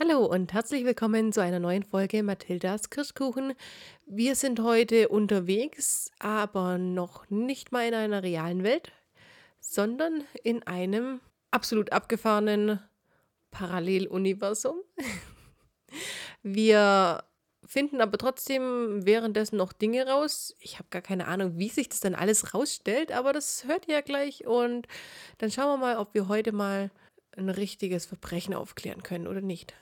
Hallo und herzlich willkommen zu einer neuen Folge Mathildas Kirschkuchen. Wir sind heute unterwegs, aber noch nicht mal in einer realen Welt, sondern in einem absolut abgefahrenen Paralleluniversum. Wir finden aber trotzdem währenddessen noch Dinge raus. Ich habe gar keine Ahnung, wie sich das dann alles rausstellt, aber das hört ihr ja gleich und dann schauen wir mal, ob wir heute mal ein richtiges Verbrechen aufklären können oder nicht.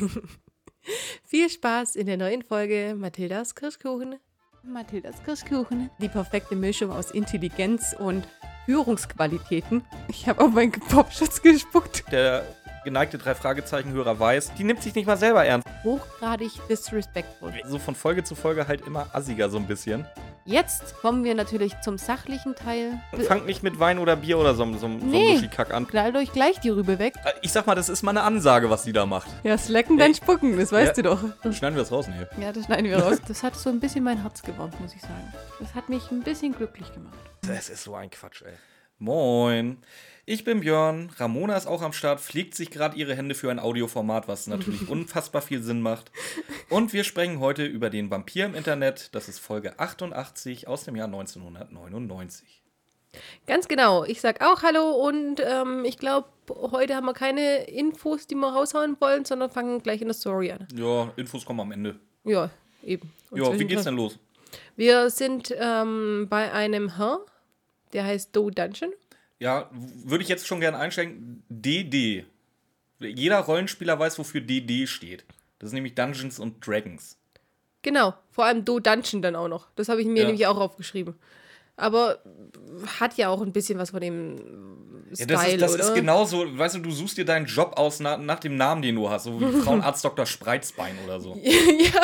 Viel Spaß in der neuen Folge Mathildas Kirschkuchen. Mathildas Kirschkuchen. Die perfekte Mischung aus Intelligenz und Führungsqualitäten. Ich habe auf meinen Popschutz gespuckt. Der geneigte drei Fragezeichen-Hörer weiß, die nimmt sich nicht mal selber ernst. Hochgradig disrespectful. So von Folge zu Folge halt immer assiger so ein bisschen. Jetzt kommen wir natürlich zum sachlichen Teil. Fangt nicht mit Wein oder Bier oder so, so, so Nee. einem Muschi-Kack an. Knallt euch gleich die Rübe weg. Äh, Ich sag mal, das ist mal eine Ansage, was die da macht. Ja, slacken, dann spucken, das weißt Ja. du doch. Schneiden wir das raus, nee. Ja, das schneiden wir raus. Das hat so ein bisschen mein Herz gewärmt, muss ich sagen. Das hat mich ein bisschen glücklich gemacht. Das ist so ein Quatsch, ey. Moin. Ich bin Björn. Ramona ist auch am Start, pflegt sich gerade ihre Hände für ein Audioformat, was natürlich unfassbar viel Sinn macht. Und wir sprechen heute über den Vampir im Internet. Das ist Folge 88 aus dem Jahr 1999. Ganz genau. Ich sag auch Hallo und ähm, ich glaube, heute haben wir keine Infos, die wir raushauen wollen, sondern fangen gleich in der Story an. Ja, Infos kommen am Ende. Ja, eben. Und Ja, wie geht's denn los? Wir sind ähm, bei einem Herr, der heißt Do Dungeon. Ja, würde ich jetzt schon gerne einschränken. DD. Jeder Rollenspieler weiß, wofür DD steht. Das ist nämlich Dungeons und Dragons. Genau, vor allem Do Dungeon dann auch noch. Das habe ich mir Ja. nämlich auch aufgeschrieben. Aber hat ja auch ein bisschen was von dem Ja, Style, das ist, das oder? ist genauso, weißt du, du suchst dir deinen Job aus nach, nach dem Namen, den du hast, so wie Frauenarzt Dr. Spreizbein oder so. ja.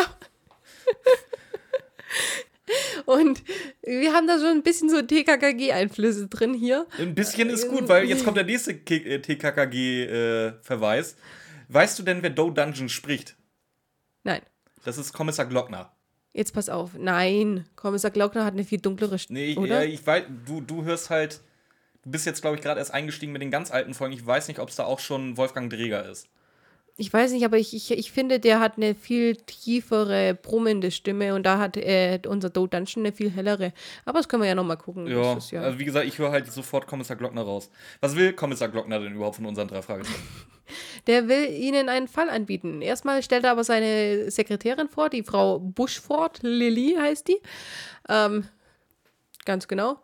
Und wir haben da schon ein bisschen so TKKG-Einflüsse drin hier. Ein bisschen ist gut, weil jetzt kommt der nächste TKKG-Verweis. weißt du denn, wer Doe Dungeon spricht? Nein, Das ist Kommissar Glockner. jetzt pass auf. Nein, Kommissar Glockner hat eine viel dunklere Stimme, Nee, oder? ich weiß, du, du hörst halt, du bist jetzt, glaube ich, gerade erst eingestiegen mit den ganz alten Folgen. Ich weiß nicht, ob es da auch schon Wolfgang Dreger ist. Ich weiß nicht, aber ich, ich, ich finde, der hat eine viel tiefere, brummende Stimme und da hat äh, unser Do Dungeon eine viel hellere. Aber das können wir ja nochmal gucken. Ja, ist ja also wie gesagt, ich höre halt sofort Kommissar Glockner raus. Was will Kommissar Glockner denn überhaupt von unseren drei Fragezeichen? Der will ihnen einen Fall anbieten. Erstmal stellt er aber seine Sekretärin vor, die Frau Bushford, Lilly heißt die. Ähm, ganz genau.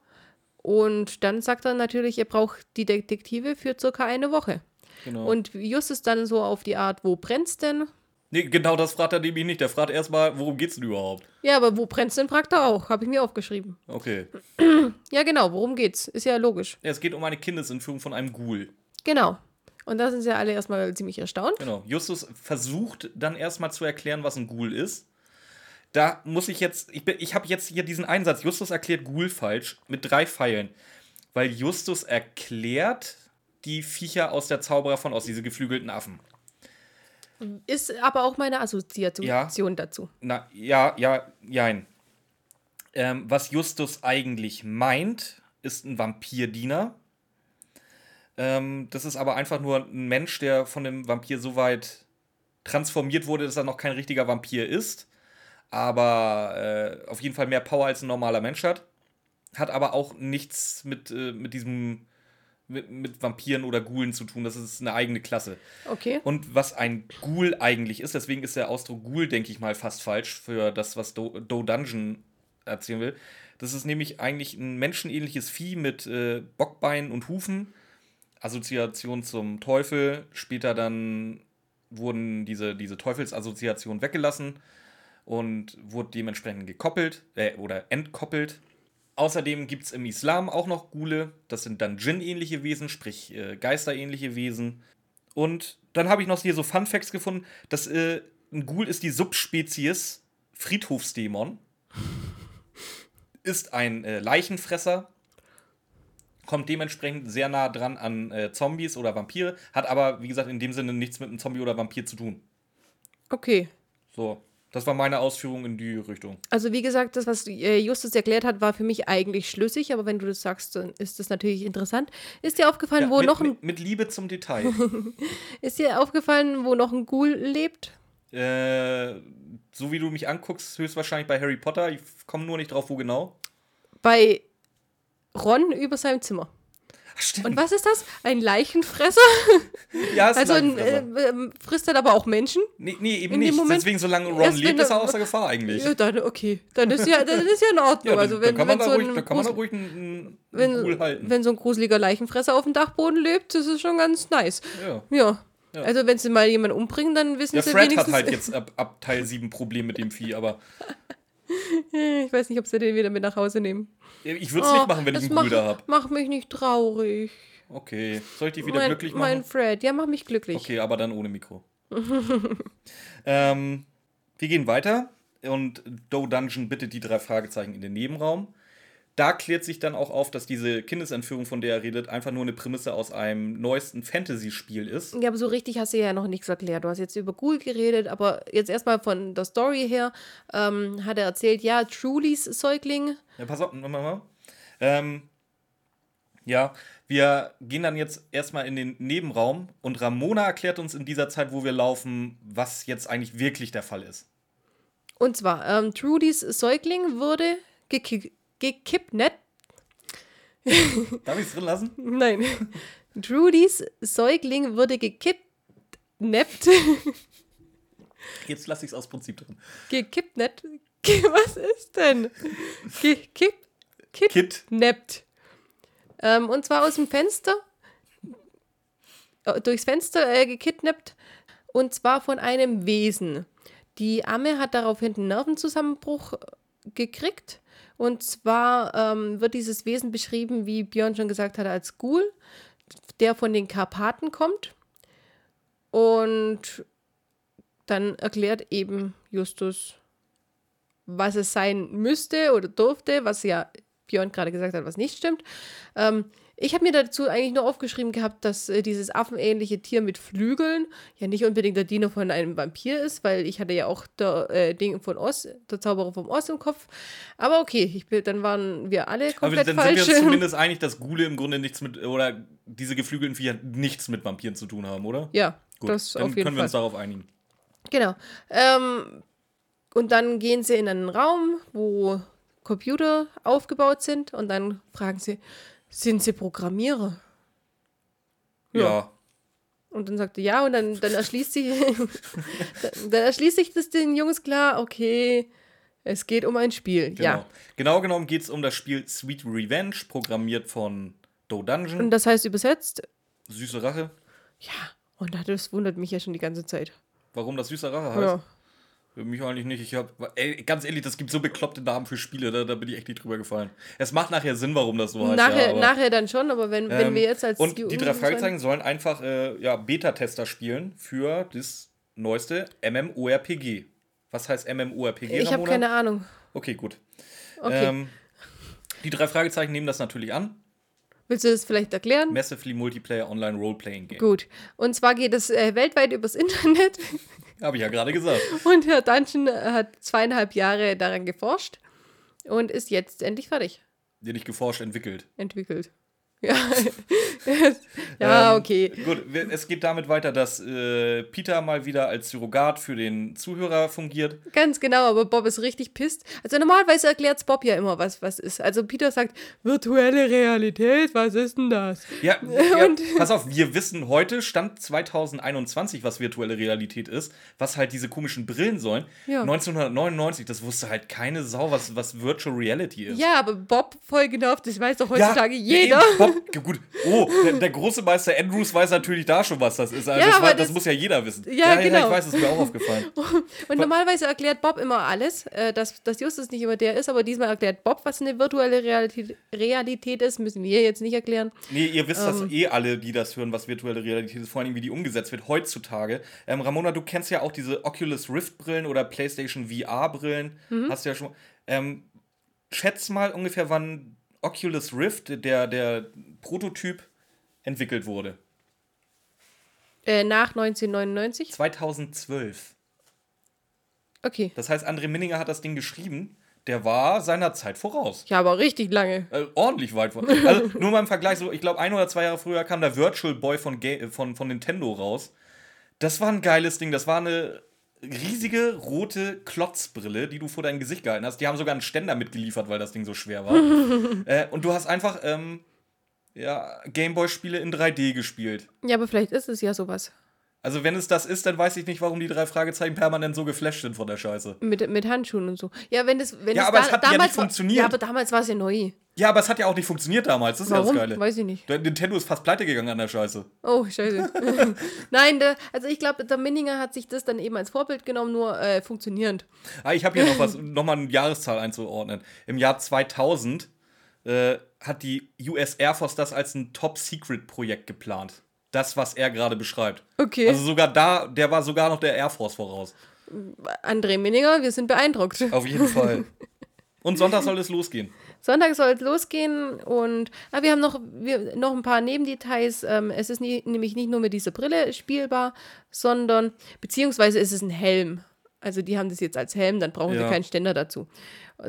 Und dann sagt er natürlich, er braucht die Detektive für circa eine Woche. Genau. Und Justus dann so auf die Art, wo brennt's denn? nee, genau das fragt er nämlich nicht. Der fragt erstmal, worum geht's denn überhaupt? Ja, aber wo brennt's denn, fragt er auch. Habe ich mir aufgeschrieben. Okay. Ja, genau, worum geht's? Ist ja logisch. Ja, es geht um eine Kindesentführung von einem Ghoul. Genau. Und da sind sie alle erstmal ziemlich erstaunt. Genau. Justus versucht dann erstmal zu erklären, was ein Ghoul ist. Da muss ich jetzt, ich, bin- ich habe jetzt hier diesen Einsatz. Justus erklärt Ghoul falsch mit drei Pfeilen. Weil Justus erklärt die Viecher aus der Zauberer von Oz, diese geflügelten Affen. Ist aber auch meine Assoziation dazu. Na, ja, ja, jein. Ähm, was Justus eigentlich meint, ist ein Vampirdiener. Ähm, das ist aber einfach nur ein Mensch, der von dem Vampir so weit transformiert wurde, dass er noch kein richtiger Vampir ist. Aber äh, auf jeden Fall mehr Power als ein normaler Mensch hat. Hat aber auch nichts mit, äh, mit diesem. Mit, mit Vampiren oder Ghoulen zu tun. Das ist eine eigene Klasse. Okay. Und was ein Ghoul eigentlich ist, deswegen ist der Ausdruck Ghoul, denke ich mal, fast falsch für das, was Do, Do Dungeon erzählen will. Das ist nämlich eigentlich ein menschenähnliches Vieh mit äh, Bockbeinen und Hufen. Assoziation zum Teufel. Später dann wurden diese, diese Teufelsassoziationen weggelassen und wurde dementsprechend gekoppelt äh, oder entkoppelt. Außerdem gibt es im Islam auch noch Ghule. Das sind dann Djinn-ähnliche Wesen, sprich äh, Geisterähnliche Wesen. Und dann habe ich noch hier so Fun Facts gefunden, dass äh, ein Ghoul ist die Subspezies Friedhofsdämon. Ist ein äh, Leichenfresser. Kommt dementsprechend sehr nah dran an äh, Zombies oder Vampire. Hat aber, wie gesagt, in dem Sinne nichts mit einem Zombie oder Vampir zu tun. Okay. So. Das war meine Ausführung in die Richtung. Also wie gesagt, das, was äh, Justus erklärt hat, war für mich eigentlich schlüssig, aber wenn du das sagst, dann ist das natürlich interessant. Ist dir aufgefallen, Ja, wo mit, noch ein mit, mit Liebe zum Detail. ist dir aufgefallen, wo noch ein Ghoul lebt? äh, so wie du mich anguckst, höchstwahrscheinlich bei Harry Potter. Ich komme nur nicht drauf, wo genau. Bei Ron über seinem Zimmer. Stimmt. Und was ist das? Ein Leichenfresser? ja, ist Also ein äh, äh, frisst er aber auch Menschen? nee, nee, eben nicht. Moment- Deswegen, solange Ron Erst lebt, ist er er- außer Gefahr eigentlich. Ja, dann okay. Dann ist ja, dann ist ja in Ordnung. Ja, also dann, wenn, dann kann man wenn da so ruhig, ein kann man da ruhig einen, wenn, Ghoul halten. wenn so ein gruseliger Leichenfresser auf dem Dachboden lebt, das ist schon ganz nice. ja. Ja. Ja. Also wenn sie mal jemanden umbringen, dann wissen ja, sie Fred hat wenigstens. halt jetzt ab, ab Teil 7 Problem mit dem Vieh, aber ich weiß nicht, ob sie den wieder mit nach Hause nehmen. ich würde es Oh, nicht machen, wenn ich das einen mach- habe. Mach mich nicht traurig. Okay. Soll ich dich wieder mein, glücklich machen? Mein Fred, ja, mach mich glücklich. Okay, aber dann ohne Mikro. ähm, wir gehen weiter und Doe Dungeon bittet die drei Fragezeichen in den Nebenraum. Da klärt sich dann auch auf, dass diese Kindesentführung, von der er redet, einfach nur eine Prämisse aus einem neuesten Fantasy-Spiel ist. Ja, aber so richtig hast du ja noch nichts erklärt. Du hast jetzt über Ghoul geredet, aber jetzt erstmal von der Story her ähm, hat er erzählt, ja, Trulys Säugling. Ja, pass auf, mal, mal. Ähm, ja, wir gehen dann jetzt erstmal in den Nebenraum und Ramona erklärt uns in dieser Zeit, wo wir laufen, was jetzt eigentlich wirklich der Fall ist. Und zwar, ähm, Trudys Säugling wurde geki gekidnappt. Darf ich es drin lassen? Nein. Trudys Säugling wurde gekidnappt. Jetzt lasse ich es aus Prinzip drin. gekidnappt. Was ist denn? Gekid Kit. kidnappt. Ähm, und zwar aus dem Fenster. Äh, durchs Fenster äh, gekidnappt. Und zwar von einem Wesen. Die Amme hat daraufhin einen Nervenzusammenbruch äh, gekriegt. Und zwar ähm, wird dieses Wesen beschrieben, wie Björn schon gesagt hat, als Ghoul, der von den Karpaten kommt. Und dann erklärt eben Justus, was es sein müsste oder durfte, was ja Björn gerade gesagt hat, was nicht stimmt. Ähm, ich habe mir dazu eigentlich nur aufgeschrieben gehabt, dass äh, dieses affenähnliche Tier mit Flügeln ja nicht unbedingt der Diener von einem Vampir ist, weil ich hatte ja auch der äh, Ding von Oz, der Zauberer vom Oz im Kopf. Aber okay, ich bin, dann waren wir alle Aber komplett dann falsch. sind wir uns zumindest einig, dass Ghule im Grunde nichts mit, oder diese geflügelten Viecher nichts mit Vampiren zu tun haben, oder? ja, Gut, das dann auf jeden können wir Fall. uns darauf einigen. Genau. Ähm, und dann gehen sie in einen Raum, wo Computer aufgebaut sind und dann fragen sie, sind sie Programmierer? Ja. Ja. Und dann sagt er ja und dann, dann erschließt sich dann, dann erschließt sich das den Jungs klar, okay, es geht um ein Spiel. Genau. Ja. Genau genommen geht es um das Spiel Sweet Revenge, programmiert von Doe Dungeon. Und das heißt übersetzt, Süße Rache. ja, und das wundert mich ja schon die ganze Zeit. Warum das Süße Rache heißt? Ja. Mich eigentlich nicht. Ich hab, ey, ganz ehrlich, das gibt so bekloppte Namen für Spiele, da, da bin ich echt nicht drüber gefallen. Es macht nachher Sinn, warum das so heißt. nachher, ja, nachher dann schon, aber wenn, wenn ähm, wir jetzt als Und die drei Fragezeichen sollen einfach äh, ja, Beta-Tester spielen für das neueste MMORPG. Was heißt MMORPG? Ich habe keine Ahnung. Okay, gut. Okay. Ähm, die drei Fragezeichen nehmen das natürlich an. Willst du das vielleicht erklären? Massively Multiplayer Online Role-Playing Game. Gut. Und zwar geht es äh, weltweit übers Internet Habe ich ja gerade gesagt. und Herr Dungeon hat zweieinhalb Jahre daran geforscht und ist jetzt endlich fertig Den nicht geforscht, entwickelt. entwickelt. Ja, ja Ähm, okay. Gut, es geht damit weiter, dass äh, Peter mal wieder als Surrogat für den Zuhörer fungiert. Ganz genau, aber Bob ist richtig pisst. Also normalerweise erklärt Bob ja immer, was was ist. Also Peter sagt, virtuelle Realität, was ist denn das? Ja, ja pass auf, wir wissen heute, Stand 2021, was virtuelle Realität ist, was halt diese komischen Brillen sollen. Ja. 1999, das wusste halt keine Sau, was, was Virtual Reality ist. Ja, aber Bob voll genau, das weiß doch Ja, heutzutage jeder. eben, Bob, gut. Oh, der, der große Meister Andrews weiß natürlich da schon, was das ist. Also Ja, das, war, das das- muss ja jeder wissen. Ja, ja, genau. ich weiß, das ist mir auch aufgefallen. Und normalerweise erklärt Bob immer alles, äh, dass, dass Justus nicht immer der ist, aber diesmal erklärt Bob, was eine virtuelle Realität, Realität ist, müssen wir jetzt nicht erklären. Nee, ihr wisst Ähm. das eh alle, die das hören, was virtuelle Realität ist, vor allem wie die umgesetzt wird heutzutage. Ähm, Ramona, du kennst ja auch diese Oculus Rift Brillen oder PlayStation VR Brillen. Mhm. Hast du ja schon. Ähm, schätz mal ungefähr, wann Oculus Rift, der, der Prototyp, entwickelt wurde. Äh, nach 1999. 2012. Okay. Das heißt, André Minninger hat das Ding geschrieben. Der war seiner Zeit voraus. Ja, aber richtig lange. Äh, ordentlich weit vor. Also nur mal im Vergleich, so, ich glaube, ein oder zwei Jahre früher kam der Virtual Boy von, Ga äh, von, von Nintendo raus. Das war ein geiles Ding. Das war eine riesige rote Klotzbrille, die du vor dein Gesicht gehalten hast. Die haben sogar einen Ständer mitgeliefert, weil das Ding so schwer war. äh, und du hast einfach ähm, ja, Gameboy-Spiele in 3D gespielt. Ja, aber vielleicht ist es ja sowas. Also wenn es das ist, dann weiß ich nicht, warum die drei Fragezeichen permanent so geflasht sind von der Scheiße. Mit, mit Handschuhen und so. Ja, wenn es, wenn Ja, es aber es hat ja nicht war- funktioniert. Ja, aber damals war es ja neu. Ja, aber es hat ja auch nicht funktioniert damals. Das ist Warum? ja das Geile. Weiß ich nicht. Der Nintendo ist fast pleite gegangen an der Scheiße. Oh, scheiße. Nein, der, also ich glaube, der Minninger hat sich das dann eben als Vorbild genommen, nur äh, funktionierend. Ah, ich habe hier noch was, nochmal eine Jahreszahl einzuordnen. Im Jahr 2000 äh, hat die US Air Force das als ein Top-Secret-Projekt geplant. Das, was er gerade beschreibt. Okay. Also sogar da, der war sogar noch der Air Force voraus. André Minninger, wir sind beeindruckt. Auf jeden Fall. Und Sonntag soll es losgehen. Sonntag soll es losgehen und ah, wir haben noch, wir, noch ein paar Nebendetails. Ähm, es ist nie, nämlich nicht nur mit dieser Brille spielbar, sondern, beziehungsweise ist es ein Helm. Also die haben das jetzt als Helm, dann brauchen Ja. sie keinen Ständer dazu.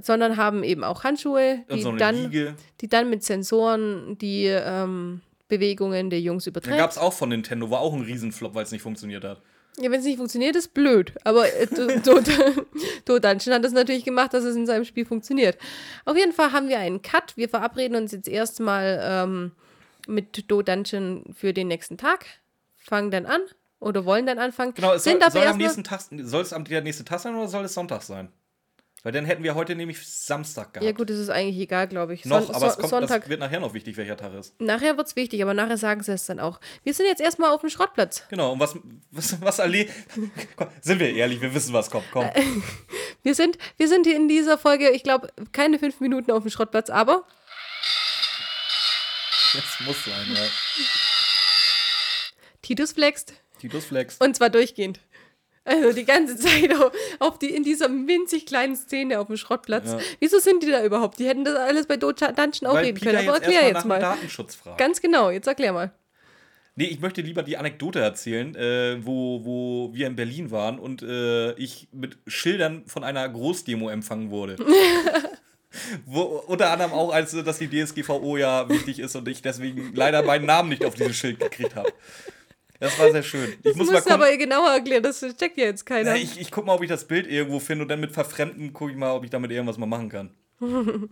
Sondern haben eben auch Handschuhe, die, so dann, Liege. die dann mit Sensoren die ähm, Bewegungen der Jungs Da überträgt. gab es auch von Nintendo, war auch ein Riesenflop, weil es nicht funktioniert hat. Ja, wenn es nicht funktioniert, ist blöd. Aber äh, Do Dungeon hat das natürlich gemacht, dass es in seinem Spiel funktioniert. Auf jeden Fall haben wir einen Cut. Wir verabreden uns jetzt erstmal ähm, mit Do Dungeon für den nächsten Tag. Fangen dann an oder wollen dann anfangen. Genau, es soll, Sind aber soll am nächsten Tag, soll es am der nächste Tag sein oder soll es Sonntag sein? Weil dann hätten wir heute nämlich Samstag gehabt. Ja, gut, das ist eigentlich egal, glaube ich. Noch, Son- aber es kommt, Sonntag. das wird nachher noch wichtig, welcher Tag ist. Nachher wird es wichtig, aber nachher sagen sie es dann auch. Wir sind jetzt erstmal auf dem Schrottplatz. Genau, und was, was, was erlebt. Sind wir ehrlich, wir wissen, was kommt. Komm. Wir sind, wir sind hier in dieser Folge, ich glaube, keine fünf Minuten auf dem Schrottplatz, aber Das muss sein, ja. Titus flext. Titus Flex. Und zwar durchgehend. Also die ganze Zeit auf, auf die, in dieser winzig kleinen Szene auf dem Schrottplatz. Ja. Wieso sind die da überhaupt? Die hätten das alles bei Do Dungeon auch Weil reden Peter können. Aber jetzt erklär jetzt mal. Datenschutz fragt. Ganz genau, jetzt erklär mal. Nee, ich möchte lieber die Anekdote erzählen, äh, wo, wo wir in Berlin waren und äh, ich mit Schildern von einer Großdemo empfangen wurde. wo, unter anderem auch, als dass die DSGVO ja wichtig ist und ich deswegen leider meinen Namen nicht auf dieses Schild gekriegt habe. Das war sehr schön. Ich Das muss musst du aber genauer erklären, das checkt ja jetzt keiner. Ja, ich, ich guck mal, ob ich das Bild irgendwo finde und dann mit Verfremden gucke ich mal, ob ich damit irgendwas mal machen kann.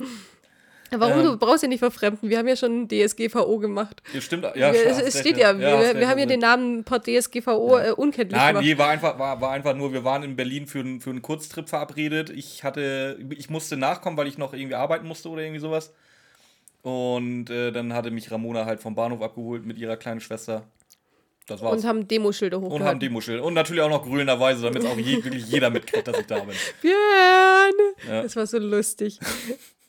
Warum? ähm, du brauchst ja nicht verfremden. Wir haben ja schon DSGVO gemacht. Ja, stimmt. Ja, wir, es, es steht ja, wir, hast wir recht, haben ja den. Namen DSGVO äh, unkenntlich Nein, gemacht. nee, war einfach, war, war einfach nur, wir waren in Berlin für, einen- für einen Kurztrip verabredet. Ich hatte, ich musste nachkommen, weil ich noch irgendwie arbeiten musste oder irgendwie sowas. Und äh, dann hatte mich Ramona halt vom Bahnhof abgeholt mit ihrer kleinen Schwester. Das war's. Und haben Demoschilder Und haben hochgehalten. Demoschild. Und natürlich auch noch grünerweise, damit es auch je, wirklich jeder mitkriegt, dass ich da bin. Björn! Ja. Das war so lustig.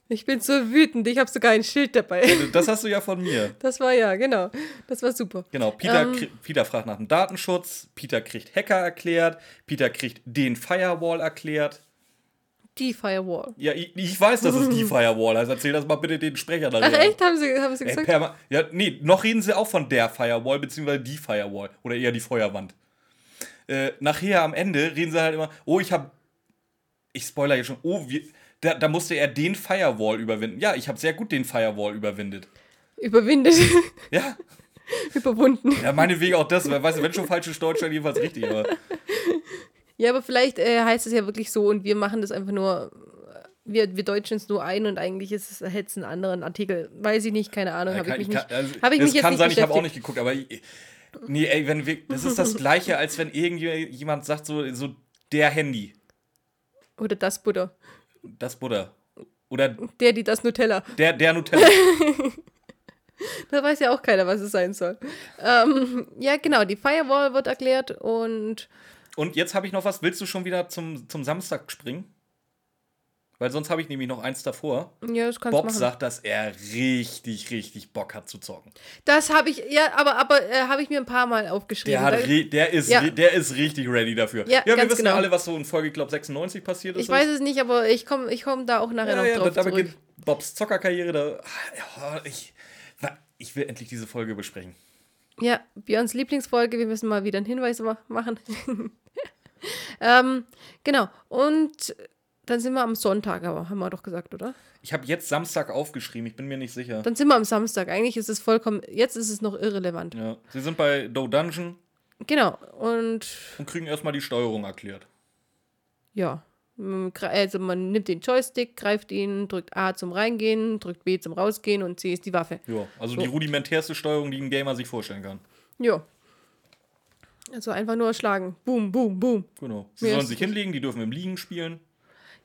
Ich bin so wütend, ich habe sogar ein Schild dabei. Das hast du ja von mir. Das war ja, genau. Das war super. Genau, Peter, Ähm. Peter fragt nach dem Datenschutz, Peter kriegt Hacker erklärt, Peter kriegt den Firewall erklärt. Die Firewall. Ja, ich, ich weiß, dass es die Firewall heißt. Erzähl das mal bitte den Sprecher da. Ach echt, haben sie, haben sie Ey, gesagt? perma ja, nee, noch reden sie auch von der Firewall, beziehungsweise die Firewall. Oder eher die Feuerwand. Äh, nachher am Ende reden sie halt immer, oh, ich hab. Ich spoiler jetzt schon, oh, wir, da, da musste er den Firewall überwinden. Ja, ich habe sehr gut den Firewall überwindet. Überwindet. Ja, Überwunden. ja meinetwegen auch das, weil, weißt du, wenn schon falsches Deutsch, dann jedenfalls richtig. Aber Ja, aber vielleicht äh, heißt es ja wirklich so und wir machen das einfach nur. Wir, wir deutschen es nur ein und eigentlich ist es jetzt einen anderen Artikel. Weiß ich nicht, keine Ahnung. Habe ich kann, mich ich nicht. also, hab ich es mich jetzt kann nicht sein, ich habe auch nicht geguckt, aber. ich- Nee, ey, wenn wir, das ist das Gleiche, als wenn irgendjemand sagt, so, so der Handy, Oder das Butter. das Butter. Oder Der, die das Nutella. der, der Nutella. Da weiß ja auch keiner, was es sein soll. Ähm, ja, genau, die Firewall wird erklärt und Und jetzt habe ich noch was. Willst du schon wieder zum, zum Samstag springen? Weil sonst habe ich nämlich noch eins davor. ja, das kannst Bob machen. sagt, dass er richtig, richtig Bock hat zu zocken. Das habe ich, ja, aber, aber äh, habe ich mir ein paar Mal aufgeschrieben. Der, hat der, ist, Ja. der ist richtig ready dafür. Ja, wir ganz wissen genau. ja alle, was so in Folge, ich glaube, 96 passiert ist. ich weiß es nicht, aber ich komme ich komm da auch nachher ja, noch ja, drauf da, da zurück. beginnt Bobs Zockerkarriere. Da, ja, ich, ich will endlich diese Folge besprechen. Ja, Björns Lieblingsfolge, wir müssen mal wieder einen Hinweis ma machen. Ähm, genau. Und dann sind wir am Sonntag, aber haben wir doch gesagt, oder? Ich habe jetzt Samstag aufgeschrieben, ich bin mir nicht sicher. Dann sind wir am Samstag. Eigentlich ist es vollkommen, jetzt ist es noch irrelevant. Ja. Sie sind bei Do Dungeon Genau. Und und kriegen erstmal die Steuerung erklärt. ja. Also man nimmt den Joystick, greift ihn, drückt A zum Reingehen, drückt B zum Rausgehen und C ist die Waffe. Ja, also So. die rudimentärste Steuerung, die ein Gamer sich vorstellen kann. Ja. Also einfach nur schlagen. Boom, boom, boom. Genau. Sie Mir sollen sich hinlegen, die dürfen im Liegen spielen.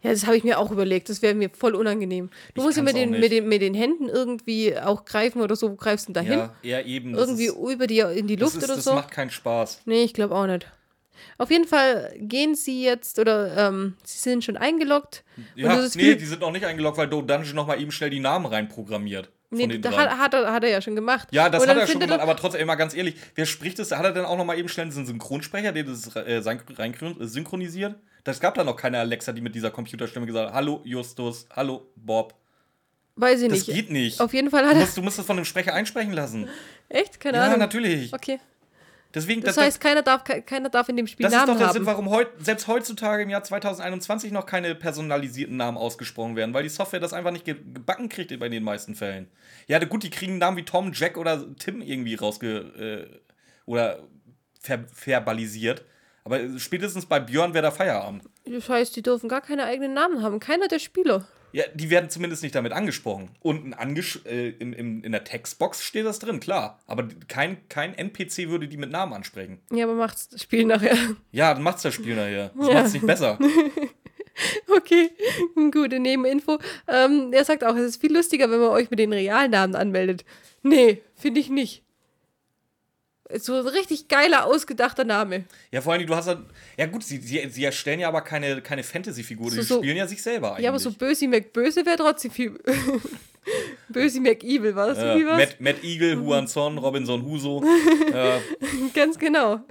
Ja, das habe ich mir auch überlegt. Das wäre mir voll unangenehm. Du Ich musst ja mit den, nicht. mit, den, mit den Händen irgendwie auch greifen oder so. Wo greifst du denn dahin? Ja, eher eben. Das irgendwie ist, über die in die das Luft ist, oder das so? macht keinen Spaß. Nee, ich glaube auch nicht. Auf jeden Fall gehen sie jetzt oder ähm, sie sind schon eingeloggt. Ja, und das nee, die sind noch nicht eingeloggt, weil Do Dungeon noch mal eben schnell die Namen reinprogrammiert. Nee, den da drei. hat, hat, er, hat er ja schon gemacht. Ja, das hat er schon gemacht, aber trotzdem, mal ganz ehrlich, wer spricht das? Hat er dann auch noch mal eben schnell diesen Synchronsprecher, der das äh, äh, synchronisiert? Das gab da noch keine Alexa, die mit dieser Computerstimme gesagt hat, hallo Justus, hallo Bob. Weiß ich Das nicht. geht nicht. Auf jeden Fall hat Du er. musst, du musst das von dem Sprecher einsprechen lassen. Echt? Keine Ja, Ahnung. natürlich. Okay. Deswegen, Das das, heißt, keiner darf, ke- keiner darf in dem Spiel das ist Namen doch der haben. Sinn, warum heut, selbst heutzutage im Jahr 2021 noch keine personalisierten Namen ausgesprochen werden, weil die Software das einfach nicht ge gebacken kriegt bei den meisten Fällen. Ja, gut, die kriegen Namen wie Tom, Jack oder Tim irgendwie rausge äh, oder ver verbalisiert. Aber spätestens bei Björn wäre da Feierabend. Das heißt, die dürfen gar keine eigenen Namen haben. Keiner der Spieler. Ja, die werden zumindest nicht damit angesprochen. Unten angesch äh, in, in, in der Textbox steht das drin, klar. Aber kein, kein NPC würde die mit Namen ansprechen. Ja, aber macht's das Spiel nachher. Ja, dann macht's das Spiel nachher. Das Ja. macht's nicht besser. Okay, gute Nebeninfo. Ähm, er sagt auch, es ist viel lustiger, wenn man euch mit den realen Namen anmeldet. Nee, finde ich nicht. So ein richtig geiler, ausgedachter Name. Ja, vor allem, du hast ja. Ja, gut, sie, sie, sie erstellen ja aber keine, keine Fantasy-Figur. So- die so- spielen ja sich selber eigentlich. Ja, aber so Bösi McBöse wäre trotzdem viel. Bösi McEvil, war das Ja, irgendwie was? Matt, Matt Eagle, Huanson, Robinson Huso. äh, Ganz genau.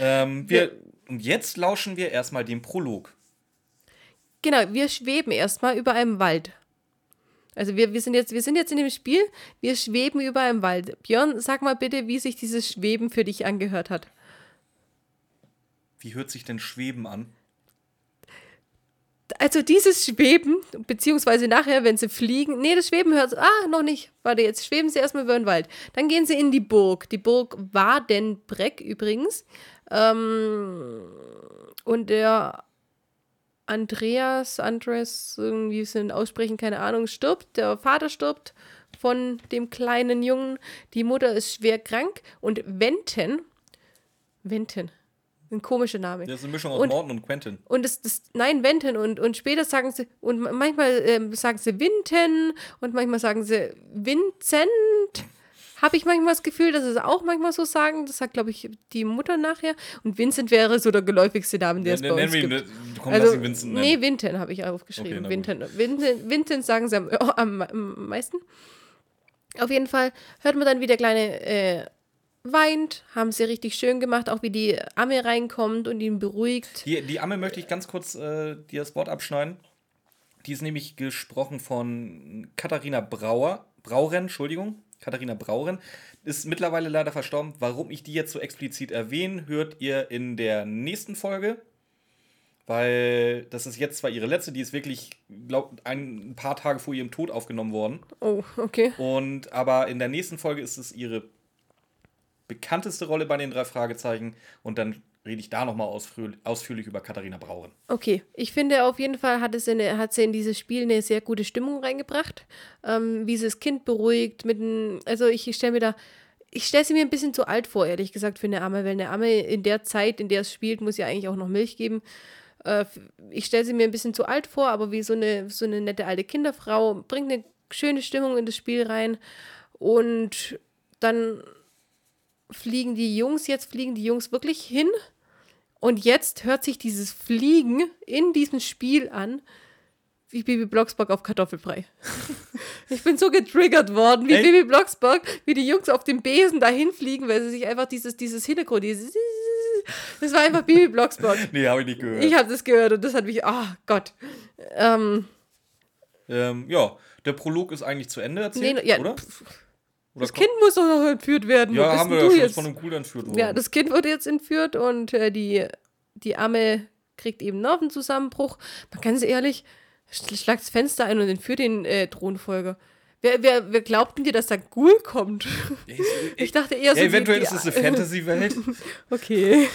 ähm, wir, Und jetzt lauschen wir erstmal dem Prolog. Genau, wir schweben erstmal über einem Wald. Also wir, wir, sind jetzt, wir sind jetzt in dem Spiel, wir schweben über einem Wald. Björn, sag mal bitte, wie sich dieses Schweben für dich angehört hat. Wie hört sich denn Schweben an? Also dieses Schweben, beziehungsweise nachher, wenn sie fliegen, nee, das Schweben hört, ah, noch nicht. Warte, jetzt schweben sie erstmal über den Wald. Dann gehen sie in die Burg. Die Burg Wadenbreck übrigens. Ähm, und der Andreas, Andres, irgendwie sind aussprechen, keine Ahnung, stirbt. Der Vater stirbt von dem kleinen Jungen. Die Mutter ist schwer krank. Und Wenten, Wenten, ein komischer Name. Das ist eine Mischung aus Und- Morton und Quentin. Und das, das nein, Wenten und, und später sagen sie, und manchmal ähm, sagen sie Winten und manchmal sagen sie Vincent. Habe ich manchmal das Gefühl, dass sie es auch manchmal so sagen. Das sagt, glaube ich, die Mutter nachher. Und Vincent wäre so der geläufigste Name, der es bei uns gibt. komm, lass Also, ihn Vincent nennen. nee, Winten habe ich Okay, aufgeschrieben. na Winten. Winten, Winten sagen sie am, am, am meisten. Auf jeden Fall hört man dann, wie der Kleine äh, weint. Haben sie richtig schön gemacht, auch wie die Amme reinkommt und ihn beruhigt. Die, die Amme möchte ich ganz kurz äh, dir das Wort abschneiden. Die ist nämlich gesprochen von Katharina Brauer, Brauren, Entschuldigung. Katharina Brauren ist mittlerweile leider verstorben. Warum ich die jetzt so explizit erwähne, hört ihr in der nächsten Folge. Weil das ist jetzt zwar ihre letzte, die ist wirklich, glaub, ein paar Tage vor ihrem Tod aufgenommen worden. Oh, okay. Und aber in der nächsten Folge ist es ihre bekannteste Rolle bei den drei Fragezeichen. Und dann rede ich da nochmal ausführ ausführlich über Katharina Brauren. Okay, ich finde auf jeden Fall hat, es eine, hat sie in dieses Spiel eine sehr gute Stimmung reingebracht. Ähm, wie sie das Kind beruhigt, mit einem, also ich stelle mir da, ich stelle sie mir ein bisschen zu alt vor, ehrlich gesagt, für eine Amme, weil eine Amme in der Zeit, in der es spielt, muss ja eigentlich auch noch Milch geben. Äh, ich stelle sie mir ein bisschen zu alt vor, aber wie so eine, so eine nette alte Kinderfrau, bringt eine schöne Stimmung in das Spiel rein. Und dann fliegen die Jungs, jetzt fliegen die Jungs wirklich hin. Und jetzt hört sich dieses Fliegen in diesem Spiel an, wie Baby Blocksberg auf Kartoffelbrei. ich bin so getriggert worden, wie Echt? Baby Blocksberg, wie die Jungs auf dem Besen dahin fliegen, weil sie sich einfach dieses, dieses Hintergrund, dieses das war einfach Baby Blocksberg. Nee, habe ich nicht gehört. Ich habe das gehört und das hat mich, ah Gott. Ähm, ähm, ja, der Prolog ist eigentlich zu Ende erzählt, nee, ja, oder? pf, oder das Kind muss doch noch entführt werden. Ja, haben wir ja schon jetzt? von einem Cool entführt worden. Ja, das Kind wurde jetzt entführt und äh, die, die Arme kriegt eben Nervenzusammenbruch. Man ganz ehrlich, sch- schlagt das Fenster ein und entführt den äh, Thronfolger. Wer, wer, wer glaubt denn dir, dass da Ghoul kommt? Ich dachte eher so. ja, die- eventuell die, ist es eine Fantasy-Welt. Okay.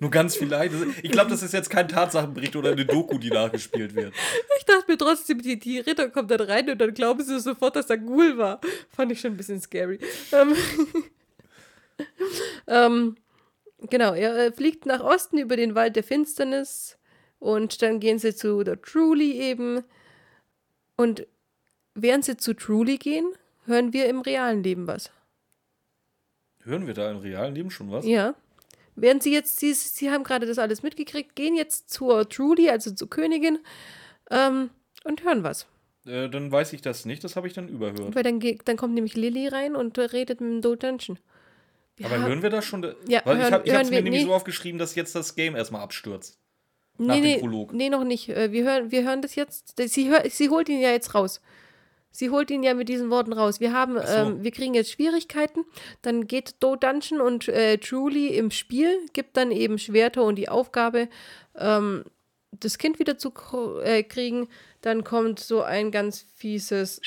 Nur ganz vielleicht. Ich glaube, das ist jetzt kein Tatsachenbericht oder eine Doku, die nachgespielt wird. Ich dachte mir trotzdem, die, die Ritter kommen dann rein und dann glauben sie sofort, dass da Ghoul war. Fand ich schon ein bisschen scary. Ähm, ähm, genau, er äh, fliegt nach Osten über den Wald der Finsternis und dann gehen sie zu der Truly eben. Und während sie zu Truly gehen, hören wir im realen Leben was. Hören wir da im realen Leben schon was? Ja. Während sie jetzt, sie, sie haben gerade das alles mitgekriegt, gehen jetzt zur Truly, also zur Königin, ähm, und hören was. Äh, dann weiß ich das nicht, das habe ich dann überhört. Weil dann, dann kommt nämlich Lilly rein und redet mit dem Do Dungeon. Wir Aber hören wir das schon? Ja, Weil ich hören- habe es mir wir- nämlich nee. so aufgeschrieben, dass jetzt das Game erstmal abstürzt. nach nee, dem Prolog. Nee, noch nicht. Äh, Wir hören, wir hören das jetzt. Sie, hör, sie holt ihn ja jetzt raus. Sie holt ihn ja mit diesen Worten raus. Wir haben, so. ähm, wir kriegen jetzt Schwierigkeiten. Dann geht Do Dungeon und äh, Truly im Spiel, gibt dann eben Schwerter und die Aufgabe, ähm, das Kind wieder zu äh, kriegen. Dann kommt so ein ganz fieses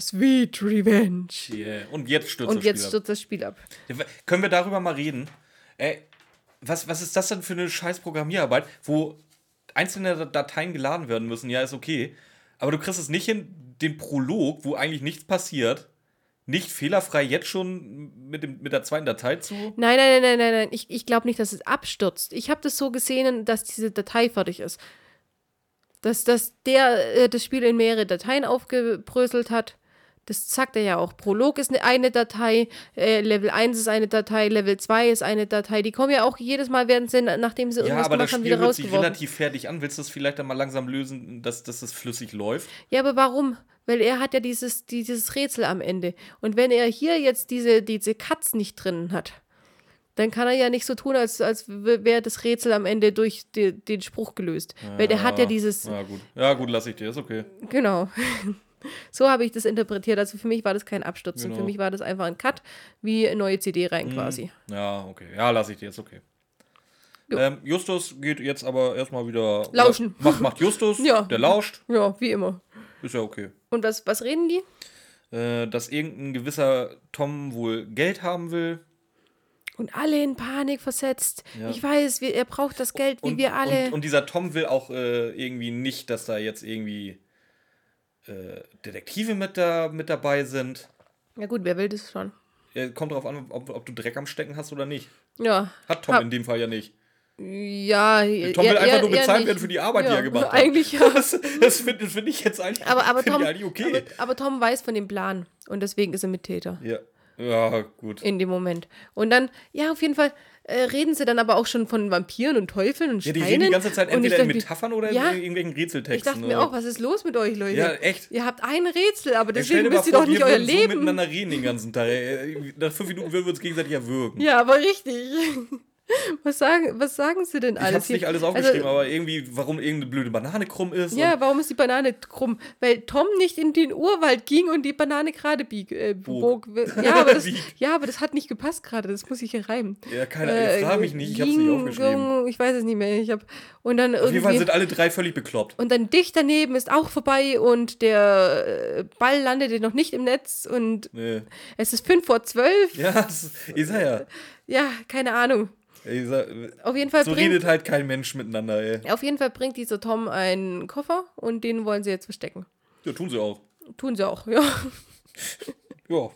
Sweet Revenge. Yeah. Und jetzt stürzt Und das jetzt Spiel ab. stürzt das Spiel ab. Ja, Können wir darüber mal reden? Ey, was, was ist das denn für eine scheiß Programmierarbeit, wo einzelne Dateien geladen werden müssen? Ja, ist okay. Aber du kriegst es nicht hin, den Prolog, wo eigentlich nichts passiert, nicht fehlerfrei jetzt schon mit, dem, mit der zweiten Datei zu. Nein, nein, nein, nein, nein. Ich, ich glaube nicht, dass es abstürzt. Ich habe das so gesehen, dass diese Datei fertig ist. Dass, dass der äh, das Spiel in mehrere Dateien aufgebröselt hat. Das sagt er ja auch. Prolog ist eine, eine Datei, äh, Level 1 ist eine Datei, Level 2 ist eine Datei. Die kommen ja auch jedes Mal, werden sie, nachdem sie Ja, irgendwas aber das gemacht haben, wieder hört sich rausgeworfen. relativ fertig an. Willst du das vielleicht dann mal langsam lösen, dass, dass es flüssig läuft? Ja, aber warum? Weil er hat ja dieses, dieses Rätsel am Ende. Und wenn er hier jetzt diese, diese Cuts nicht drin hat, dann kann er ja nicht so tun, als, als wäre das Rätsel am Ende durch die, den Spruch gelöst. Weil der hat ja dieses, Ja, gut. Ja, gut, lass ich dir. Ist okay. genau. so habe ich das interpretiert. Also für mich war das kein Abstürzen. Genau. Für mich war das einfach ein Cut, wie eine neue CD rein quasi. Ja, okay. Ja, lass ich dir. Ist okay. Jo. Ähm, Justus geht jetzt aber erstmal wieder. Lauschen. Macht, macht Justus. Ja. Der lauscht. Ja, wie immer. Ist ja okay. Und was, was reden die? Äh, dass irgendein gewisser Tom wohl Geld haben will. Und alle in Panik versetzt. Ja. Ich weiß, wir, er braucht das Geld, wie Und, wir alle. Und, und dieser Tom will auch äh, irgendwie nicht, dass da jetzt irgendwie äh, Detektive mit, da, mit dabei sind. ja gut, wer will das schon? Ja, kommt darauf an, ob, ob du Dreck am Stecken hast oder nicht. Ja. Hat Tom Hab- in dem Fall ja nicht. Ja, Tom will eher- einfach nur bezahlt werden für die Arbeit, die er gemacht hat. Eigentlich ja. Das, das finde find ich jetzt eigentlich, Aber, aber, Tom, ich eigentlich okay. aber, aber Tom weiß von dem Plan und deswegen ist er Mittäter ja. ja, gut. in dem Moment. Und dann, ja, auf jeden Fall äh, reden sie dann aber auch schon von Vampiren und Teufeln und Ja, Steinen. die reden die ganze Zeit entweder in Metaphern oder Ja. in irgendwelchen Rätseltexten. Ich dachte mir oder- auch, was ist los mit euch, Leute? Ja, echt. Ihr habt ein Rätsel, aber deswegen mal wisst ihr doch nicht wir euer würden so Leben. miteinander reden den ganzen Tag. ey. Nach fünf Minuten würden wir uns gegenseitig erwürgen. ja, aber richtig. Was sagen, was sagen sie denn ich alles? hab's nicht alles aufgeschrieben, Also, aber irgendwie, warum irgendeine blöde Banane krumm ist. Ja, warum ist die Banane krumm? Weil Tom nicht in den Urwald ging und die Banane gerade bieg, äh, bog. Ja, aber das, ja, aber das hat nicht gepasst gerade. Das muss ich hier reimen. ja keine Ahnung, frag mich nicht, ich hab's nicht ging, aufgeschrieben. ging, Ich weiß es nicht mehr. Ich hab, und dann Auf jeden Fall sind alle drei völlig bekloppt. Und dann dicht daneben ist auch vorbei und der äh, Ball landete noch nicht im Netz und Nee. es ist fünf vor zwölf. Ja, ist, ich sag ja. Ja, keine Ahnung. Sag, Auf jeden Fall so bringt, redet halt kein Mensch miteinander, ey. auf jeden Fall bringt dieser Tom einen Koffer und den wollen sie jetzt verstecken. Ja, tun sie auch. Tun sie auch, ja. Ja.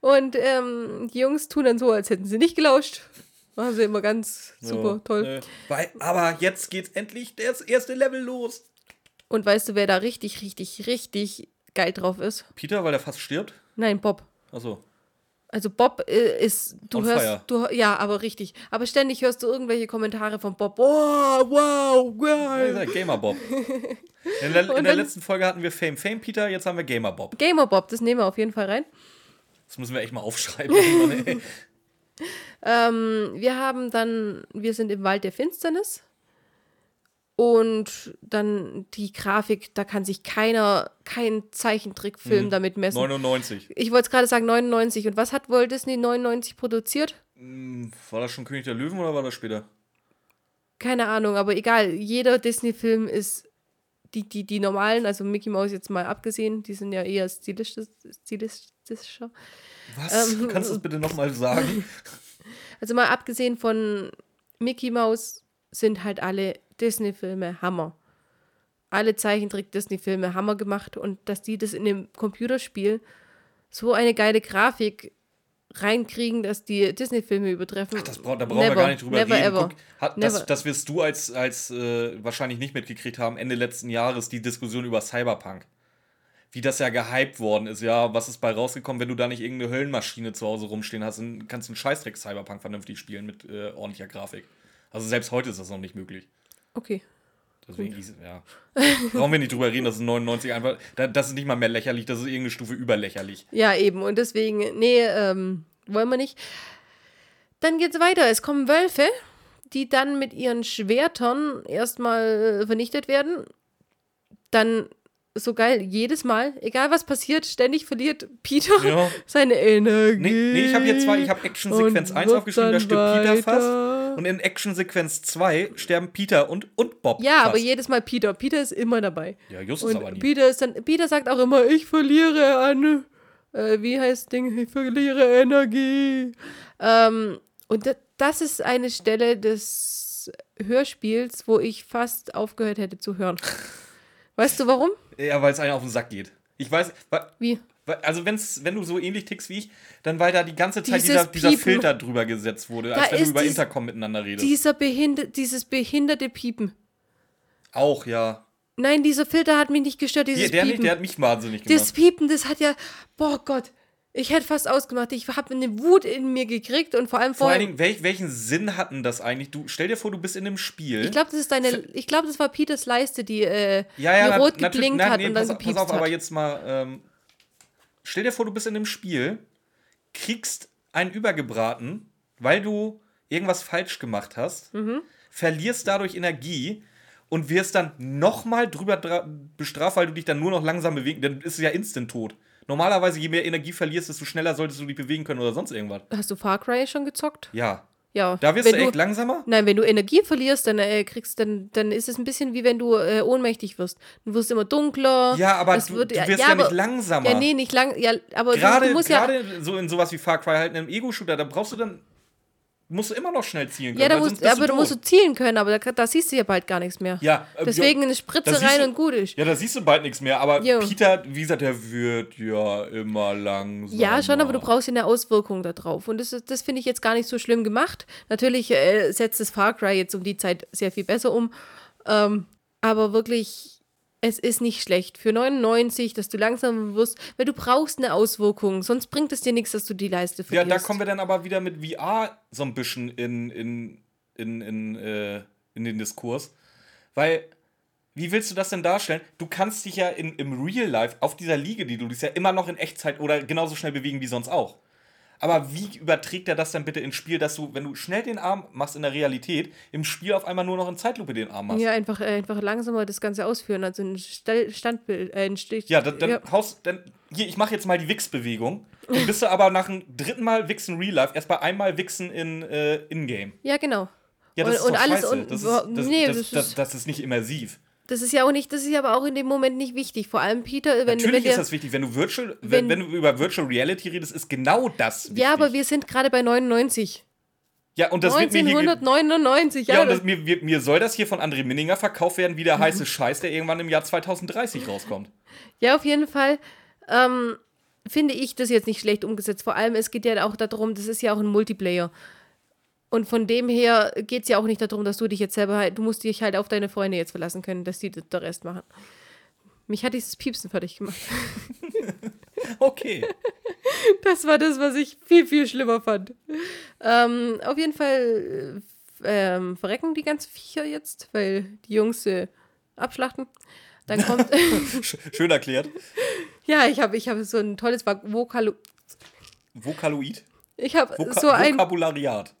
Und ähm, die Jungs tun dann so, als hätten sie nicht gelauscht. Machen sie immer ganz super, ja. toll. Nee. Weil, aber jetzt geht's endlich das erste Level los. Und weißt du, wer da richtig, richtig, richtig geil drauf ist? Peter, weil er fast stirbt? Nein, Bob. Achso. Also Bob äh, ist, du On hörst, fire. du, ja, aber richtig. Aber ständig hörst du irgendwelche Kommentare von Bob. Oh, wow, Ja, wow. sag Gamer Bob. In der, in der dann- letzten Folge hatten wir Fame Fame Peter, jetzt haben wir Gamer Bob. Gamer Bob, das nehmen wir auf jeden Fall rein. Das müssen wir echt mal aufschreiben. Ähm, wir haben dann, wir sind im Wald der Finsternis. Und dann die Grafik, da kann sich keiner, kein Zeichentrickfilm damit messen. 99. Ich wollte es gerade sagen, 99. Und was hat Walt Disney 99 produziert? Hm, War das schon König der Löwen oder war das später? Keine Ahnung, aber egal. Jeder Disney-Film ist die, die, die normalen, also Mickey Mouse jetzt mal abgesehen, die sind ja eher stilistisch, stilistischer. Was? Ähm, Kannst du das bitte nochmal sagen? Also mal abgesehen von Mickey Mouse sind halt alle Disney-Filme Hammer. Alle Zeichentrick-Disney-Filme Hammer gemacht und dass die das in dem Computerspiel so eine geile Grafik reinkriegen, dass die Disney-Filme übertreffen. Das bra da brauchen wir Never, gar nicht drüber never reden. Ever. Guck, hat, Never. das, das wirst du als, als äh, wahrscheinlich nicht mitgekriegt haben, Ende letzten Jahres die Diskussion über Cyberpunk. Wie das ja gehypt worden ist, ja, was ist bei rausgekommen, wenn du da nicht irgendeine Höllenmaschine zu Hause rumstehen hast, dann kannst du einen Scheißdreck Cyberpunk vernünftig spielen mit äh, ordentlicher Grafik. Also selbst heute ist das noch nicht möglich. Okay. Deswegen, ist- ja. Brauchen wir nicht drüber reden, das ist 99 einfach. da- Das ist nicht mal mehr lächerlich, das ist irgendeine Stufe überlächerlich. Ja, eben. Und deswegen, nee, ähm, wollen wir nicht. Dann geht's weiter. Es kommen Wölfe, die dann mit ihren Schwertern erstmal äh, vernichtet werden. Dann so geil, jedes Mal, egal was passiert, ständig verliert Peter Ja. seine Energie. Nee, nee, ich habe hier zwei, ich habe Action-Sequenz und 1 wird aufgeschrieben, da stirbt Peter fast. Und in Action-Sequenz 2 sterben Peter und, und Bob. Ja, fast. aber jedes Mal Peter. Peter ist immer dabei. Ja, Justus Und aber nie. Peter, ist dann, Peter sagt auch immer, ich verliere an, äh, wie heißt Ding, ich verliere Energie. Ähm, und da, das ist eine Stelle des Hörspiels, wo ich fast aufgehört hätte zu hören. Weißt du warum? Ja, weil es einer auf den Sack geht. Ich weiß, Wie? Also wenn's, wenn du so ähnlich tickst wie ich, dann weil da die ganze Zeit Dieses dieser, dieser Piepen. Filter drüber gesetzt wurde, Da als wenn du über dies- Intercom miteinander redest. Dieser behinder, dieses behinderte Piepen. Auch, ja. Nein, dieser Filter hat mich nicht gestört, dieses Hier, der, Piepen. nicht, der hat mich wahnsinnig gemacht. Das Piepen, das hat ja, boah Gott, ich hätte fast ausgemacht. Ich habe eine Wut in mir gekriegt und vor allem Vor vorher. allen Dingen, welch, welchen Sinn hatten das eigentlich? Du stell dir vor, du bist in einem Spiel. Ich glaube, das ist deine. Ich glaube, das war Peters Leiste, die, äh, ja, ja, die na- rot geblinkt nein, hat nee, und dann pass, pass gepiepst auf, hat. aber jetzt mal, ähm, stell dir vor, du bist in einem Spiel, kriegst einen übergebraten, weil du irgendwas falsch gemacht hast, Mhm. verlierst dadurch Energie und wirst dann nochmal drüber bestraft, weil du dich dann nur noch langsam bewegen, dann ist es ja instant tot. Normalerweise, je mehr Energie verlierst, desto schneller solltest du dich bewegen können oder sonst irgendwas. Hast du Far Cry schon gezockt? Ja. Ja. Da wirst wenn du echt langsamer? Nein, wenn du Energie verlierst, dann äh, kriegst dann, dann ist es ein bisschen wie wenn du äh, ohnmächtig wirst. Du wirst immer dunkler. Ja, aber du, wird- du wirst ja, nicht aber- langsamer. Ja, nee, nicht lang. Ja, aber Gerade, du musst ja. gerade so in sowas wie Far Cry halt in einem Ego-Shooter, da brauchst du dann, musst du immer noch schnell zielen können. Ja, musst, aber du musst du zielen können, aber da, da siehst du ja bald gar nichts mehr. Ja, äh, Deswegen ja, eine Spritze rein du- und gut ist. Ja, da siehst du bald nichts mehr, aber Jo. Peter, wie gesagt, der wird ja immer langsamer. Ja, schon, aber du brauchst ja eine Auswirkung darauf. Und das, das finde ich jetzt gar nicht so schlimm gemacht. Natürlich äh, setzt das Far Cry jetzt um die Zeit sehr viel besser um. Ähm, aber wirklich, es ist nicht schlecht. Für 99, dass du langsam wirst, weil du brauchst eine Auswirkung. Sonst bringt es dir nichts, dass du die Leiste Ja, verlierst. da kommen wir dann aber wieder mit VR so ein bisschen in, in, in, in, äh, in den Diskurs. Weil, wie willst du das denn darstellen? Du kannst dich ja in, im Real Life auf dieser Liege, die du liest, ja immer noch in Echtzeit oder genauso schnell bewegen wie sonst auch. Aber wie überträgt er das dann bitte ins Spiel, dass du, wenn du schnell den Arm machst in der Realität, im Spiel auf einmal nur noch in Zeitlupe den Arm machst? Ja, einfach, äh, einfach langsamer das Ganze ausführen. Also ein Stell Standbild, äh, ein Stich. Ja, dann, dann haust, dann, hier, ich mache jetzt mal die Wix-Bewegung. Dann bist du aber nach dem dritten Mal Wichsen Real Life erst bei einmal Wichsen in äh, Ingame. ja, genau. Ja, das Und- ist und alles scheiße. und- das, ist, das, nee, das, das das ist nicht immersiv. Das ist ja auch nicht, das ist ja aber auch in dem Moment nicht wichtig. Vor allem Peter, wenn, wenn Natürlich der, ist das wichtig. Wenn du, Virtual, wenn- wenn, wenn du über Virtual Reality redest, ist genau das wichtig. Ja, aber wir sind gerade bei 99. ja, und das wird mir hier, 1999, ja. ja, und das, mir, mir, mir soll das hier von André Minninger verkauft werden wie der heiße Scheiß, der irgendwann im Jahr 2030 rauskommt. ja, auf jeden Fall ähm, finde ich das jetzt nicht schlecht umgesetzt. Vor allem, es geht ja auch darum, das ist ja auch ein Multiplayer. Und von dem her geht es ja auch nicht darum, dass du dich jetzt selber halt, du musst dich halt auf deine Freunde jetzt verlassen können, dass die den Rest machen. Mich hat dieses Piepsen fertig gemacht. Okay. Das war das, was ich viel, viel schlimmer fand. Ähm, auf jeden Fall äh, ähm, verrecken die ganzen Viecher jetzt, weil die Jungs äh, abschlachten. Dann kommt. Schön erklärt. ja, ich habe ich hab so ein tolles Vok- Vokalo. Vokaloid. Ich habe so ein, Vokabulariat.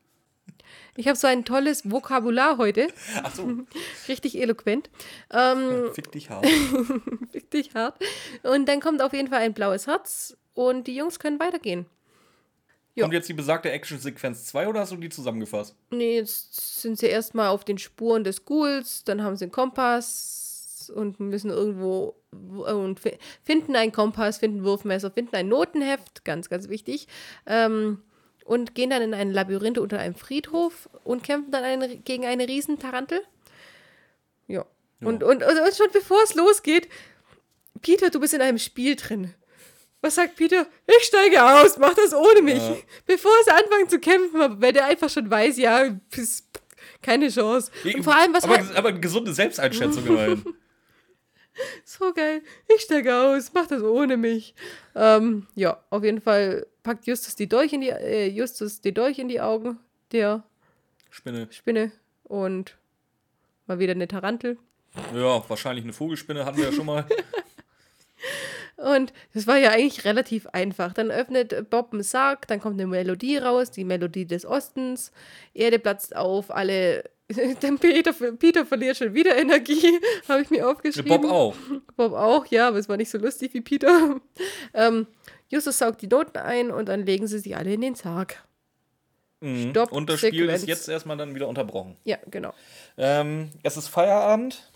Ich habe so ein tolles Vokabular heute, Ach so, richtig eloquent, ähm, fick dich hart. richtig hart. Und dann kommt auf jeden Fall ein blaues Herz und die Jungs können weitergehen. Ja. Kommt jetzt die besagte Action-Sequenz 2 oder hast du die zusammengefasst? Nee, jetzt sind sie erstmal auf den Spuren des Ghouls, dann haben sie einen Kompass und müssen irgendwo w- und fi- finden einen Kompass, finden Wurfmesser, finden ein Notenheft, ganz, ganz wichtig. Ähm, und gehen dann in ein Labyrinth unter einem Friedhof und kämpfen dann eine, gegen eine Riesentarantel. Ja. Ja. Und, und, und, schon bevor es losgeht, Peter, du bist in einem Spiel drin. Was sagt Peter? Ich steige aus, mach das ohne mich. Ja. Bevor sie anfangen zu kämpfen, weil der einfach schon weiß, ja, keine Chance. Und vor allem, was aber, halt, aber eine gesunde Selbsteinschätzung immerhin. so geil, ich steige aus, mach das ohne mich. Ähm, ja, auf jeden Fall packt Justus die Dolch in die, äh, Justus die Dolch in die Augen der Spinne. Spinne und mal wieder eine Tarantel. Ja, wahrscheinlich eine Vogelspinne hatten wir ja schon mal. Und das war ja eigentlich relativ einfach. Dann öffnet Bob einen Sarg, dann kommt eine Melodie raus, die Melodie des Ostens. Erde platzt auf, alle. Dann Peter, Peter verliert schon wieder Energie, habe ich mir aufgeschrieben. Bob auch. Bob auch, ja, aber es war nicht so lustig wie Peter. Ähm, Justus saugt die Noten ein und dann legen sie sie alle in den Sarg. Mhm. Stopp, Und das Spiel Sequenz. ist jetzt erstmal dann wieder unterbrochen. Ja, genau. Ähm, es ist Feierabend.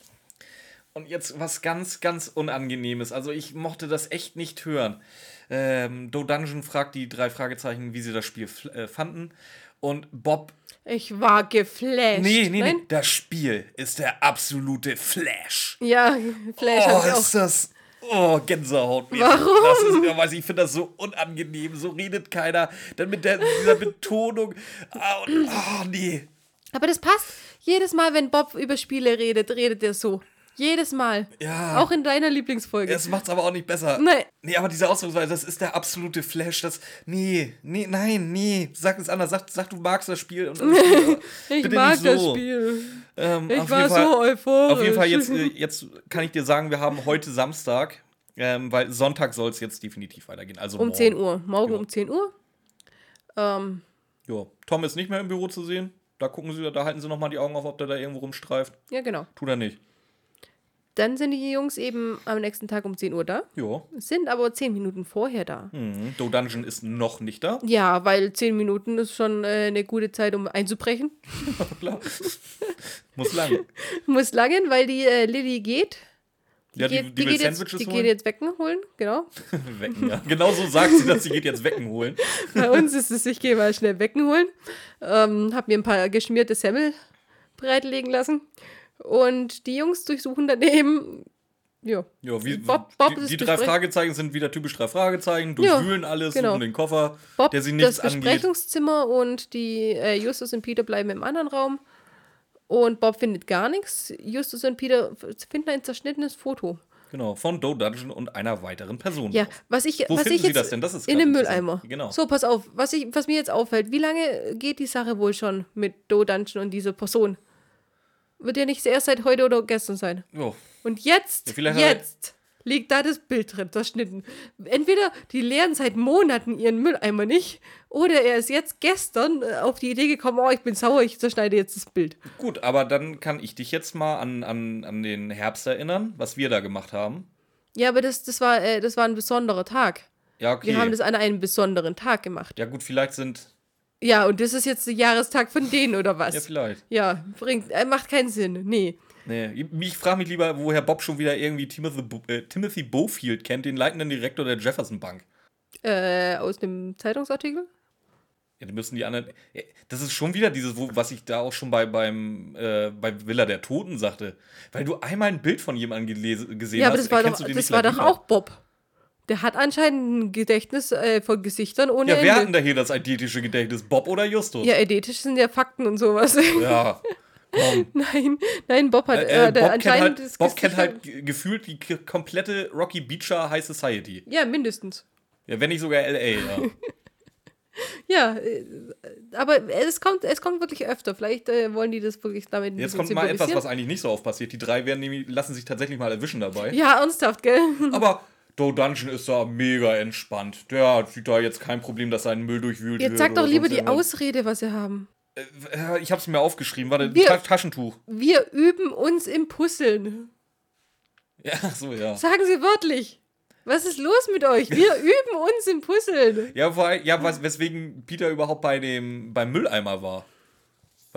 Und jetzt was ganz, ganz Unangenehmes. Also ich mochte das echt nicht hören. Ähm, Do Dungeon fragt die drei Fragezeichen, wie sie das Spiel äh, fanden. Und Bob, Ich war geflasht. nee, nee, Nein? nee, das Spiel ist der absolute Flash. Ja, Flash oh, hat ich auch. ist das. Oh, Gänsehaut. Warum? Das ist, ja, weiß ich, ich finde das so unangenehm. So redet keiner. Dann mit der, dieser Betonung. Ah, und, oh, nee. Aber das passt. Jedes Mal, wenn Bob über Spiele redet, redet er so. Jedes Mal. Ja. Auch in deiner Lieblingsfolge. Es macht's aber auch nicht besser. Nein. Nee, aber diese Ausdrucksweise, das ist der absolute Flash. Das. Nee, nee, nein, nee. Sag es anders. Sag, sag du magst das Spiel. Und, Ich bitte mag nicht das so. Spiel. Ähm, Ich auf war Fall, so euphorisch. Auf jeden Fall, jetzt, äh, jetzt kann ich dir sagen, wir haben heute Samstag. Ähm, weil Sonntag soll es jetzt definitiv weitergehen. Also um morgen. 10 Uhr. Morgen Ja. um 10 Uhr. Ähm, Ja. Tom ist nicht mehr im Büro zu sehen. Da gucken sie, da halten sie nochmal die Augen auf, ob der da irgendwo rumstreift. ja, genau. Tut er nicht. Dann sind die Jungs eben am nächsten Tag um 10 Uhr da. Ja. Sind aber 10 Minuten vorher da. Mhm. Do Dungeon ist noch nicht da. Ja, weil 10 Minuten ist schon äh, eine gute Zeit, um einzubrechen. Klar. Muss lang. Muss langen, weil die äh, Lilly geht. Ja, die, geht, die, will geht jetzt, Sandwiches die holen. geht jetzt Wecken holen, genau. Wecken, ja. Genau so sagt sie, dass sie geht jetzt Wecken holen. Bei uns ist es, ich gehe mal schnell Wecken holen. Ähm, hab mir ein paar geschmierte Semmel bereitlegen lassen. Und die Jungs durchsuchen daneben. Ja. Ja, wie, Bob- Bob die, die drei Fragezeichen sind wieder typisch drei Fragezeichen, Ja, durchwühlen alles, genau. suchen den Koffer, Bob, der sie das nichts angeht. Besprechungszimmer und die äh, Justus und Peter bleiben im anderen Raum. Und Bob findet gar nichts. Justus und Peter finden ein zerschnittenes Foto. Genau, von Do Dungeon und einer weiteren Person. Ja, was ich, Wo was finden ich Sie jetzt das denn? Das ist in dem. Mülleimer. Genau. So, pass auf, was, ich, was mir jetzt auffällt, wie lange geht die Sache wohl schon mit Do Dungeon und dieser Person? Wird ja nicht erst seit heute oder gestern sein. Jo. Und jetzt, Ja, jetzt liegt da das Bild drin, zerschnitten. Entweder die leeren seit Monaten ihren Mülleimer nicht, oder er ist jetzt gestern äh, auf die Idee gekommen, oh, ich bin sauer, ich zerschneide jetzt das Bild. Gut, aber dann kann ich dich jetzt mal an, an, an den Herbst erinnern, was wir da gemacht haben. Ja, aber das, das, war, äh, das war ein besonderer Tag. Ja, okay. Wir haben das an einem besonderen Tag gemacht. ja, gut, vielleicht sind. Ja, und das ist jetzt der Jahrestag von denen, oder was? Ja, vielleicht. Ja, bringt, äh, macht keinen Sinn. Nee. Nee, ich frage mich lieber, woher Bob schon wieder irgendwie Timothy, äh, Timothy Bofield kennt, den leitenden Direktor der Jefferson Bank. Äh, aus dem Zeitungsartikel? Ja, die müssen die anderen. Ja, Das ist schon wieder dieses, was ich da auch schon bei, beim, äh, bei Villa der Toten sagte. Weil du einmal ein Bild von jemandem gelese, gesehen Ja, aber hast, das war erkennst doch, du den das nicht war doch auch Bob. Der hat anscheinend ein Gedächtnis äh, von Gesichtern ohne Ja, wer hat denn da hier das eidetische Gedächtnis? Bob oder Justus? Ja, identisch sind ja Fakten und sowas. Ja, komm. nein, nein, Bob hat Äh, äh, der Bob kennt anscheinend halt, das Bob kennt halt ge- gefühlt die komplette Rocky Beacher High Society. Ja, mindestens. Ja, wenn nicht sogar LA, ja. Ja, äh, aber es kommt, es kommt wirklich öfter. Vielleicht äh, wollen die das wirklich damit ein Jetzt kommt mal etwas, was eigentlich nicht so oft passiert. Die drei werden nämlich, lassen sich tatsächlich mal erwischen dabei. Ja, ernsthaft, gell? Aber Do Dungeon ist da mega entspannt. Der sieht da jetzt kein Problem, dass sein Müll durchwühlt Jetzt wird. sag doch lieber die irgendwas. Ausrede, was sie haben. Äh, Ich hab's mir aufgeschrieben. Warte, Wir- Ta Taschentuch. Wir üben uns im Puzzeln. Ja, so, ja. Sagen Sie wörtlich. Was ist los mit euch? Wir üben uns im Puzzeln. Ja, weil, ja was, weswegen Peter überhaupt bei dem, beim Mülleimer war.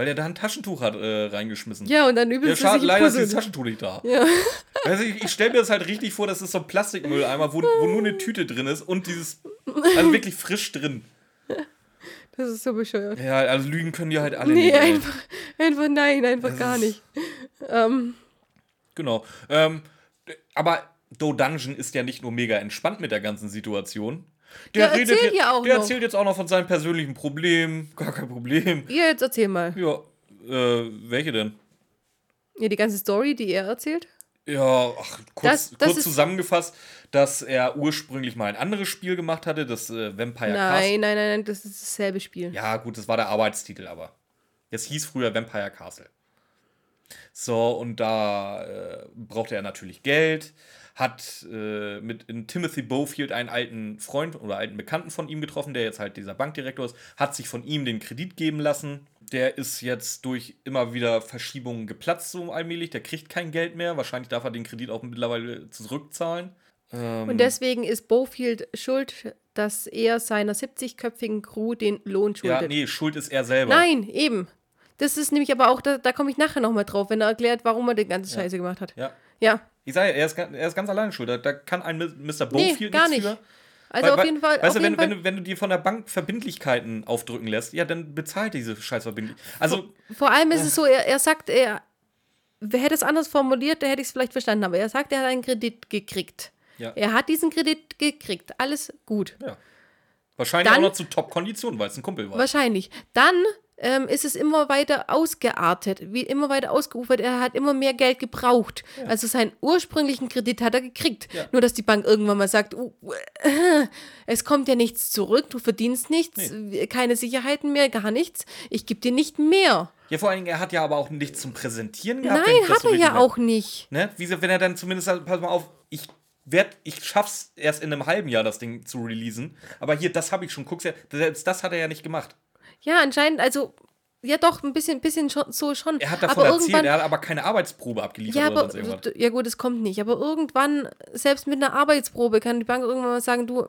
Weil er da ein Taschentuch hat äh, reingeschmissen. Ja, und dann üben Ja, schade, leider ist dieses Taschentuch nicht da. Ja. Also ich, ich stelle mir das halt richtig vor, das ist so ein Plastikmülleimer, wo, wo nur eine Tüte drin ist und dieses, also wirklich frisch drin. Das ist so bescheuert. Ja, also Lügen können die halt alle Nee, nicht. ey. einfach, einfach nein, einfach Das gar nicht. Ähm, Genau. Ähm, aber Do Dungeon ist ja nicht nur mega entspannt mit der ganzen Situation. Der erzählt jetzt- ja auch Der noch. erzählt jetzt auch noch von seinen persönlichen Problemen. Gar kein Problem. ja, jetzt erzähl mal. Ja, äh, welche denn? Ja, die ganze Story, die er erzählt. Ja, ach, kurz, Das- das kurz zusammengefasst, dass er ursprünglich mal ein anderes Spiel gemacht hatte, das äh, Vampire Castle. Nein, nein, nein, nein, das ist dasselbe Spiel. Ja, gut, das war der Arbeitstitel, aber. Es hieß früher Vampire Castle. So, und da äh, brauchte er natürlich Geld, hat äh, mit in Timothy Bofield einen alten Freund oder alten Bekannten von ihm getroffen, der jetzt halt dieser Bankdirektor ist, hat sich von ihm den Kredit geben lassen. Der ist jetzt durch immer wieder Verschiebungen geplatzt, so allmählich. Der kriegt kein Geld mehr. Wahrscheinlich darf er den Kredit auch mittlerweile zurückzahlen. Ähm, Und deswegen ist Bofield schuld, dass er seiner 70-köpfigen Crew den Lohn ja, schuldet. nee, schuld ist er selber. Nein, eben. Das ist nämlich aber auch, da, da komme ich nachher nochmal drauf, wenn er erklärt, warum er den ganzen Scheiße gemacht hat. Ja. Ja. Ich sage ja, er ist, er ist ganz alleine schuld. Da, da kann ein Mr. Nee, Bofield gar nichts nicht. für. Also Weil- auf jeden Fall. Weißt du, wenn, wenn, du, wenn du dir von der Bank Verbindlichkeiten aufdrücken lässt, ja, dann bezahlt diese Scheißverbindlichkeiten. Also, vor allem ist es so, er, er sagt, er hätte es anders formuliert, da hätte ich es vielleicht verstanden, aber er sagt, er hat einen Kredit gekriegt. Ja. Er hat diesen Kredit gekriegt. Alles gut. ja. Wahrscheinlich Dann- auch noch zu Top-Konditionen, weil es ein Kumpel war. Wahrscheinlich. Dann ähm, ist es immer weiter ausgeartet, wie immer weiter ausgeufert. Er hat immer mehr Geld gebraucht. Also seinen ursprünglichen Kredit hat er gekriegt. Ja. Nur, dass die Bank irgendwann mal sagt, uh, äh, es kommt ja nichts zurück, du verdienst nichts, keine Sicherheiten mehr, gar nichts. Ich gebe dir nicht mehr. Ja, vor allen Dingen, er hat ja aber auch nichts zum Präsentieren gehabt. Nein, hat er ja auch nicht. Ne? Wie, wenn er dann zumindest, sagt, pass mal auf, ich werd, ich schaff's erst in einem halben Jahr, das Ding zu releasen. Aber hier, das habe ich schon. Guck's ja, selbst das hat er ja nicht gemacht. Ja, anscheinend, also, ja doch, ein bisschen, bisschen schon, so schon. Er hat davon aber erzählt, er hat aber keine Arbeitsprobe abgeliefert Ja, oder aber ja gut, es kommt nicht. Aber irgendwann, selbst mit einer Arbeitsprobe, kann die Bank irgendwann mal sagen, du,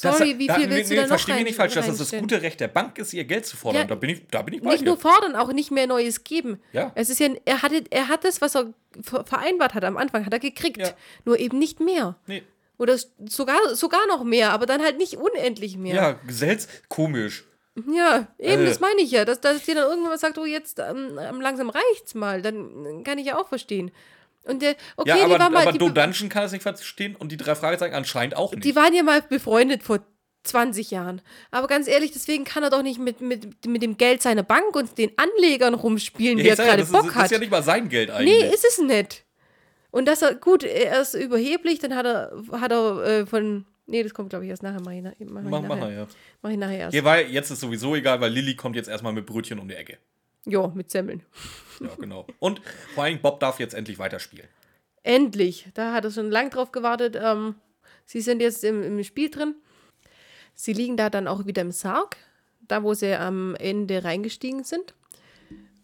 Das- sorry, wie da- viel nee, willst nee, du da noch Versteh mich nicht falsch, dass das das gute Recht der Bank ist, ihr Geld zu fordern. Ja. da, bin ich, da bin ich bei Nicht dir. nur fordern, auch nicht mehr Neues geben. Ja. Es ist ja, er hatte, er hat das, was er ver- vereinbart hat am Anfang, hat er gekriegt. Ja. Nur eben nicht mehr. Nee. Oder sogar, sogar noch mehr, aber dann halt nicht unendlich mehr. Ja, Gesetz, komisch. Ja, eben, Äh. das meine ich ja. Dass, dass dir dann irgendwann mal sagt, oh, jetzt ähm, ähm, langsam reicht's mal, dann äh, kann ich ja auch verstehen. Und der, okay, ja, die aber, war mal, aber die, Do Dungeon kann es nicht verstehen und die drei Fragezeichen anscheinend auch nicht. die waren ja mal befreundet vor 20 Jahren. Aber ganz ehrlich, deswegen kann er doch nicht mit, mit, mit dem Geld seiner Bank und den Anlegern rumspielen, Ja, wie er ja, gerade das, Bock ist, das hat. ist ja nicht mal sein Geld eigentlich. Nee, ist es nicht. Und dass er, gut, er ist überheblich, dann hat er, hat er äh, von, nee, das kommt glaube ich erst nachher, mach ich, nach, mach ich mach, mach nachher. mal, ja. Mach ich nachher erst. Ja, weil jetzt ist sowieso egal, weil Lilly kommt jetzt erstmal mit Brötchen um die Ecke. Ja, mit Semmeln. Ja, genau. Und vor allem Bob darf jetzt endlich weiterspielen. Endlich. Da hat er schon lang drauf gewartet. Ähm, sie sind jetzt im, im Spiel drin. Sie liegen da dann auch wieder im Sarg, da wo sie am Ende reingestiegen sind.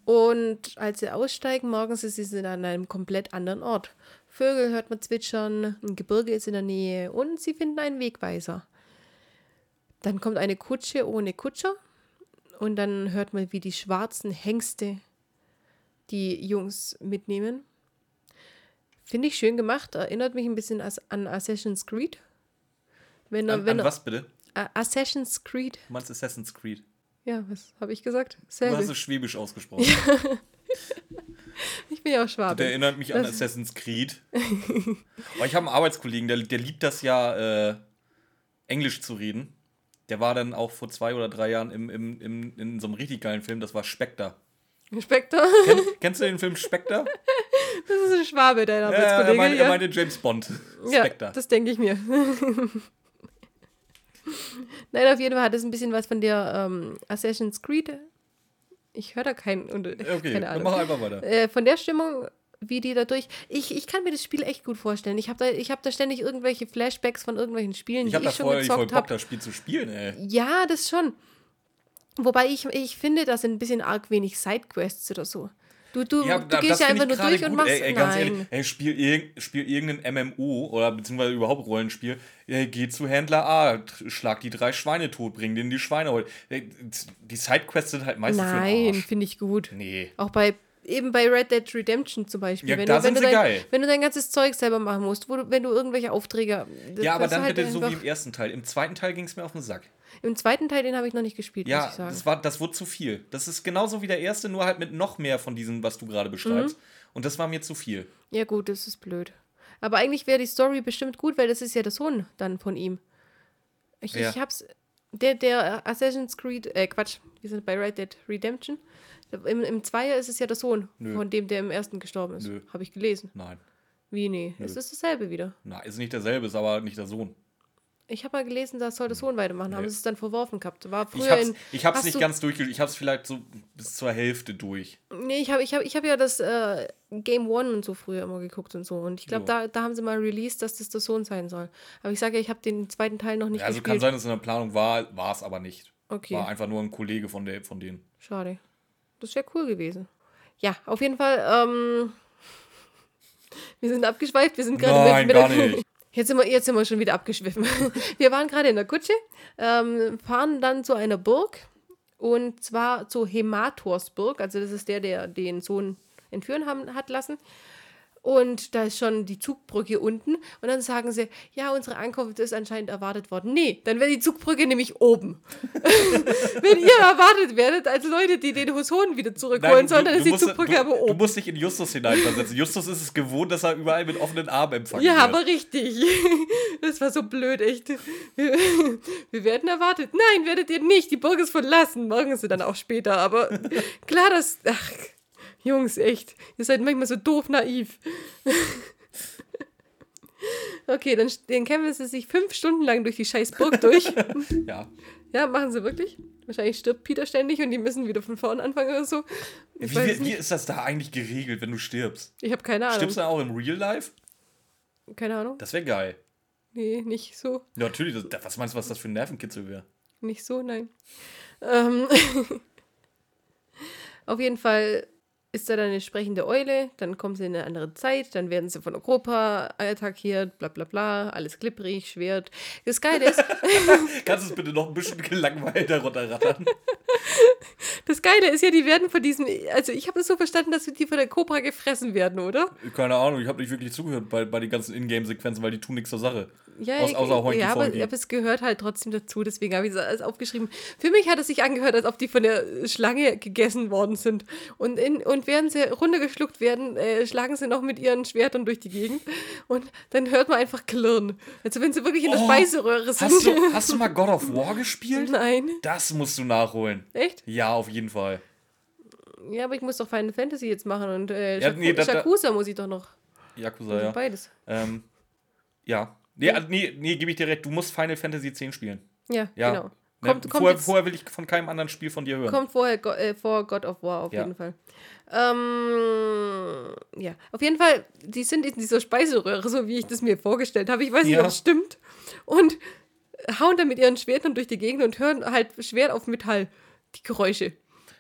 Und als sie aussteigen, morgens ist sie an einem komplett anderen Ort. Vögel hört man zwitschern, ein Gebirge ist in der Nähe und sie finden einen Wegweiser. Dann kommt eine Kutsche ohne Kutscher und dann hört man, wie die schwarzen Hengste die Jungs mitnehmen. Finde ich schön gemacht. Erinnert mich ein bisschen an Assassin's Creed. Wenn An, wenn an was bitte? Assassin's Creed. Du meinst Assassin's Creed. Ja, was habe ich gesagt? Du Selbe. hast es schwäbisch ausgesprochen. Ich bin ja auch Der Schwabe. erinnert mich an Das- Assassin's Creed. Aber ich habe einen Arbeitskollegen, der, der liebt das ja, äh, Englisch zu reden. Der war dann auch vor zwei oder drei Jahren im, im, im, in so einem richtig geilen Film, das war Spectre. Spectre. Kenn, kennst du den Film Spectre? Das ist ein Schwabe, dein Ja, er, Arbeitskollege. meinte, Ja, er meinte James Bond. ja, Spectre. das denke ich mir. Nein, auf jeden Fall hat es ein bisschen was von der ähm, Assassin's Creed. Ich höre da keinen. Und, okay, keine dann Ahnung. mach einfach weiter. äh, von der Stimmung, wie die da durch. Ich, ich kann mir das Spiel echt gut vorstellen. Ich habe da, ich hab da ständig irgendwelche Flashbacks von irgendwelchen Spielen, Ich die habe ich schon voll, voll gezockt Bock, habe. das Spiel zu spielen, ey. Ja, das schon. Wobei ich, ich finde, da sind ein bisschen arg wenig Sidequests oder so. Du, du, Ja, du gehst ja einfach nur durch und gut. machst. Ey, ey, ganz nein. ehrlich, ey, spiel, irg spiel irgendein MMO oder beziehungsweise überhaupt Rollenspiel. Ey, geh zu Händler A, schlag die drei Schweine tot, bring denen die Schweine heute. Die Sidequests sind halt meistens Nein, finde ich gut. Nee. Auch bei eben bei Red Dead Redemption zum Beispiel. Ja, wenn, da du, wenn, sind du sie dein, geil. wenn du dein ganzes Zeug selber machen musst, wo du, wenn du irgendwelche Aufträge. das- Ja, aber das dann halt bitte so wie im ersten Teil. Im zweiten Teil ging es mir auf den Sack. Im zweiten Teil, den habe ich noch nicht gespielt, muss Ja, ich sagen. das, war, das wurde zu viel. Das ist genauso wie der erste, nur halt mit noch mehr von diesem, was du gerade beschreibst. Mhm. Und das war mir zu viel. Ja, gut, das ist blöd. Aber eigentlich wäre die Story bestimmt gut, weil das ist ja der Sohn dann von ihm. Ich, Ja. ich hab's. Der, der Assassin's Creed, äh, Quatsch, wir sind bei Red Dead Redemption. Im, Im Zweier ist es ja der Sohn Nö. von dem, der im ersten gestorben ist. Nö. Habe ich gelesen. Nein. Wie, nee? Es ist dasselbe wieder. Na, ist nicht derselbe, ist aber nicht der Sohn. Ich habe mal gelesen, das soll der Sohn weitermachen, haben sie es dann verworfen gehabt. War früher Ich hab's, in. ich hab's hast nicht du, ganz durchgespielt. Ich hab's vielleicht so bis zur Hälfte durch. Nee, ich habe ich hab, ich hab ja das äh, Game One und so früher immer geguckt und so. Und ich glaube, da, da haben sie mal released, dass das der Sohn sein soll. Aber ich sage ja, ich habe den zweiten Teil noch nicht Also kann gespielt. sein, dass es in der Planung war, war es aber nicht. Okay. War einfach nur ein Kollege von, der, von denen. Schade. Das wäre cool gewesen. Ja, auf jeden Fall. Ähm, wir sind abgeschweift. Wir sind gerade Nein, gar nicht. Jetzt sind, wir, jetzt sind wir schon wieder abgeschwiffen. Wir waren gerade in der Kutsche, ähm, fahren dann zu einer Burg und zwar zu Hematorsburg. Also das ist der, der den Sohn entführen haben, hat lassen. Und da ist schon die Zugbrücke unten. Und dann sagen sie, ja, unsere Ankunft ist anscheinend erwartet worden. Nee, dann wäre die Zugbrücke nämlich oben. Wenn ihr erwartet werdet als Leute, die den Hosonen wieder zurückholen sollen, dann ist die Zugbrücke du, aber Du oben. musst dich in Justus hineinversetzen. Justus ist es gewohnt, dass er überall mit offenen Armen empfangen Ja, wird. aber richtig. Das war so blöd, echt. Wir, wir werden erwartet. Nein, werdet ihr nicht. Die Burg ist verlassen. Morgen sie dann auch später. Aber klar, das. Ach, Jungs, echt. Ihr seid manchmal so doof naiv. Okay, dann, dann kämpfen sie sich fünf Stunden lang durch die scheiß Burg durch. Ja. Ja, machen sie wirklich. Wahrscheinlich stirbt Peter ständig und die müssen wieder von vorn anfangen oder so. Ich Wie, wie, wie ist das da eigentlich geregelt, wenn du stirbst? Ich habe keine Ahnung. Stirbst du auch im Real Life? Keine Ahnung. Das wäre geil. Nee, nicht so. Ja, natürlich. Das, was meinst du, was das für ein Nervenkitzel wäre? Nicht so, nein. Ähm, auf jeden Fall ist da dann eine sprechende Eule, dann kommen sie in eine andere Zeit, dann werden sie von Europa attackiert, bla bla bla, alles klipprig, Schwert. Das Geile ist, Kannst du es bitte noch ein bisschen gelangweilter runterrattern? das Geile ist ja, die werden von diesem, also ich habe es so verstanden, dass die von der Cobra gefressen werden, oder? Keine Ahnung, ich habe nicht wirklich zugehört bei, bei den ganzen Ingame-Sequenzen, weil die tun nichts zur Sache. Ja, Aus, ich- außer Hoinky ja aber, aber es gehört halt trotzdem dazu, deswegen habe ich es alles aufgeschrieben. Für mich hat es sich angehört, als ob die von der Schlange gegessen worden sind. Und, in, und während sie runtergeschluckt werden, äh, schlagen sie noch mit ihren Schwertern durch die Gegend. Und dann hört man einfach klirren. Also wenn sie wirklich in der Oh, Speiseröhre sind. Hast du, hast du mal God of War gespielt? Nein. Das musst du nachholen. Echt? Ja, auf jeden Fall. Ja, aber ich muss doch Final Fantasy jetzt machen und äh, Ja, nee, Shakusa muss ich doch noch. Yakuza, Also ja. Beides. Ähm, ja. Nee, also, nee, nee gebe ich dir recht. Du musst Final Fantasy X spielen. Ja, Ja. genau. Ne, Kommt, kommt, vorher, vorher will ich von keinem anderen Spiel von dir hören. kommt vorher Go äh, vor God of War auf Ja. jeden Fall. Ähm, ja, auf jeden Fall, die sind in dieser Speiseröhre, so wie ich das mir vorgestellt habe. Ich weiß nicht, Ja. ob es stimmt. Und hauen dann mit ihren Schwertern durch die Gegend und hören halt Schwert auf Metall. Die Geräusche.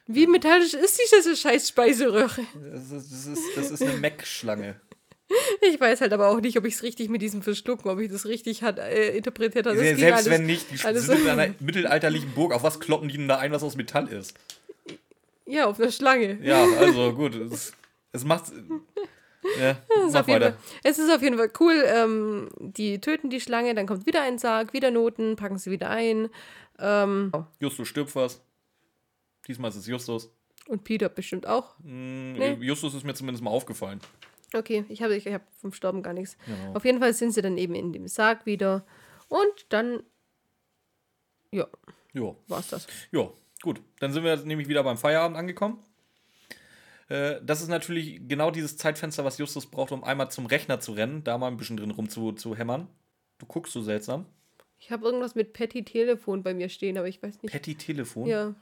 Wie metallisch ist diese scheiß Speiseröhre? Das ist, das ist, das ist eine Mac-Schlange. Ich weiß halt aber auch nicht, ob ich es richtig mit diesem Verschlucken, ob ich das richtig hat, äh, interpretiert habe. Ging Selbst alles- wenn nicht, die alles- sind in einer mittelalterlichen Burg. Auf was kloppen die denn da ein, was aus Metall ist? Ja, auf einer Schlange. Ja, also gut. Es, es macht. Ja, ist mach auf jeden weiter. Fall, es ist auf jeden Fall cool. Ähm, die töten die Schlange, dann kommt wieder ein Sarg, wieder Noten, packen sie wieder ein. Ähm, Justus stirbt was. Diesmal ist es Justus. und Peter bestimmt auch. Hm, Nee. Justus ist mir zumindest mal aufgefallen. Okay, ich habe ich hab vom Sterben gar nichts. Genau. Auf jeden Fall sind sie dann eben in dem Sarg wieder. Und dann, ja, Ja. war's das. Ja, gut. Dann sind wir nämlich wieder beim Feierabend angekommen. Äh, das ist natürlich genau dieses Zeitfenster, was Justus braucht, um einmal zum Rechner zu rennen, da mal ein bisschen drin rum zu, zu hämmern. Du guckst so seltsam. Ich habe irgendwas mit Patty Telefon bei mir stehen, aber ich weiß nicht. Patty Telefon. Ja.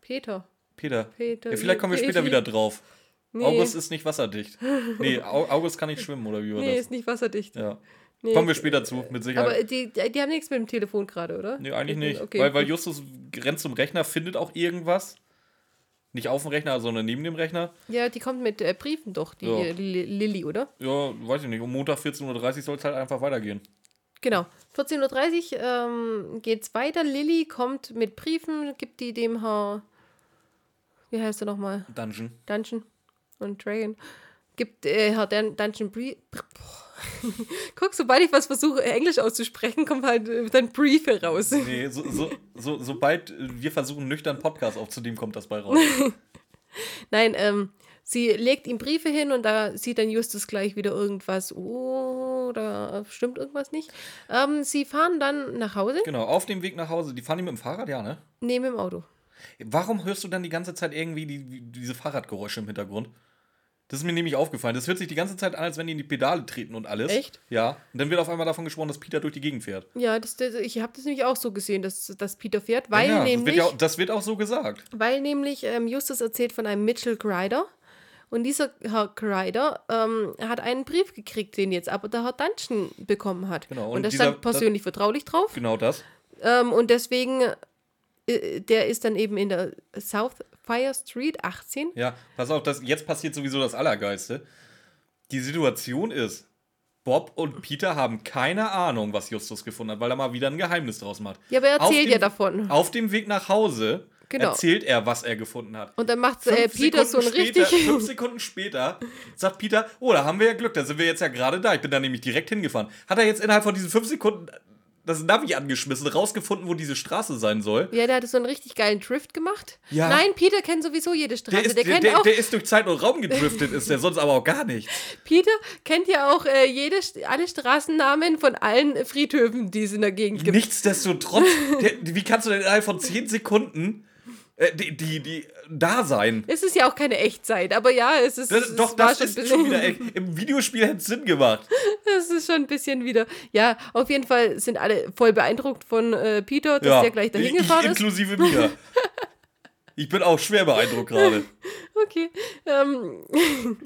Peter. Peter. Peter. Ja, vielleicht kommen wir später wieder drauf. Nee, August ist nicht wasserdicht. Nee, Au- August kann nicht schwimmen, oder wie war nee das? ist nicht wasserdicht. Ja. Nee. Kommen wir später zu, mit Sicherheit. Aber die, die haben nichts mit dem Telefon gerade, oder? nee, eigentlich nicht. Okay. Weil, weil Justus rennt zum Rechner, findet auch irgendwas. Nicht auf dem Rechner, sondern neben dem Rechner. Ja, die kommt mit äh, Briefen doch, die Ja. Li- Lilly, oder? Ja, weiß ich nicht. Um Montag 14.30 Uhr soll es halt einfach weitergehen. Genau. 14.30 Uhr ähm, geht's weiter. Lilly kommt mit Briefen, gibt die dem Herr. Wie heißt er nochmal? Dungeon. Dungeon und Dragon. Gibt äh, Herr Dan Dungeon Brief. Guck, sobald ich was versuche, Englisch auszusprechen, kommt halt äh, dann Briefe raus. Nee, so, so, so, sobald wir versuchen, nüchtern Podcast aufzunehmen, kommt das bei raus. Nein, ähm, sie legt ihm Briefe hin und da sieht dann Justus gleich wieder irgendwas. Oh, da stimmt irgendwas nicht. Ähm, sie fahren dann nach Hause, genau, auf dem Weg nach Hause. Die fahren die mit dem Fahrrad, ja, ne? neben dem Auto. Warum hörst du dann die ganze Zeit irgendwie die, diese Fahrradgeräusche im Hintergrund? Das ist mir nämlich aufgefallen. Das hört sich die ganze Zeit an, als wenn die in die Pedale treten und alles. Echt? Ja. Und dann wird auf einmal davon gesprochen, dass Peter durch die Gegend fährt. Ja, das, das, ich habe das nämlich auch so gesehen, dass, dass Peter fährt, weil ja, das wird, nämlich, ja, auch- das wird auch so gesagt. weil nämlich ähm, Justus erzählt von einem Mitchell Grider. Und dieser Herr Grider ähm, hat einen Brief gekriegt, den jetzt aber der Herr Dungeon bekommen hat. Genau, Und, und da stand persönlich vertraulich drauf. Genau das. Ähm, und deswegen, äh, der ist dann eben in der South Fire Street 18. Ja, pass auf, das, jetzt passiert sowieso das Allergeiste. Die Situation ist, Bob und Peter haben keine Ahnung, was Justus gefunden hat, weil er mal wieder ein Geheimnis draus macht. Ja, aber er erzählt dem- ja davon. Auf dem Weg nach Hause Genau. erzählt er, was er gefunden hat. Und dann macht äh, Peter so ein Sekunden später, richtig. Fünf Sekunden später sagt Peter, oh, da haben wir ja Glück, da sind wir jetzt ja gerade da. Ich bin da nämlich direkt hingefahren. Hat er jetzt innerhalb von diesen fünf Sekunden das Navi angeschmissen, rausgefunden, wo diese Straße sein soll? Ja, der hat so einen richtig geilen Drift gemacht. Ja. Nein, Peter kennt sowieso jede Straße. Der Der, ist, der, kennt der, auch, der ist durch Zeit und Raum gedriftet, ist der sonst aber auch gar nicht. Peter kennt ja auch äh, jede, alle Straßennamen von allen Friedhöfen, die es in der Gegend gibt. Nichtsdestotrotz, der, wie kannst du denn innerhalb von 10 Sekunden äh, die, die, die da sein? Es ist ja auch keine Echtzeit, aber ja, es ist. Das, es doch, das schon ist schon wieder, ey, im Videospiel hätte es Sinn gemacht. Das ist schon ein bisschen wieder. Ja, auf jeden Fall sind alle voll beeindruckt von äh, Peter, dass ja, der gleich dahin ich, gefahren ist. inklusive mir. Ich bin auch schwer beeindruckt gerade. Okay. Ähm,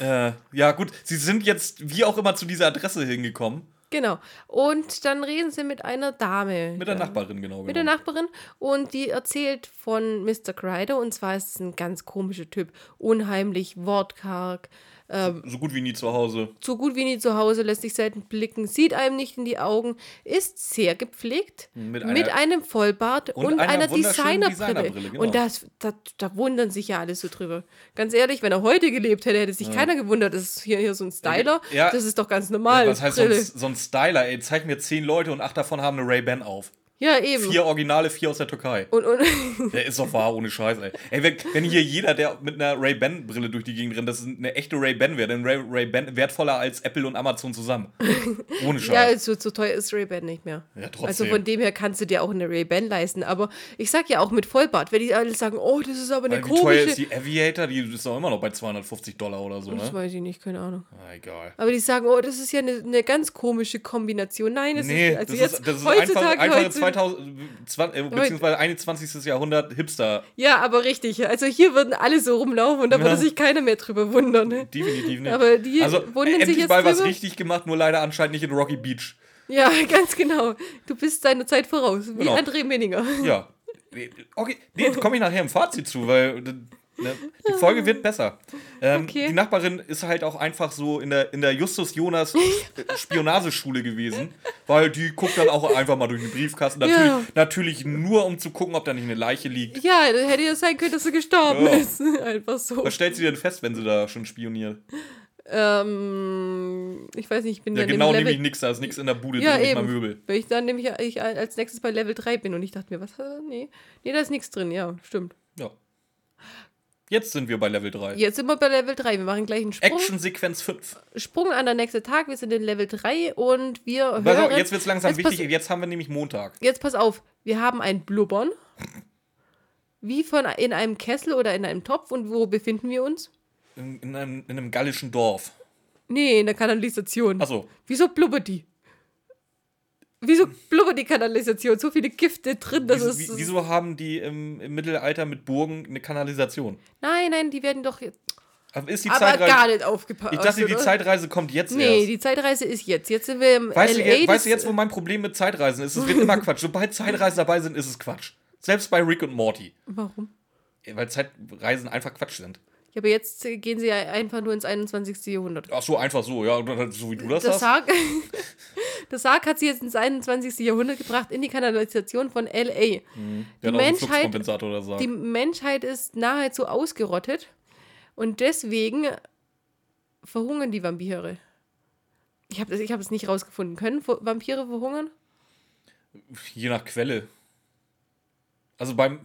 Äh, ja, gut, sie sind jetzt wie auch immer zu dieser Adresse hingekommen. Genau. Und dann reden sie mit einer Dame. Mit der. Nachbarin, genau. Mit der genau. Nachbarin und die erzählt von Mr. Crider und zwar ist es ein ganz komischer Typ, unheimlich, wortkarg, ähm, So gut wie nie zu Hause. so gut wie nie zu Hause, lässt sich selten blicken, sieht einem nicht in die Augen, ist sehr gepflegt, Mit mit, einer- einem Vollbart und und, einer einer Designerbrille. Designerbrille, genau. Und das, da, da wundern sich ja alle so drüber. Ganz ehrlich, wenn er heute gelebt hätte, hätte sich keiner gewundert, das ist hier, hier so ein Styler, Ja. das ist doch ganz normal. Was heißt so ein, so ein Styler? Ey, zeig mir zehn Leute und acht davon haben eine Ray-Ban auf. Ja, eben. Vier Originale, vier aus der Türkei. Und, und Der ist doch wahr, ohne Scheiß, ey. Ey, wenn, wenn hier jeder, der mit einer Ray-Ban-Brille durch die Gegend rennt, das ist eine echte Ray-Ban wäre, dann Ray- Ray-Ban wertvoller als Apple und Amazon zusammen. Ohne Ja, Scheiß. so, teuer ist Ray-Ban nicht mehr. Ja, trotzdem. Also von dem her kannst du dir auch eine Ray-Ban leisten. Aber ich sag ja auch mit Vollbart, wenn die alle sagen, oh, das ist aber eine Weil Wie teuer komische. ist die Aviator? Die ist doch immer noch bei 250 Dollar oder so, das ne? weiß ich nicht, keine Ahnung. Ah, egal. Aber die sagen, oh, das ist ja eine, eine ganz komische Kombination. Nein, es Nee, ist, also das, jetzt ist, das ist heutzutage einfach, heute, 2000, 20, äh, beziehungsweise 21. Jahrhundert Hipster. Ja, aber richtig. Also hier würden alle so rumlaufen und da Ja. würde sich keiner mehr drüber wundern. Ne? Definitiv nicht. Aber die also, wundern sich endlich jetzt mal was drüber. richtig gemacht, nur leider anscheinend nicht in Rocky Beach. Ja, ganz genau. Du bist deiner Zeit voraus, wie Genau. André Menninger. Ja. Okay, nee, komme ich nachher im Fazit zu, weil ne, die Folge wird besser. Ähm, Okay. Die Nachbarin ist halt auch einfach so in der, in der Justus Jonas äh, Spionageschule gewesen, weil die guckt dann auch einfach mal durch den Briefkasten. Natürlich, Ja. natürlich nur, um zu gucken, ob da nicht eine Leiche liegt. Ja, hätte ja sein können, dass er gestorben Ja. ist. Einfach so. Was stellt sie denn fest, wenn sie da schon spioniert? Ähm, ich weiß nicht, ich bin Ja, dann genau, Level nämlich nichts, da ist nichts in der Bude, Ja, drin, nicht mal eben. Möbel. Weil ich dann nämlich ich als nächstes bei Level 3 bin und ich dachte mir, was? äh, Nee, nee da ist nichts drin. Ja, stimmt. Jetzt sind wir bei Level 3. Jetzt sind wir bei Level 3. Wir machen gleich einen Sprung. Action-Sequenz 5. Sprung an der nächste Tag. Wir sind in Level 3 und wir hören. Auf, jetzt wird es langsam Jetzt wichtig. Jetzt haben wir nämlich Montag. Jetzt pass auf. Wir haben ein Blubbern. Wie von in einem Kessel oder in einem Topf. Und wo befinden wir uns? In, in, einem, in einem gallischen Dorf. Nee, in der Kanalisation. Achso, Wieso blubbert die? Wieso blubbert die Kanalisation? So viele Gifte drin, dass wieso, es. wie- wieso haben die im, im Mittelalter mit Burgen eine Kanalisation? Nein, nein, die werden doch. jetzt- Aber ist die Aber Zeitreise. gar nicht aufgepasst. ich dachte, die oder? Zeitreise kommt jetzt Nee, erst. die Zeitreise ist jetzt. Jetzt sind wir im Weißt, du, LA. je- weißt das- du jetzt, wo mein Problem mit Zeitreisen ist? Es wird immer Quatsch. Sobald Zeitreisen dabei sind, ist es Quatsch. Selbst bei Rick und Morty. Warum? weil Zeitreisen einfach Quatsch sind. Ja, aber jetzt gehen sie ja einfach nur ins 21. Jahrhundert. Ach so, einfach so, ja, so wie du das, Das hast. Sarg, das Sarg hat sie jetzt ins 21. Jahrhundert gebracht, in die Kanalisation von L.A. Der auch einen Menschheit- Fluxkompensator oder so. Die Menschheit ist nahezu ausgerottet und deswegen verhungern die Vampire. Ich habe ich hab es nicht rausgefunden. Können Vampire verhungern? Je nach Quelle. Also beim.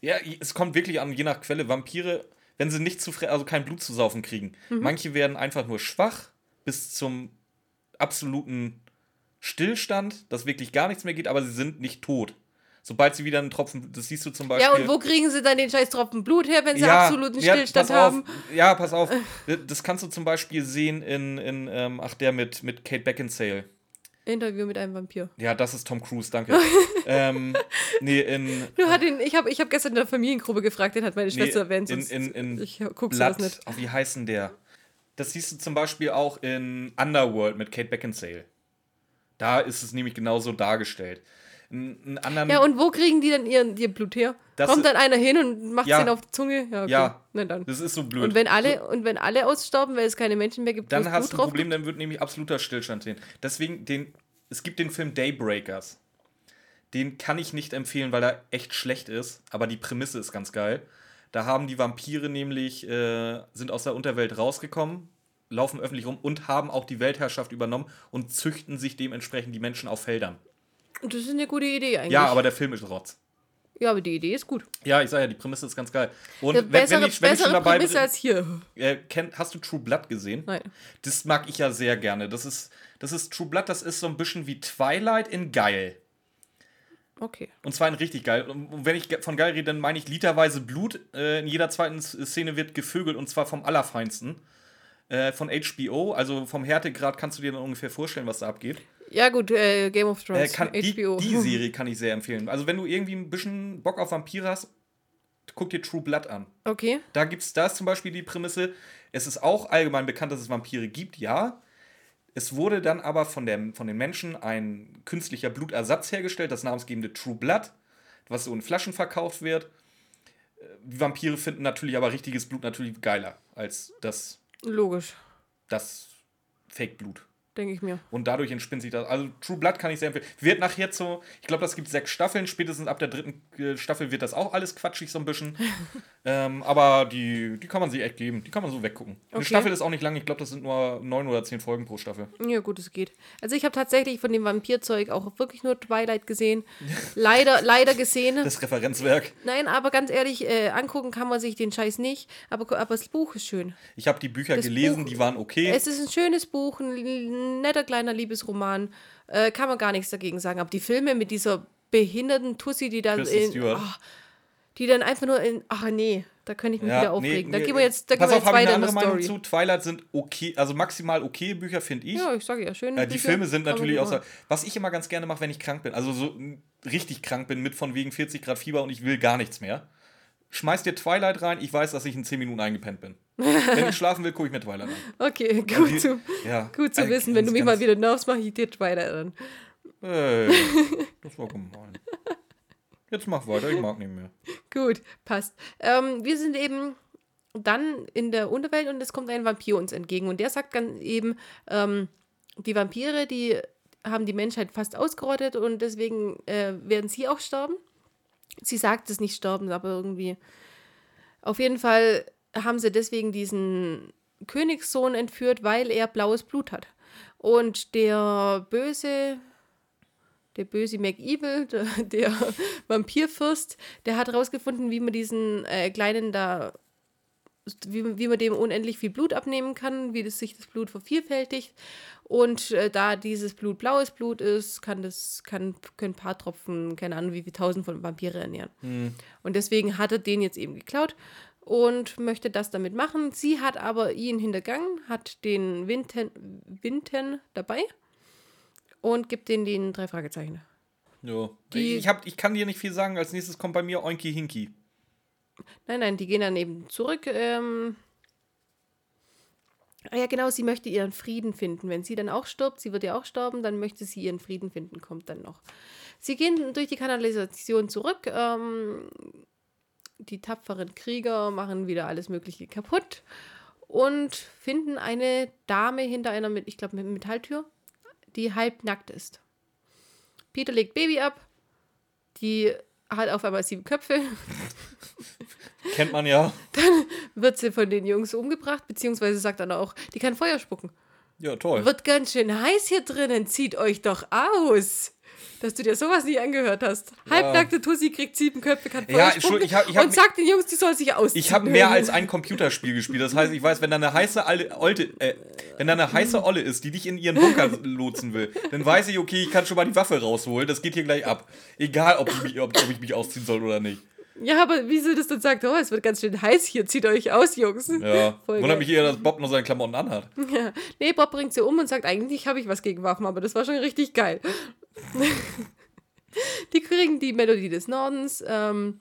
Ja, es kommt wirklich an, je nach Quelle. Vampire, wenn sie nicht zu also kein Blut zu saufen kriegen. Mhm. Manche werden einfach nur schwach bis zum absoluten Stillstand, dass wirklich gar nichts mehr geht, aber sie sind nicht tot. Sobald sie wieder einen Tropfen, das siehst du zum Beispiel. Ja, und wo kriegen sie dann den scheiß Tropfen Blut her, wenn sie Ja, absoluten ja, Stillstand auf. haben? Ja, pass auf. Das kannst du zum Beispiel sehen in, in ähm, ach, der mit, mit Kate Beckinsale. Interview mit einem Vampir. Ja, das ist Tom Cruise, danke. ähm, nee, in Du hat ihn, ich habe ich hab gestern in der Familiengruppe gefragt, den hat meine Schwester erwähnt. in, in, in ich guck Blood. nicht. Oh, wie heißen der? Das siehst du zum Beispiel auch in Underworld mit Kate Beckinsale. Da ist es nämlich genauso dargestellt. In, in anderen, Ja, und wo kriegen die dann ihren, ihr Blut her? Das Kommt dann einer hin und macht Ja. den auf die Zunge? Ja, okay. Ja. Na dann. das ist so blöd. Und wenn alle, und wenn alle aussterben, weil es keine Menschen mehr gibt, dann hast du ein Problem, dann wird nämlich absoluter Stillstand sehen. Deswegen, den, es gibt den Film Daybreakers. Den kann ich nicht empfehlen, weil er echt schlecht ist, aber die Prämisse ist ganz geil. Da haben die Vampire nämlich, äh, sind aus der Unterwelt rausgekommen, laufen öffentlich rum und haben auch die Weltherrschaft übernommen und züchten sich dementsprechend die Menschen auf Feldern. Das ist eine gute Idee eigentlich. Ja, aber der Film ist Rotz. Ja, aber die Idee ist gut. Ja, ich sag ja, die Prämisse ist ganz geil. Und wenn, bessere, wenn ich, wenn ich schon dabei Prämisse bin, als hier. äh, kenn, hast du True Blood gesehen? Nein. Das mag ich ja sehr gerne. Das ist, das ist True Blood, das ist so ein bisschen wie Twilight in geil. Okay. Und zwar in richtig geil. Und wenn ich von geil rede, dann meine ich literweise Blut. Äh, in jeder zweiten Szene wird gevögelt und zwar vom Allerfeinsten. Äh, von HBO, also vom Härtegrad kannst du dir dann ungefähr vorstellen, was da abgeht. Ja, gut, äh, Game of Äh, Thrones, kann, die, HBO. die Serie kann ich sehr empfehlen. Also, wenn du irgendwie ein bisschen Bock auf Vampire hast, guck dir True Blood an. Okay. Da gibt's, da ist zum Beispiel die Prämisse, es ist auch allgemein bekannt, dass es Vampire gibt, ja. Es wurde dann aber von, der, von den Menschen ein künstlicher Blutersatz hergestellt, das namensgebende True Blood, was so in Flaschen verkauft wird. Äh, Die Vampire finden natürlich aber richtiges Blut natürlich geiler als das, Logisch, das Fake-Blut. Denke ich mir. Und dadurch entspinnt sich das. Also True Blood kann ich sehr empfehlen. Wird nachher so, ich glaube, das gibt sechs Staffeln. Spätestens ab der dritten äh, Staffel wird das auch alles quatschig so ein bisschen. ähm, aber die, die kann man sich echt geben. Die kann man so weggucken. Eine Okay. Staffel ist auch nicht lang. Ich glaube, das sind nur neun oder zehn Folgen pro Staffel. Ja, gut, es geht. Also ich habe tatsächlich von dem Vampirzeug auch wirklich nur Twilight gesehen. leider, leider gesehen. Das Referenzwerk. Nein, aber ganz ehrlich, äh, angucken kann man sich den Scheiß nicht. Aber, aber das Buch ist schön. Ich habe die Bücher Das gelesen, Buch- die waren okay. Es ist ein schönes Buch, ein netter kleiner Liebesroman. Äh, kann man gar nichts dagegen sagen. Aber die Filme mit dieser behinderten Tussi, die dann Kristen in, ach, die dann einfach nur in, ach nee, da könnte ich mich wieder aufregen. da nee, gehen wir jetzt, da gehen Pass wir auf, jetzt weiter eine in der andere Meinung Story. zu. Twilight sind okay, also maximal okay Bücher, finde ich. Ja, ich sage ja, schön. Äh, die Filme sind natürlich auch. Was ich immer ganz gerne mache, wenn ich krank bin, also so richtig krank bin, mit von wegen 40 Grad Fieber und ich will gar nichts mehr. Schmeiß dir Twilight rein, ich weiß, dass ich in 10 Minuten eingepennt bin. wenn ich schlafen will, gucke ich mir Twilight an. Okay, die- gut zu, Ja, gut zu äh, wissen. Wenn du mich mal wieder nervst, mache ich dir weiter dann. Ey, das war gemein. Jetzt mach weiter, ich mag nicht mehr. Gut, passt. Ähm, wir sind eben dann in der Unterwelt und es kommt ein Vampir uns entgegen. Und der sagt dann eben, ähm, die Vampire, die haben die Menschheit fast ausgerottet und deswegen äh, werden sie auch sterben. Sie sagt es nicht sterben, aber irgendwie. Auf jeden Fall haben sie deswegen diesen Königssohn entführt, weil er blaues Blut hat. Und der böse, der böse McEvil, der, der Vampirfürst, der hat herausgefunden, wie man diesen äh, Kleinen da, wie, wie man dem unendlich viel Blut abnehmen kann, wie das, sich das Blut vervielfältigt. Und äh, da dieses Blut blaues Blut ist, kann das, kann, können ein paar Tropfen, keine Ahnung, wie viele tausend von Vampire ernähren. Und deswegen hat er den jetzt eben geklaut und möchte das damit machen. Sie hat aber ihn hintergangen, hat den Winten, Winten dabei und gibt den den drei Fragezeichen. Ja. Die- ich, hab, ich kann dir nicht viel sagen. Als nächstes kommt bei mir Oinky Hinky. Nein, nein, die gehen dann eben zurück. Ähm ja, genau, sie möchte ihren Frieden finden. Wenn sie dann auch stirbt, sie wird ja auch sterben, dann möchte sie ihren Frieden finden, kommt dann noch. Sie gehen durch die Kanalisation zurück, ähm, die tapferen Krieger machen wieder alles Mögliche kaputt und finden eine Dame hinter einer, ich glaube, Metalltür, die halbnackt ist. Peter legt Baby ab, die hat auf einmal sieben Köpfe. Kennt man ja. Dann wird sie von den Jungs umgebracht, beziehungsweise sagt dann auch, die kann Feuer spucken. Ja, toll. Wird ganz schön heiß hier drinnen, zieht euch doch aus. Dass du dir sowas nie angehört hast. Halbnackte Tussi kriegt sieben Köpfe, kann Ja, Entschuldigung, ich hab- ich hab und sagt den Jungs, die soll sich ausziehen. Ich habe mehr als ein Computerspiel gespielt. Das heißt, ich weiß, wenn da eine heiße Alte, Olte, äh, wenn da eine heiße Olle ist, die dich in ihren Bunker lotsen will, dann weiß ich, okay, ich kann schon mal die Waffe rausholen. Das geht hier gleich ab. Egal, ob ich mich, ob, ob ich mich ausziehen soll oder nicht. Ja, aber wie sie das dann sagt, oh, es wird ganz schön heiß hier, zieht euch aus, Jungs. Ja. Voll Wundert mich eher, dass Bob noch seine Klamotten anhat. Ja. Nee, Bob bringt sie um und sagt, eigentlich habe ich was gegen Waffen, aber das war schon richtig geil. die kriegen die Melodie des Nordens ähm,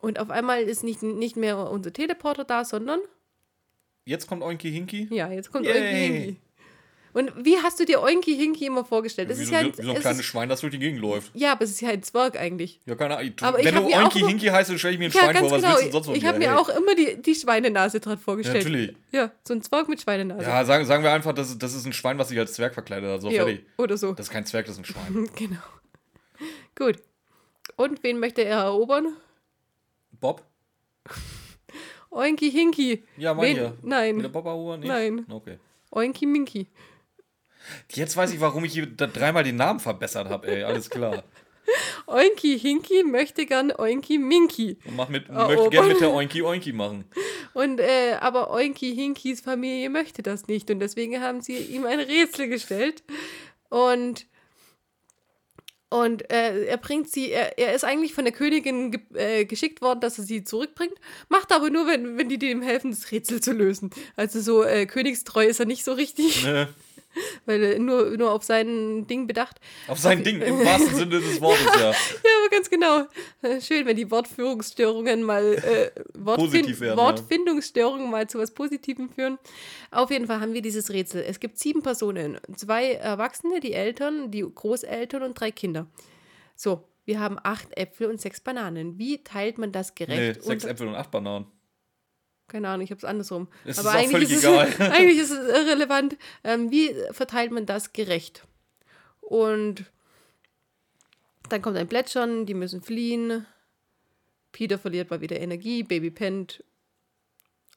und auf einmal ist nicht, nicht mehr unser Teleporter da, sondern, Jetzt kommt Oinky Hinky. ja, jetzt kommt Yay. Oinky Hinky. Und wie hast du dir Oinky Hinky immer vorgestellt? Das Wie ist so, ja ein, wie so ein es kleines ist, Schwein, das durch die Gegend läuft. ja, aber es ist ja ein Zwerg eigentlich. Ja, keine Ahnung. Aber Wenn du auch immer- Hinky heißt, dann stelle ich mir ein Ja, Schwein ganz vor. Was genau. willst du sonst Ich habe mir Hey. auch immer die, die Schweinenase dran vorgestellt. Natürlich. Ja, so ein Zwerg mit Schweinenase. Ja, sagen, sagen wir einfach, das, ist- das ist ein Schwein, was sich als Zwerg verkleidet hat. So, Jo, fertig. oder so. Das ist kein Zwerg, das ist ein Schwein. Genau. Gut. Und wen möchte er erobern? Bob? Oinky Hinky. Ja, mein Wen? hier. Wieder Nein. Bob Auer? Nicht? Nein. Okay. Oinky Minky. Jetzt weiß ich, warum ich hier da dreimal den Namen verbessert habe, ey. Alles klar. Oinky Hinky möchte gern Oinky Minky. Und mach mit, Oh, möchte oh. gerne mit der Oinky Oinky machen. Und äh, aber Oinky Hinkys Familie möchte das nicht und deswegen haben sie ihm ein Rätsel gestellt und und äh, er bringt sie, er, er ist eigentlich von der Königin ge äh, geschickt worden, dass er sie zurückbringt, macht aber nur, wenn, wenn die dem helfen, das Rätsel zu lösen. Also so äh, königstreu ist er nicht so richtig, Ne? Weil er nur, nur auf sein Ding bedacht. Auf sein Ding, im wahrsten Sinne des Wortes, ja. Ja, aber ganz genau. Schön, wenn die Wortführungsstörungen mal äh, Wortfin Positiv werden, ja. Wortfindungsstörungen mal zu was Positivem führen. Auf jeden Fall haben wir dieses Rätsel. Es gibt sieben Personen, zwei Erwachsene, die Eltern, die Großeltern und drei Kinder. So, wir haben acht Äpfel und sechs Bananen. Wie teilt man das Nee, gerecht? sechs unter- Äpfel und acht Bananen. Keine Ahnung, ich habe es andersrum. Es Aber ist eigentlich völlig ist, egal. Es, eigentlich ist es irrelevant. Ähm, wie verteilt man das gerecht? Und dann kommt ein Plätschern, die müssen fliehen. Peter verliert mal wieder Energie, Baby pennt.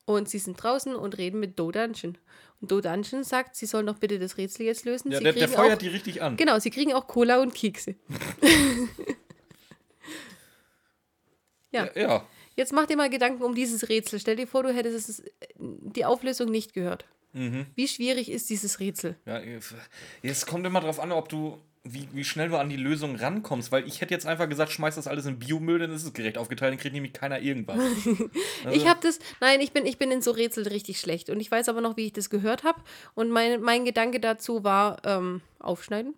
Und sie sind draußen und reden mit Do Dungeon. Und Do Dungeon sagt, sie sollen doch bitte das Rätsel jetzt lösen. Ja, sie der, der feuert auch, die richtig an. Genau, sie kriegen auch Cola und Kekse. ja. Ja, ja. Jetzt mach dir mal Gedanken um dieses Rätsel. Stell dir vor, du hättest es, die Auflösung nicht gehört. Mhm. Wie schwierig ist dieses Rätsel? Ja, es kommt immer drauf an, ob du, wie, wie schnell du an die Lösung rankommst, weil ich hätte jetzt einfach gesagt, schmeiß das alles in Biomüll, dann ist es gerecht aufgeteilt, dann kriegt nämlich keiner irgendwas. Also, Ich habe das, nein, ich bin, ich bin in so Rätseln richtig schlecht. Und ich weiß aber noch, wie ich das gehört habe. Und mein, mein Gedanke dazu war, ähm, aufschneiden.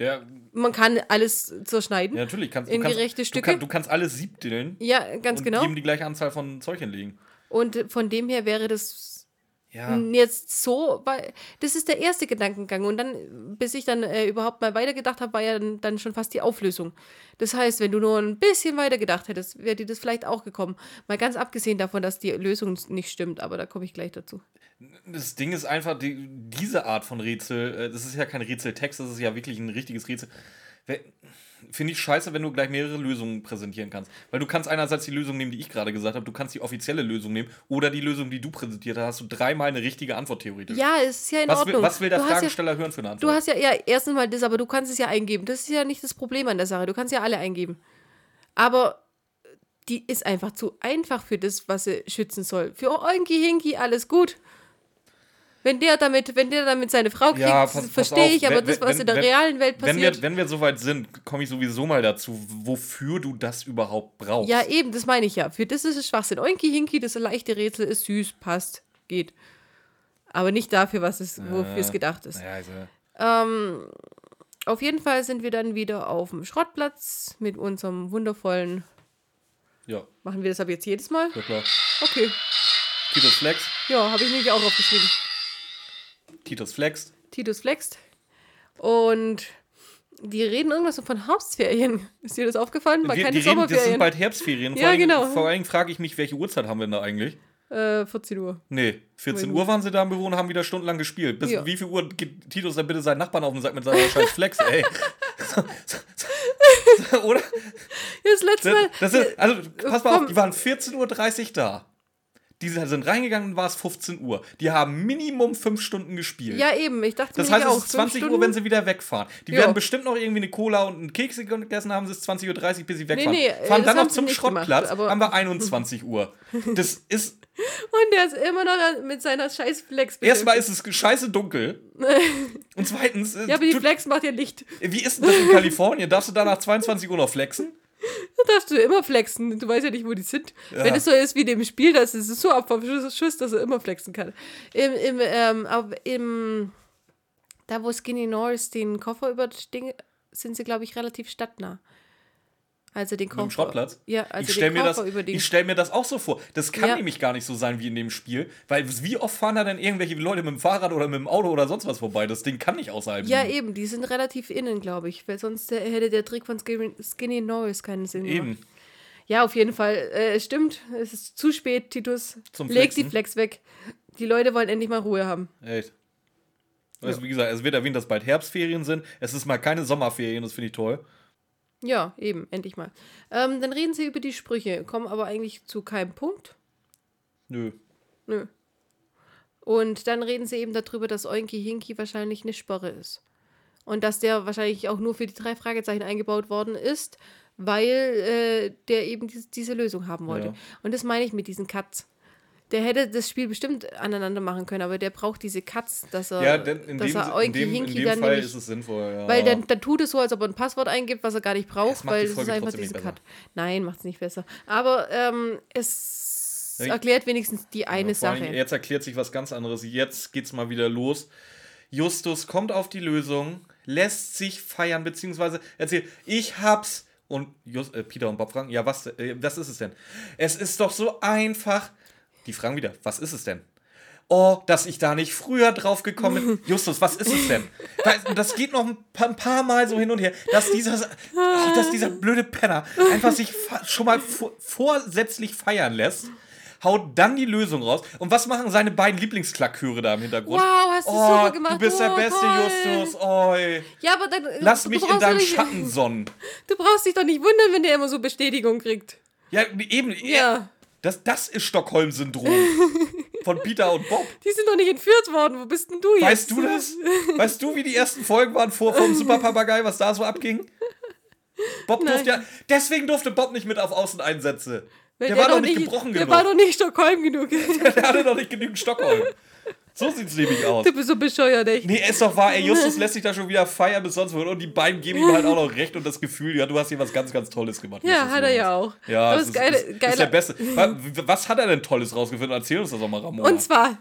Ja, Man kann alles zerschneiden. ja, natürlich, kannst, In du, kannst, gerechte du, Stücke? kann, du kannst alles siebteln Ja, ganz und genau. jedem die gleiche Anzahl von Zeug hinlegen. Und von dem her wäre das Ja, jetzt so, weil das ist der erste Gedankengang. Und dann, bis ich dann äh, überhaupt mal weitergedacht habe, war ja dann, dann schon fast die Auflösung. Das heißt, wenn du nur ein bisschen weiter gedacht hättest, wäre dir das vielleicht auch gekommen. Mal ganz abgesehen davon, dass die Lösung nicht stimmt, aber da komme ich gleich dazu. Das Ding ist einfach, die, diese Art von Rätsel, äh, das ist ja kein Rätseltext, das ist ja wirklich ein richtiges Rätsel. Finde ich scheiße, wenn du gleich mehrere Lösungen präsentieren kannst. Weil du kannst einerseits die Lösung nehmen, die ich gerade gesagt habe, du kannst die offizielle Lösung nehmen oder die Lösung, die du präsentiert hast, hast du dreimal eine richtige Antwort theoretisch. Ja, es ist ja in was, will, Ordnung. was will der du hast ja, Fragesteller hören für eine Antwort? Du hast ja, ja, erstens mal das, aber du kannst es ja eingeben. Das ist ja nicht das Problem an der Sache. Du kannst ja alle eingeben. Aber die ist einfach zu einfach für das, was sie schützen soll. Für Oinki Hinki alles gut. Wenn der damit, wenn der damit seine Frau kriegt, Ja, verstehe ich, aber wenn- das, was wenn- in der wenn- realen Welt wenn passiert. wir, wenn wir soweit sind, komme ich sowieso mal dazu, wofür du das überhaupt brauchst. ja, eben, das meine ich ja. Für das ist es Schwachsinn. Oinki Hinki, das leichte Rätsel ist süß, passt, geht. Aber nicht dafür, was es, wofür es gedacht ist. Naja, also, Ähm, auf jeden Fall sind wir dann wieder auf dem Schrottplatz mit unserem wundervollen. ja, Machen wir das ab jetzt jedes Mal? ja klar. Okay. Titus Flex, Ja, habe ich nämlich auch aufgeschrieben. Titus Flex. Titus flext. Und Die reden irgendwas von Herbstferien. Ist dir das aufgefallen? War Wir, keine die reden, das sind bald Herbstferien. Vor Ja, allem, genau. Vor allem frage ich mich, welche Uhrzeit haben wir denn da eigentlich? Äh, 14 Uhr. Nee, 14 Wenn- Uhr waren sie da im Büro und haben wieder stundenlang gespielt. Bis Ja. wie viel Uhr geht Titus dann bitte seinen Nachbarn auf und sagt mit seiner scheiß Flex, ey. Oder? Das letzte Mal. Das ist, also, pass mal auf, die waren 14.30 Uhr da. Die sind reingegangen und war es 15 Uhr. Die haben Minimum 5 Stunden gespielt. ja, eben. Ich dachte Das mir heißt, auch. es ist fünf 20 Uhr, wenn sie wieder wegfahren. Die Ja. werden bestimmt noch irgendwie eine Cola und einen Keks gegessen haben, es ist 20.30 Uhr, bis sie wegfahren. nee, äh, Fahren dann noch zum Schrottplatz, gemacht, aber- haben wir 21 Uhr. Das ist, Und der ist immer noch mit seiner scheiß Flex erstmal ist es scheiße dunkel. und zweitens, äh, Ja, aber die Flex macht ja Licht. wie ist denn das in Kalifornien? Darfst du da nach 22 Uhr noch flexen? Da darfst du immer flexen. Du weißt ja nicht, wo die sind. Ja. Wenn es so ist wie dem Spiel, dass es so ab vom Schuss, Schuss, dass er immer flexen kann. Im, im, ähm, auf, im, da wo Skinny Norris den Koffer überding, sind sie, glaube ich, relativ stadtnah. Also den Koffer. Dem Schrottplatz? Ja, also ich stelle den mir, das- Koffer über den. ich stell mir das auch so vor. Das kann Ja. nämlich gar nicht so sein wie in dem Spiel. Weil wie oft fahren da denn irgendwelche Leute mit dem Fahrrad oder mit dem Auto oder sonst was vorbei? Das Ding kann nicht außerhalb Ja, liegen. eben, die sind relativ innen, glaube ich. Weil sonst hätte der Trick von Skinny, Norris keinen Sinn gemacht. Eben. Ja, auf jeden Fall. Äh, es stimmt, es ist zu spät, Titus. Zum Leg die Flexen. Flex weg. Die Leute wollen endlich mal Ruhe haben. Echt. Also, wie gesagt, es wird erwähnt, dass bald Herbstferien sind. Es ist mal keine Sommerferien, das finde ich toll. Ja, eben, endlich mal. Ähm, dann reden sie über die Sprüche, kommen aber eigentlich zu keinem Punkt. Nö. Nö. Und dann reden sie eben darüber, dass Oinky Hinky wahrscheinlich eine Sperre ist. Und dass der wahrscheinlich auch nur für die drei Fragezeichen eingebaut worden ist, weil äh, der eben dies, diese Lösung haben wollte. Ja. Und das meine ich mit diesen Cuts. Der hätte das Spiel bestimmt aneinander machen können, aber der braucht diese Cuts, dass er, Ja, denn in dass dem, er in dem, in dem dann Fall ist es sinnvoll. Ja. weil dann, dann tut es so, als ob er ein Passwort eingibt, was er gar nicht braucht, Das weil es ist einfach diesen Cut. Nein, macht es nicht besser. Aber ähm, es Ja, erklärt wenigstens die eine Sache. Jetzt erklärt sich was ganz anderes. Jetzt geht's mal wieder los. Justus kommt auf die Lösung, lässt sich feiern, beziehungsweise erzählt, ich hab's. Und Just, äh, Peter und Bob fragen, ja, was, äh, was ist es denn? Es ist doch so einfach. Die fragen wieder, was ist es denn? Oh, dass ich da nicht früher drauf gekommen bin. Justus, was ist es denn? Das geht noch ein paar, ein paar Mal so hin und her, dass dieser, oh, dass dieser blöde Penner einfach sich schon mal vor, vorsätzlich feiern lässt, haut dann die Lösung raus. Und was machen seine beiden Lieblingsklackchöre da im Hintergrund? Wow, hast du oh, super gemacht. Du bist der Oh, Beste, toll. Justus. Oi. Ja, aber dann. Lass du mich in deinem nicht- Schatten sonnen. Du brauchst dich doch nicht wundern, wenn der immer so Bestätigung kriegt. Ja, eben. Ja. Das, das ist Stockholm-Syndrom. Von Peter und Bob. Die sind doch nicht entführt worden. Wo bist denn du jetzt? Weißt du das? Weißt du, wie die ersten Folgen waren vor vom Superpapagei, was da so abging? Bob Nein. durfte ja. Deswegen durfte Bob nicht mit auf Außeneinsätze. Weil Der, war doch nicht gebrochen Der genug. war doch nicht Stockholm genug. der hatte doch nicht genügend Stockholm. So sieht's nämlich aus. Du bist so bescheuert, echt. Nee, ist doch wahr, ey, Justus lässt sich da schon wieder feiern bis sonst wo. Und die beiden geben ihm halt auch noch recht und das Gefühl, ja, du hast hier was ganz, ganz Tolles gemacht. Ja, Justus hat er ja auch. Ja, das ist, geile, ist, ist geile, der Beste. Wa- Was hat er denn Tolles rausgefunden? Erzähl uns das doch mal, Ramona. Und zwar,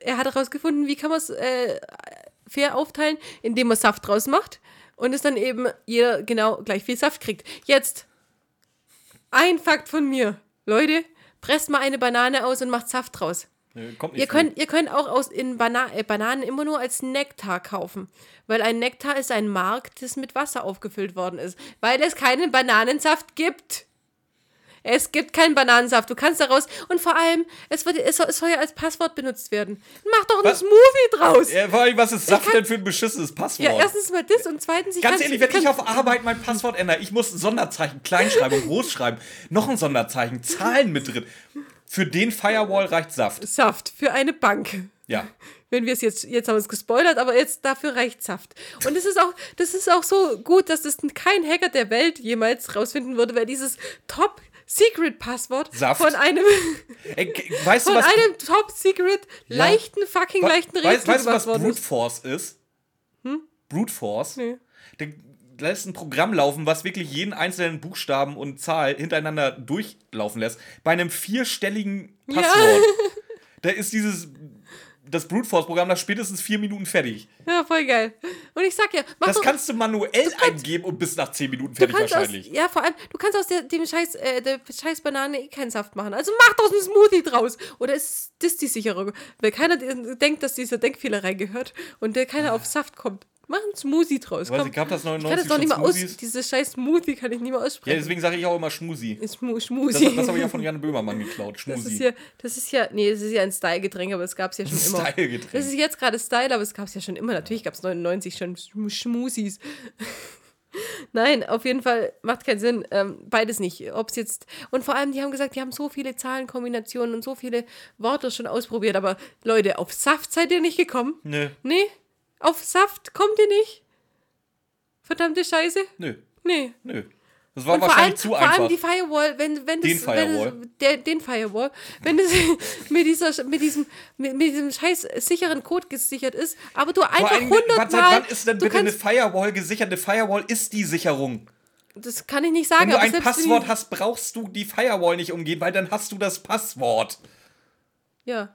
er hat herausgefunden, wie kann man es äh, fair aufteilen, indem man Saft draus macht und es dann eben jeder genau gleich viel Saft kriegt. Jetzt, ein Fakt von mir. Leute, presst mal eine Banane aus und macht Saft draus. Nee, Kommt nicht Ihr viel. könnt, ihr könnt auch aus in Bana äh, Bananen immer nur als Nektar kaufen. Weil ein Nektar ist ein Mark, das mit Wasser aufgefüllt worden ist. Weil es keinen Bananensaft gibt. Es gibt keinen Bananensaft. Du kannst daraus. Und vor allem, es, wird, es, soll, es soll ja als Passwort benutzt werden. Mach doch ein Was? Smoothie draus. Ja, Ja, vor allem, was ist Saft kann- denn für ein beschissenes Passwort? erstens mal das und zweitens, ich Ganz ehrlich, wenn kann- ich auf Arbeit mein Passwort ändere, ich muss Sonderzeichen klein schreiben und groß schreiben, noch ein Sonderzeichen, Zahlen mit drin. Für den Firewall reicht Saft. Saft für eine Bank. Ja. wenn wir es jetzt, jetzt haben wir es gespoilert, aber jetzt dafür reicht Saft. Und es ist auch, das ist auch so gut, dass das kein Hacker der Welt jemals rausfinden würde, weil dieses Top Secret Passwort Saft. von einem Ey, weißt du, von was, einem Top Secret leichten fucking leichten weißt, weißt du, was Brute. Force ist? Brute Force? Nee. Lässt ein Programm laufen, was wirklich jeden einzelnen Buchstaben und Zahl hintereinander durchlaufen lässt. Bei einem vierstelligen Ja. Passwort. Da ist dieses das Brute Force Programm nach spätestens vier Minuten fertig. Ja, voll geil. Und ich sag ja, mach Das doch, kannst du manuell eingeben und bis nach zehn Minuten du fertig kannst aus, wahrscheinlich. ja, vor allem, du kannst aus der, dem Scheiß, äh, der Scheiß Banane eh keinen Saft machen. Also mach doch einen Smoothie draus. Oder ist das die sichere? Weil keiner denkt, dass dieser Denkfehler reingehört und der keiner auf Saft kommt. Mach einen Smoothie draus. Komm. sie gab das Ich kann 99 das noch nicht mal aus. Smoothies. Dieses scheiß Smoothie kann ich nicht mehr Ja, aussprechen. deswegen sage ich auch immer Schmusi. Schmu Das, Schmusi. das habe ich ja von Jan Böhmermann geklaut. Das Schmusi. ist ja, das ist ja, nee, das ist ja ein Style-Getränk, aber das gab es ja schon immer. Style-Getränk. Das ist jetzt gerade Style, aber es gab es ja schon immer. Natürlich gab es 99 schon Schm- Schmusis. Nein, auf jeden Fall macht keinen Sinn. Ähm, beides nicht. Ob es jetzt. Und vor allem, die haben gesagt, die haben so viele Zahlenkombinationen und so viele Worte schon ausprobiert. Aber Leute, auf Saft seid ihr nicht gekommen? Nö, Nee? Auf Saft kommt ihr nicht? Verdammte Scheiße? nö, Nee. nö. Das war Und vor wahrscheinlich allem, zu vor einfach. allem die Firewall, wenn, wenn das, Den Firewall. Wenn das, der, den Firewall, wenn das mit, dieser, mit, diesem, mit, mit diesem scheiß sicheren Code gesichert ist, aber du Vor einfach hundertmal. Wann ist denn bitte eine Firewall gesichert? Eine Firewall ist die Sicherung. Das kann ich nicht sagen, Wenn du ein Passwort hast, brauchst du die Firewall nicht umgehen, weil dann hast du das Passwort. Ja.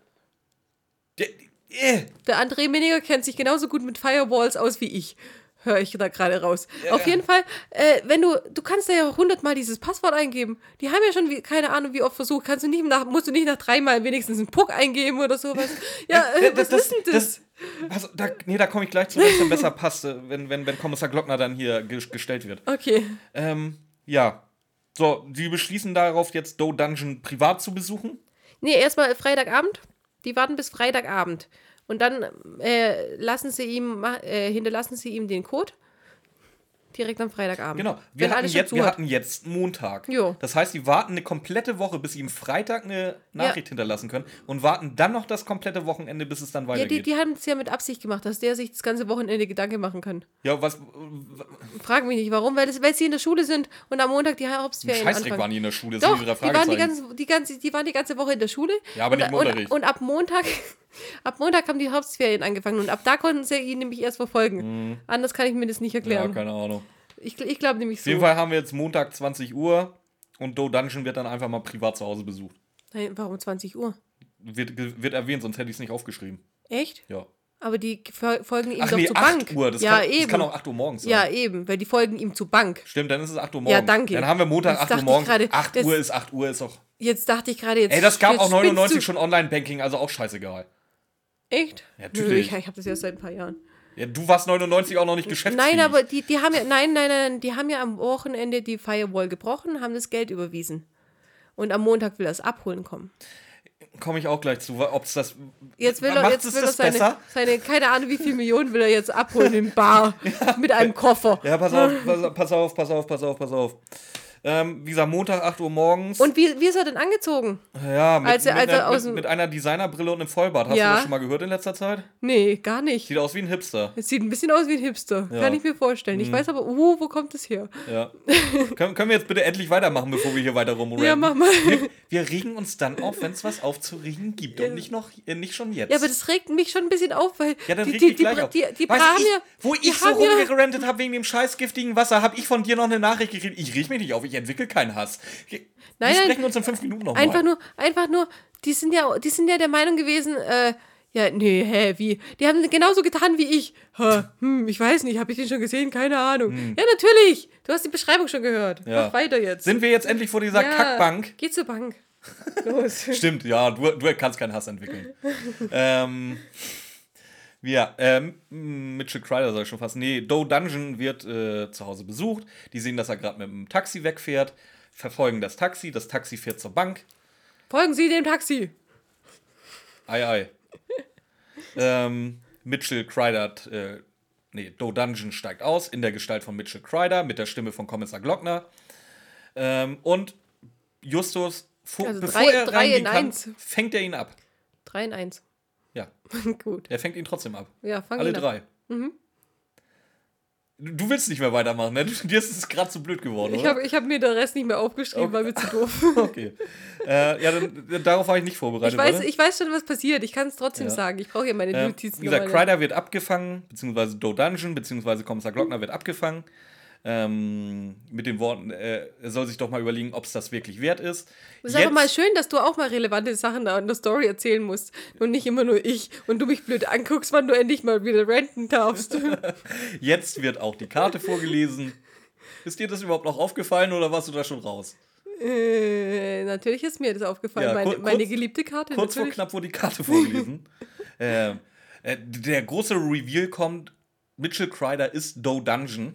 Der, äh, Der André Meniger kennt sich genauso gut mit Firewalls aus wie ich. Höre ich da gerade raus. Ja. Auf jeden Fall, äh, wenn du, du kannst da ja hundertmal dieses Passwort eingeben. Die haben ja schon, wie, keine Ahnung, wie oft versucht. Kannst du nicht nach, musst du nicht nach dreimal wenigstens einen Puck eingeben oder sowas. Ja, äh, was ist denn das? was, da, nee, da komme ich gleich zu, wenn es dann besser passt, äh, wenn, wenn, wenn Kommissar Glockner dann hier ge gestellt wird. Okay. Ähm, ja. So, sie beschließen darauf, jetzt Doe Dungeon privat zu besuchen. Nee, erstmal Freitagabend. Die warten bis Freitagabend. Und dann äh, lassen sie ihm, äh, hinterlassen sie ihm den Code. Direkt am Freitagabend. Genau. Wir, hatten jetzt, wir hat. hatten jetzt Montag. Jo. Das heißt, die warten eine komplette Woche, bis sie ihm Freitag eine Nachricht hinterlassen können und warten dann noch das komplette Wochenende, bis es dann Ja, die, weitergeht. die haben es ja mit Absicht gemacht, dass der sich das ganze Wochenende Gedanken machen kann. Ja, was. Frag mich nicht, warum, weil, das, weil sie in der Schule sind und am Montag die Herbstferien Scheißdreck anfangen. waren die in der Schule. Doch, sind ihre die waren die, ganze, die, ganze, die waren die ganze Woche in der Schule. Ja, aber nicht im Unterricht. und, und ab Montag, ab Montag haben die Herbstferien angefangen und ab da konnten sie ihn nämlich erst verfolgen. Anders kann ich mir das nicht ja, erklären. keine Ahnung. ich ich glaube nämlich Auf so. jeden Fall haben wir jetzt Montag 20 Uhr und Doe Dungeon wird dann einfach mal privat zu Hause besucht. Nein, warum 20 Uhr? Wird, wird erwähnt, sonst hätte ich es nicht aufgeschrieben. Echt? Ja. Aber die fol- folgen ihm Ach doch nee, zur 8 Bank. Uhr. Das, ja, kann, eben. das kann auch 8 Uhr morgens sein. ja, eben, weil die folgen ihm zur Bank. Stimmt, dann ist es 8 Uhr morgens. Ja, danke. Dann haben wir Montag Das 8 Uhr morgens. gerade. 8 Das- Uhr ist 8 Uhr, ist doch. Jetzt dachte ich gerade jetzt. Ey, das gab jetzt auch spinnst 99 du. schon Online-Banking, also auch scheißegal. Echt? Ja, natürlich. ich, ich habe das erst seit ein paar Jahren. Ja, du warst 99 auch noch nicht geschäftsfähig. Nein, aber die, die haben ja, nein, nein, nein, die haben ja am Wochenende die Firewall gebrochen, haben das Geld überwiesen. Und am Montag will er es abholen kommen. Komme ich auch gleich zu, ob es das. Jetzt will er, jetzt will er das seine, besser? seine, keine Ahnung, wie viel Millionen will er jetzt abholen im Bar mit einem Koffer. Ja, pass auf, pass auf, pass auf, pass auf, pass auf. Ähm, wie gesagt, Montag 8 Uhr morgens. Und wie, wie ist er denn angezogen? ja, mit, als er- mit, als er mit, mit einer Designerbrille und einem Vollbart. Hast Ja. du das schon mal gehört in letzter Zeit? Nee, gar nicht. Sieht aus wie ein Hipster. Es sieht ein bisschen aus wie ein Hipster. Ja. Kann ich mir vorstellen. Ich weiß aber, uh, wo kommt das her? Ja. können, können wir jetzt bitte endlich weitermachen, bevor wir hier weiter rumrennen? Ja, mach mal. Wir, wir regen uns dann auf, wenn es was aufzuregen gibt und nicht, noch, äh, nicht schon jetzt. Ja, aber das regt mich schon ein bisschen auf, weil Ja, dann die, die, die, auf. die, die Weißt ich, ja, wo ich so ja- rumgerantet habe wegen dem scheiß giftigen Wasser, habe ich von dir noch eine Nachricht gekriegt. Ich reg mich nicht auf, ich entwickle keinen Hass. Wir Nein, nein. sprechen uns in fünf Minuten nochmal. Einfach nur, einfach nur, die sind ja, die sind ja der Meinung gewesen, äh, ja, nee, hä, wie? Die haben genauso getan wie ich. Hä, hm, ich weiß nicht, habe ich den schon gesehen? Keine Ahnung. Ja, natürlich. Du hast die Beschreibung schon gehört. Hm. Ja. Mach weiter jetzt. Sind wir jetzt endlich vor dieser ja, Kackbank? Geh zur Bank. Los. Stimmt, ja, du, du kannst keinen Hass entwickeln. ähm, ja, ähm, Mitchell Kreider soll ich schon fast. Nee, Doe Dungeon wird äh, zu Hause besucht. Die sehen, dass er gerade mit dem Taxi wegfährt, verfolgen das Taxi. Das Taxi fährt zur Bank. Folgen Sie dem Taxi. Ei, ei. ähm, Mitchell Kreider, äh, nee, Doe Dungeon steigt aus in der Gestalt von Mitchell Kreider mit der Stimme von Kommissar Glockner. Ähm, und Justus, Also bevor drei- er drei reingehen in kann, eins. fängt er ihn ab. 3 in 1. Ja, Gut. er fängt ihn trotzdem ab. Ja, fang Alle ihn ab. drei. Du du willst nicht mehr weitermachen, ne? Dir ist es gerade zu blöd geworden, Ich oder? habe ich hab mir den Rest nicht mehr aufgeschrieben, Okay. weil mir zu doof. Okay. Äh, ja, dann, dann, darauf war ich nicht vorbereitet. Ich weiß, ich weiß schon, was passiert. Ich kann es trotzdem Ja. sagen. Ich brauche ja meine Ähm, Notizen. wie gesagt. Kreider wird abgefangen, beziehungsweise Doe Dungeon, beziehungsweise Kommissar Glockner wird abgefangen. Ähm, mit den Worten, äh, er soll sich doch mal überlegen, ob es das wirklich wert ist. Es ist einfach mal schön, dass du auch mal relevante Sachen da in der Story erzählen musst. Und nicht immer nur ich. Und du mich blöd anguckst, wann du endlich mal wieder renten darfst. jetzt wird auch die Karte vorgelesen. Ist dir das überhaupt noch aufgefallen oder warst du da schon raus? äh, natürlich ist mir das aufgefallen. Ja, meine, kur- meine kurz- geliebte Karte. Kurz vor natürlich. knapp wurde die Karte vorgelesen. ähm, äh, der große Reveal kommt, Mitchell Kreider ist Doe Dungeon.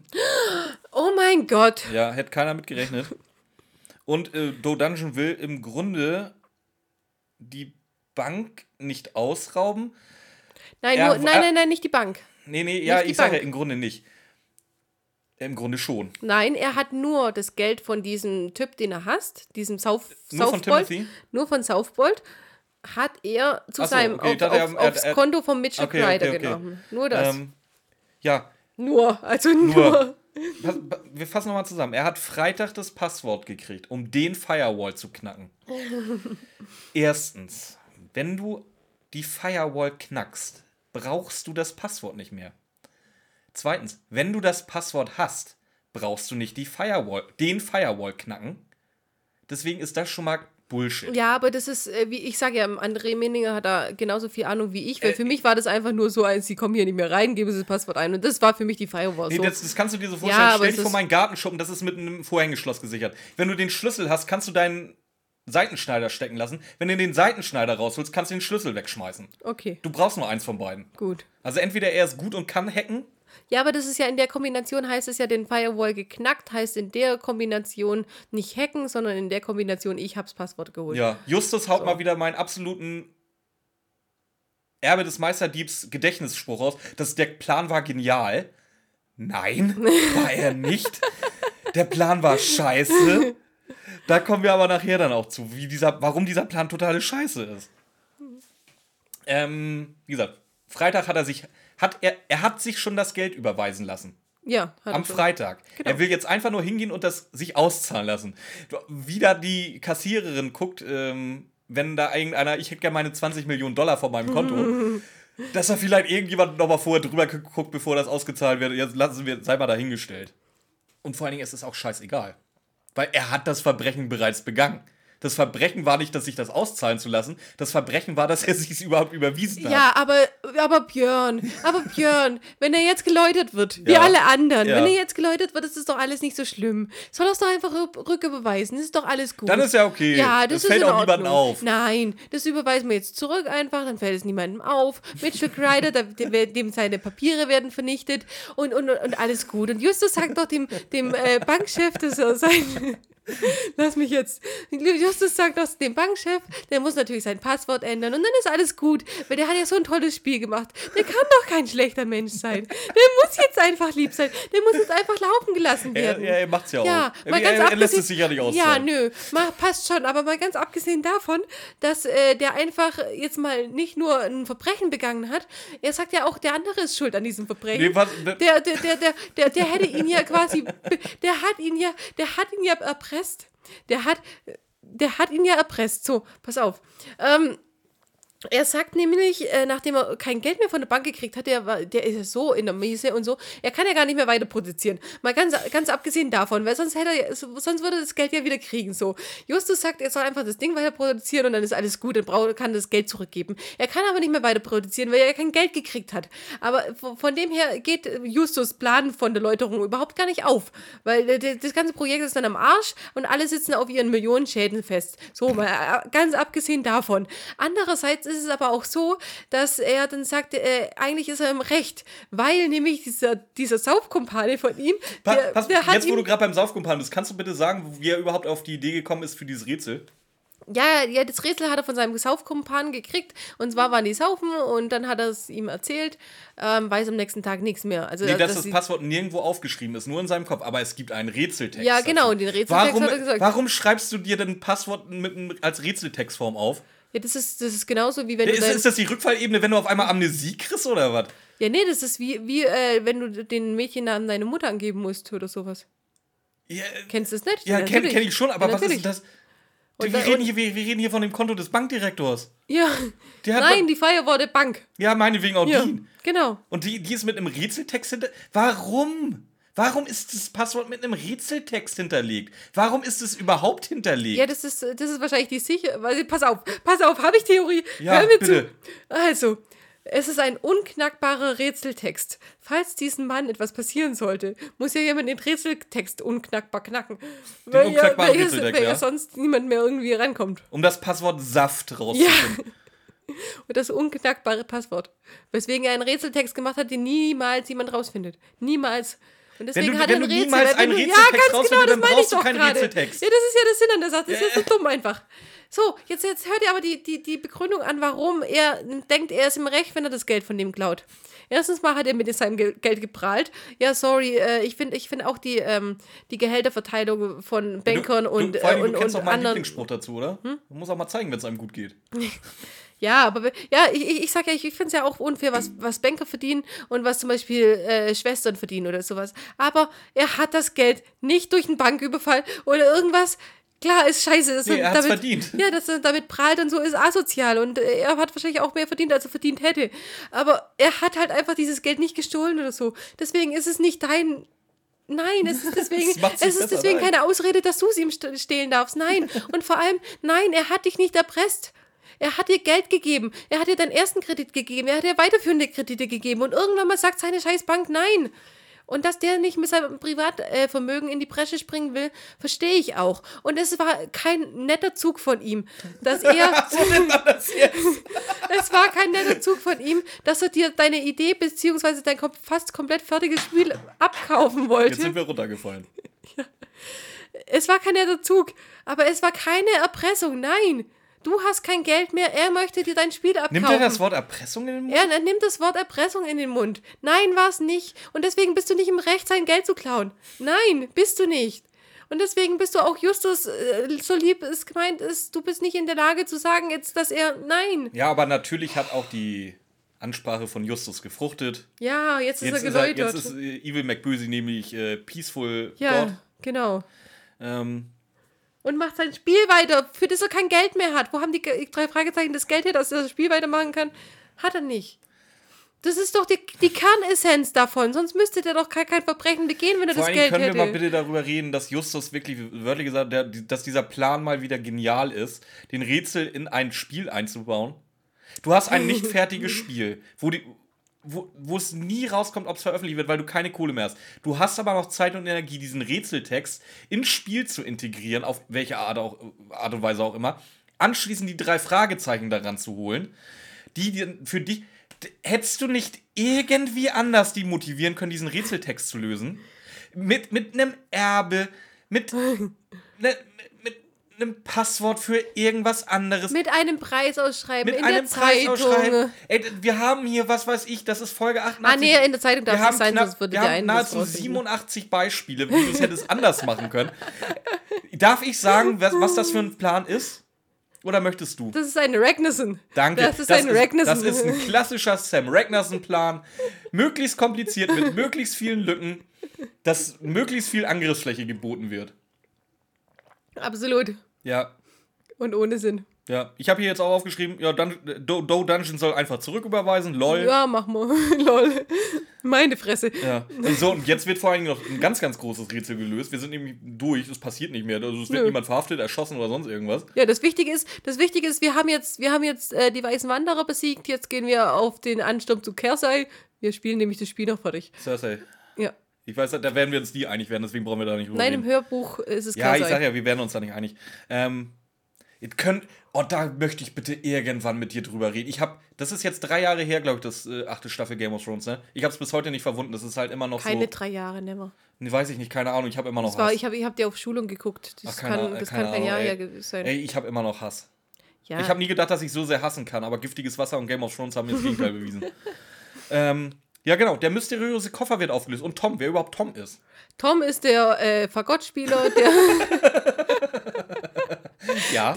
Mein Gott. Ja, hätte keiner mit gerechnet. Und äh, Doe Dungeon will im Grunde die Bank nicht ausrauben. Nein, Er- nur, nein, nein, nein, nicht die Bank. Nee, nee, ja, ich sage ja im Grunde nicht. Im Grunde schon. Nein, er hat nur das Geld von diesem Typ, den er hasst, diesem South, Nur von Southbold, Timothy? nur von Southbold, hat er zu so, seinem okay, auf, auf, aufs Konto von Mitchell Okay, Kreider okay, okay. genommen. Nur das. Ähm, ja, nur, also nur. Nur. Wir fassen nochmal zusammen. Er hat Freitag das Passwort gekriegt, um den Firewall zu knacken. Erstens, wenn du die Firewall knackst, brauchst du das Passwort nicht mehr. Zweitens, wenn du das Passwort hast, brauchst du nicht die Firewall, den Firewall knacken. Deswegen ist das schon mal Bullshit. Ja, aber das ist, äh, wie ich sage ja, André Menninger hat da genauso viel Ahnung wie ich, weil Äh, für mich war das einfach nur so eins, sie kommen hier nicht mehr rein, geben sie das Passwort ein und das war für mich die Firewall. Nee, So. das, das kannst du dir so Ja, vorstellen. aber Stell dich vor meinen Gartenschuppen, das ist mit einem Vorhängeschloss gesichert. Wenn du den Schlüssel hast, kannst du deinen Seitenschneider stecken lassen. Wenn du den Seitenschneider rausholst, kannst du den Schlüssel wegschmeißen. Okay, Du brauchst nur eins von beiden. gut. Also entweder er ist gut und kann hacken. Ja, aber das ist ja in der Kombination heißt es ja den Firewall geknackt, heißt in der Kombination nicht hacken, sondern in der Kombination ich hab's Passwort geholt. Ja, Justus haut So. mal wieder meinen absoluten Erbe des Meisterdiebs Gedächtnisspruch raus. Das, der Plan war genial. Nein, war er nicht. Der Plan war scheiße. Da kommen wir aber nachher dann auch zu, wie dieser, warum dieser Plan totale Scheiße ist. Ähm, wie gesagt, Freitag hat er sich, hat er, er hat sich schon das Geld überweisen lassen. Ja, hat Am. Freitag. Genau. Er will jetzt einfach nur hingehen und das sich auszahlen lassen. Wieder die Kassiererin guckt, ähm, wenn da irgendeiner, ich hätte gerne meine 20 Millionen Dollar von meinem Konto, dass da vielleicht irgendjemand nochmal vorher drüber guckt, bevor das ausgezahlt wird. Jetzt lassen wir, sei mal dahingestellt. Und vor allen Dingen ist es auch scheißegal. Weil er hat das Verbrechen bereits begangen. Das Verbrechen war nicht, dass sich das auszahlen zu lassen. Das Verbrechen war, dass er sich überhaupt überwiesen hat. Ja, aber, aber Björn, aber Björn, wenn er jetzt geläutert wird, wie Ja. alle anderen, Ja. wenn er jetzt geläutert wird, ist es doch alles nicht so schlimm. Soll er es doch einfach rück- rücküberweisen, das ist doch alles gut. Dann ist ja okay. Ja, Das das, fällt auch niemandem auf. Nein, das überweisen wir jetzt zurück einfach, dann fällt es niemandem auf. Mitchell dem, dem seine Papiere werden vernichtet und, und, und alles gut. Und Justus sagt doch dem, dem äh, Bankchef, dass er sein... Lass mich jetzt. Justus sagt doch dem Bankchef, der muss natürlich sein Passwort ändern und dann ist alles gut, weil der hat ja so ein tolles Spiel gemacht. Der kann doch kein schlechter Mensch sein. Der muss jetzt einfach lieb sein. Der muss jetzt einfach laufen gelassen Er, werden. er, er macht's ja auch. Ja, er, mal ganz er, er lässt es sich ja nicht Ja, auszahlen. nö, ma, passt schon, aber mal ganz abgesehen davon, dass äh, der einfach jetzt mal nicht nur ein Verbrechen begangen hat, er sagt ja auch, der andere ist schuld an diesem Verbrechen. Nee, was, der, der, der, der, der, der hätte ihn ja quasi, der hat ihn ja, der hat ihn ja erpresst. Der hat, der hat ihn ja erpresst. So, pass auf. Ähm, er sagt nämlich, äh, nachdem er kein Geld mehr von der Bank gekriegt hat, der, der ist ja so in der Miese und so, er kann ja gar nicht mehr weiter produzieren. Mal ganz, ganz abgesehen davon, weil sonst hätte er, sonst würde er das Geld ja wieder kriegen. So, Justus sagt, er soll einfach das Ding weiter produzieren und dann ist alles gut, braucht, kann das Geld zurückgeben. Er kann aber nicht mehr weiter produzieren, weil er kein Geld gekriegt hat. Aber von, dem her geht Justus Plan von der Läuterung überhaupt gar nicht auf, weil äh, das ganze Projekt ist dann am Arsch und alle sitzen auf ihren Millionen Schäden fest. So, mal äh, ganz abgesehen davon. Andererseits ist es aber auch so, dass er dann sagt, äh, eigentlich ist er im Recht, weil nämlich dieser, dieser Saufkumpane von ihm, Pa der, pass, der hat jetzt, wo du gerade beim Saufkumpan bist, kannst du bitte sagen, wie er überhaupt auf die Idee gekommen ist für dieses Rätsel? ja, ja, das Rätsel hat er von seinem Saufkumpan gekriegt und zwar waren die saufen und dann hat er es ihm erzählt, ähm, weiß am nächsten Tag nichts mehr. Also, Nee, dass dass das Passwort nirgendwo aufgeschrieben ist, nur in seinem Kopf, aber es gibt einen Rätseltext. Ja, genau, und den Rätseltext warum, hat er gesagt. Warum schreibst du dir denn Passwort mit, als Rätseltextform auf? Ja, das ist, das ist genauso wie wenn du Ist, ist das die Rückfallebene, wenn du auf einmal Amnesie kriegst oder was? Ja, nee, das ist wie, wie äh, wenn du den Mädchennamen deine Mutter angeben musst oder sowas. Ja, Kennst du das nicht? ja kenn, natürlich. kenn ich schon, aber Ja, was ist denn das? Und wir, da- reden hier, wir, wir reden hier von dem Konto des Bankdirektors. Ja. Nein, die Firewall der Bank. Ja, meinetwegen auch Ja, die. genau. Und die, die ist mit einem Rätseltext hinter. Warum? Warum ist das Passwort mit einem Rätseltext hinterlegt? Warum ist es überhaupt hinterlegt? Ja, das ist, das ist wahrscheinlich die sicher. weil- Pass auf, pass auf, habe ich Theorie? Ja, Hör mir bitte. zu. Also, es ist ein unknackbarer Rätseltext. Falls diesem Mann etwas passieren sollte, muss ja jemand den Rätseltext unknackbar knacken. Den unknackbaren weil, ja, Rätseltext, weil ja ja. sonst niemand mehr irgendwie rankommt. um das Passwort Saft rauszufinden. Und das unknackbare Passwort. Weswegen er einen Rätseltext gemacht hat, den niemals jemand rausfindet. Niemals. Und deswegen du- hat er wenn ein du Rätsel. niemals wenn einen du- Rätseltext ja, ganz genau, rausfindest, das meine ich doch gerade. Ja, das ist ja der Sinn an der Sache. Das ist so dumm einfach. So, jetzt, jetzt hört ihr aber die, die, die Begründung an, warum er denkt, er ist im Recht, wenn er das Geld von dem klaut. Erstens mal hat er mit seinem Gel- Geld geprahlt. Ja, sorry, äh, ich finde ich find auch die, ähm, die Gehälterverteilung von Bankern du, und, du, vor allem, äh, und, du kennst und auch meinen anderen. Hm? Lieblingsspruch dazu, oder? Du musst auch mal zeigen, wenn es einem gut geht. Ja, aber ja, ich, ich, ich sag ja, ich, ich finde es ja auch unfair, was, was Banker verdienen und was zum Beispiel äh, Schwestern verdienen oder sowas. Aber er hat das Geld nicht durch einen Banküberfall oder irgendwas. Klar, ist scheiße. Dass Nee, er damit, verdient. Ja, dass er damit prahlt und so ist asozial. Und äh, er hat wahrscheinlich auch mehr verdient, als er verdient hätte. Aber er hat halt einfach dieses Geld nicht gestohlen oder so. Deswegen ist es nicht dein. Nein, es ist deswegen, es ist deswegen keine Ausrede, dass du sie ihm st- stehlen darfst. Nein. Und vor allem, nein, er hat dich nicht erpresst. Er hat dir Geld gegeben. Er hat dir deinen ersten Kredit gegeben. Er hat dir weiterführende Kredite gegeben. Und irgendwann mal sagt seine scheiß Bank nein. Und dass der nicht mit seinem Privatvermögen in die Bresche springen will, verstehe ich auch. Und es war kein netter Zug von ihm, dass er. So das jetzt. es war kein netter Zug von ihm, dass er dir deine Idee beziehungsweise dein fast komplett fertiges Spiel abkaufen wollte. Jetzt sind wir runtergefallen. Es war kein netter Zug, aber es war keine Erpressung. Nein, du hast kein Geld mehr. Er möchte dir dein Spiel abkaufen. Nimmt er das Wort Erpressung in den Mund? Er, er nimmt das Wort Erpressung in den Mund. Nein, war es nicht. Und deswegen bist du nicht im Recht, sein Geld zu klauen. Nein, bist du nicht. Und deswegen bist du auch Justus, äh, so lieb es gemeint ist, du bist nicht in der Lage zu sagen jetzt, dass er. Nein. Ja, aber natürlich hat auch die Ansprache von Justus gefruchtet. Ja, jetzt ist Jetzt er ist, er, geläutert. jetzt ist äh, Evil McBöse nämlich äh, Peaceful ja, God. genau. Ähm, Und macht sein Spiel weiter, für das er kein Geld mehr hat. Wo haben die drei Fragezeichen das Geld her, dass er das Spiel weitermachen kann? Hat er nicht. Das ist doch die, die Kernessenz davon. Sonst müsste der doch gar kein Verbrechen begehen, wenn er vor das Geld können hätte. wir mal bitte darüber reden, dass Justus wirklich wörtlich gesagt, der, dass dieser Plan mal wieder genial ist, den Rätsel in ein Spiel einzubauen. Du hast ein nicht fertiges Spiel, wo die wo, es nie rauskommt, ob es veröffentlicht wird, weil du keine Kohle mehr hast. Du hast aber noch Zeit und Energie, diesen Rätseltext ins Spiel zu integrieren, auf welche Art, auch, Art und Weise auch immer. Anschließend die drei Fragezeichen daran zu holen, die dir für dich. Hättest du nicht irgendwie anders die motivieren können, diesen Rätseltext zu lösen? Mit, mit einem Erbe, mit, ne, mit einem Passwort für irgendwas anderes. Mit einem Preis ausschreiben Mit in einem der Zeitung. Ey, wir haben hier, was weiß ich, das ist Folge 88. Ah, nee, in der Zeitung darf es sein, sonst würde wir der haben nahezu rausfinden. 87 Beispiele, wie du es hättest anders machen können. Darf ich sagen, was, was das für ein Plan ist? Oder möchtest du? Das ist ein Ragnarsson. Danke. Das ist ein Ragnarsson. Das ist ein klassischer Sam Ragnarsson-Plan. Möglichst kompliziert, mit möglichst vielen Lücken, dass möglichst viel Angriffsfläche geboten wird. Absolut. Ja, Und ohne Sinn. ja. Ich habe hier jetzt auch aufgeschrieben, ja, Dun Do, Do Dungeon soll einfach zurücküberweisen, lol. Ja, mach mal. Lol. Meine Fresse. Ja. Und so, und jetzt wird vor allem noch ein ganz, ganz großes Rätsel gelöst. Wir sind nämlich durch, es passiert nicht mehr. Also es wird Nö. niemand verhaftet, erschossen oder sonst irgendwas. Ja, das Wichtige ist, das Wichtige ist, wir haben jetzt, wir haben jetzt äh, die weißen Wanderer besiegt. Jetzt gehen wir auf den Ansturm zu Kersei. Wir spielen nämlich das Spiel noch fertig. Cersei. Ja. Ich weiß, da werden wir uns nie einig werden, deswegen brauchen wir da nicht drüber Nein, im reden. Hörbuch ist es Ja, Kersei. ich sag ja, wir werden uns da nicht einig. Ähm, ihr könnt, oh, da möchte ich bitte irgendwann mit dir drüber reden. Ich habe, das ist jetzt drei Jahre her, glaube ich, das äh, achte Staffel Game of Thrones, ne? Ich habe es bis heute nicht verwunden. Das ist halt immer noch Keine so. drei Jahre, never. Nee, weiß ich nicht, keine Ahnung. Ich habe immer noch Das war, Hass. ich habe ich hab dir auf Schulung geguckt. Das Ach, keine- kann, das keine kann kein Jahr her ge- sein. Ey, ich habe immer noch Hass. ja. Ich habe nie gedacht, dass ich so sehr hassen kann, aber giftiges Wasser und Game of Thrones haben mir das Gegenteil bewiesen. Ähm, ja, genau, der mysteriöse Koffer wird aufgelöst. Und Tom, wer überhaupt Tom ist. Tom ist der äh, Fagottspieler, der, Ja,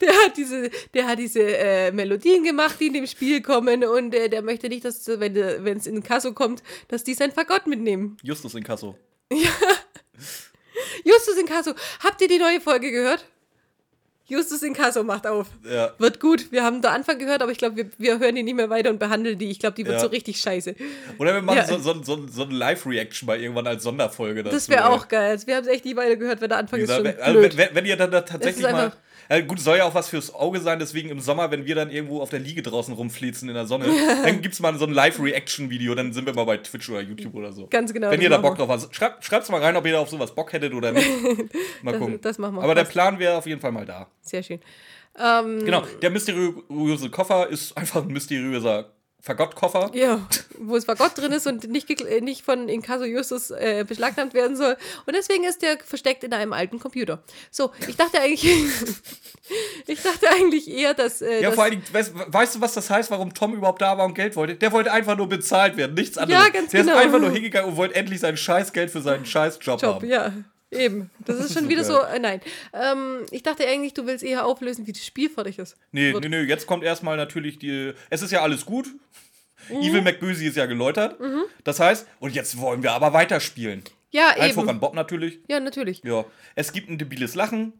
der hat diese, der hat diese äh, Melodien gemacht, die in dem Spiel kommen und äh, der möchte nicht, dass, wenn es in Kasso kommt, dass die sein Fagott mitnehmen. Justus in Kasso. Justus in Kasso, habt ihr die neue Folge gehört? Justus in Kasso macht auf. Ja. Wird gut. Wir haben den Anfang gehört, aber ich glaube, wir, wir hören die nicht mehr weiter und behandeln die. Ich glaube, die wird Ja. so richtig scheiße. Oder wir machen Ja. so, so, so, so eine Live-Reaction mal irgendwann als Sonderfolge dazu. Das wäre auch geil. Wir haben es echt nie weiter gehört, weil der Anfang Wie ist gesagt, schon wenn, also wenn, wenn ihr dann da tatsächlich mal. Ja, gut, soll ja auch was fürs Auge sein, deswegen im Sommer, wenn wir dann irgendwo auf der Liege draußen rumflitzen in der Sonne, dann gibt es mal so ein Live-Reaction-Video, dann sind wir mal bei Twitch oder YouTube oder so. Ganz genau, Wenn ihr da Bock drauf habt, schreibt, schreibt's mal rein, ob ihr da auf sowas Bock hättet oder nicht. Mal Das- gucken. das machen wir. Aber der Passt. Plan wäre auf jeden Fall mal da. Sehr schön. Ähm, Genau, der mysteriöse Koffer ist einfach ein mysteriöser Fagottkoffer. Ja, wo es Gott drin ist und nicht, äh, nicht von Inkasso Justus äh, beschlagnahmt werden soll. Und deswegen ist der versteckt in einem alten Computer. So, ich dachte eigentlich, ich dachte eigentlich eher, dass, äh, Ja, dass vor allen Dingen, weißt, weißt du, was das heißt, warum Tom überhaupt da war und Geld wollte? Der wollte einfach nur bezahlt werden, nichts anderes. Ja, ganz der genau. ist einfach nur hingegangen und wollte endlich sein Scheißgeld für seinen Scheißjob Job, haben. ja. Eben. Das ist schon so wieder geil. so, äh, nein. Ähm, ich dachte eigentlich, du willst eher auflösen, wie das Spiel fertig ist. Nee, Wird- nee, nee, jetzt kommt erstmal natürlich die. Es ist ja alles gut. Mhm. Evil McBösey ist ja geläutert. Das heißt, und jetzt wollen wir aber weiterspielen. Ja, Einfach eben. an Bob natürlich. Ja, natürlich. Ja. Es gibt ein debiles Lachen.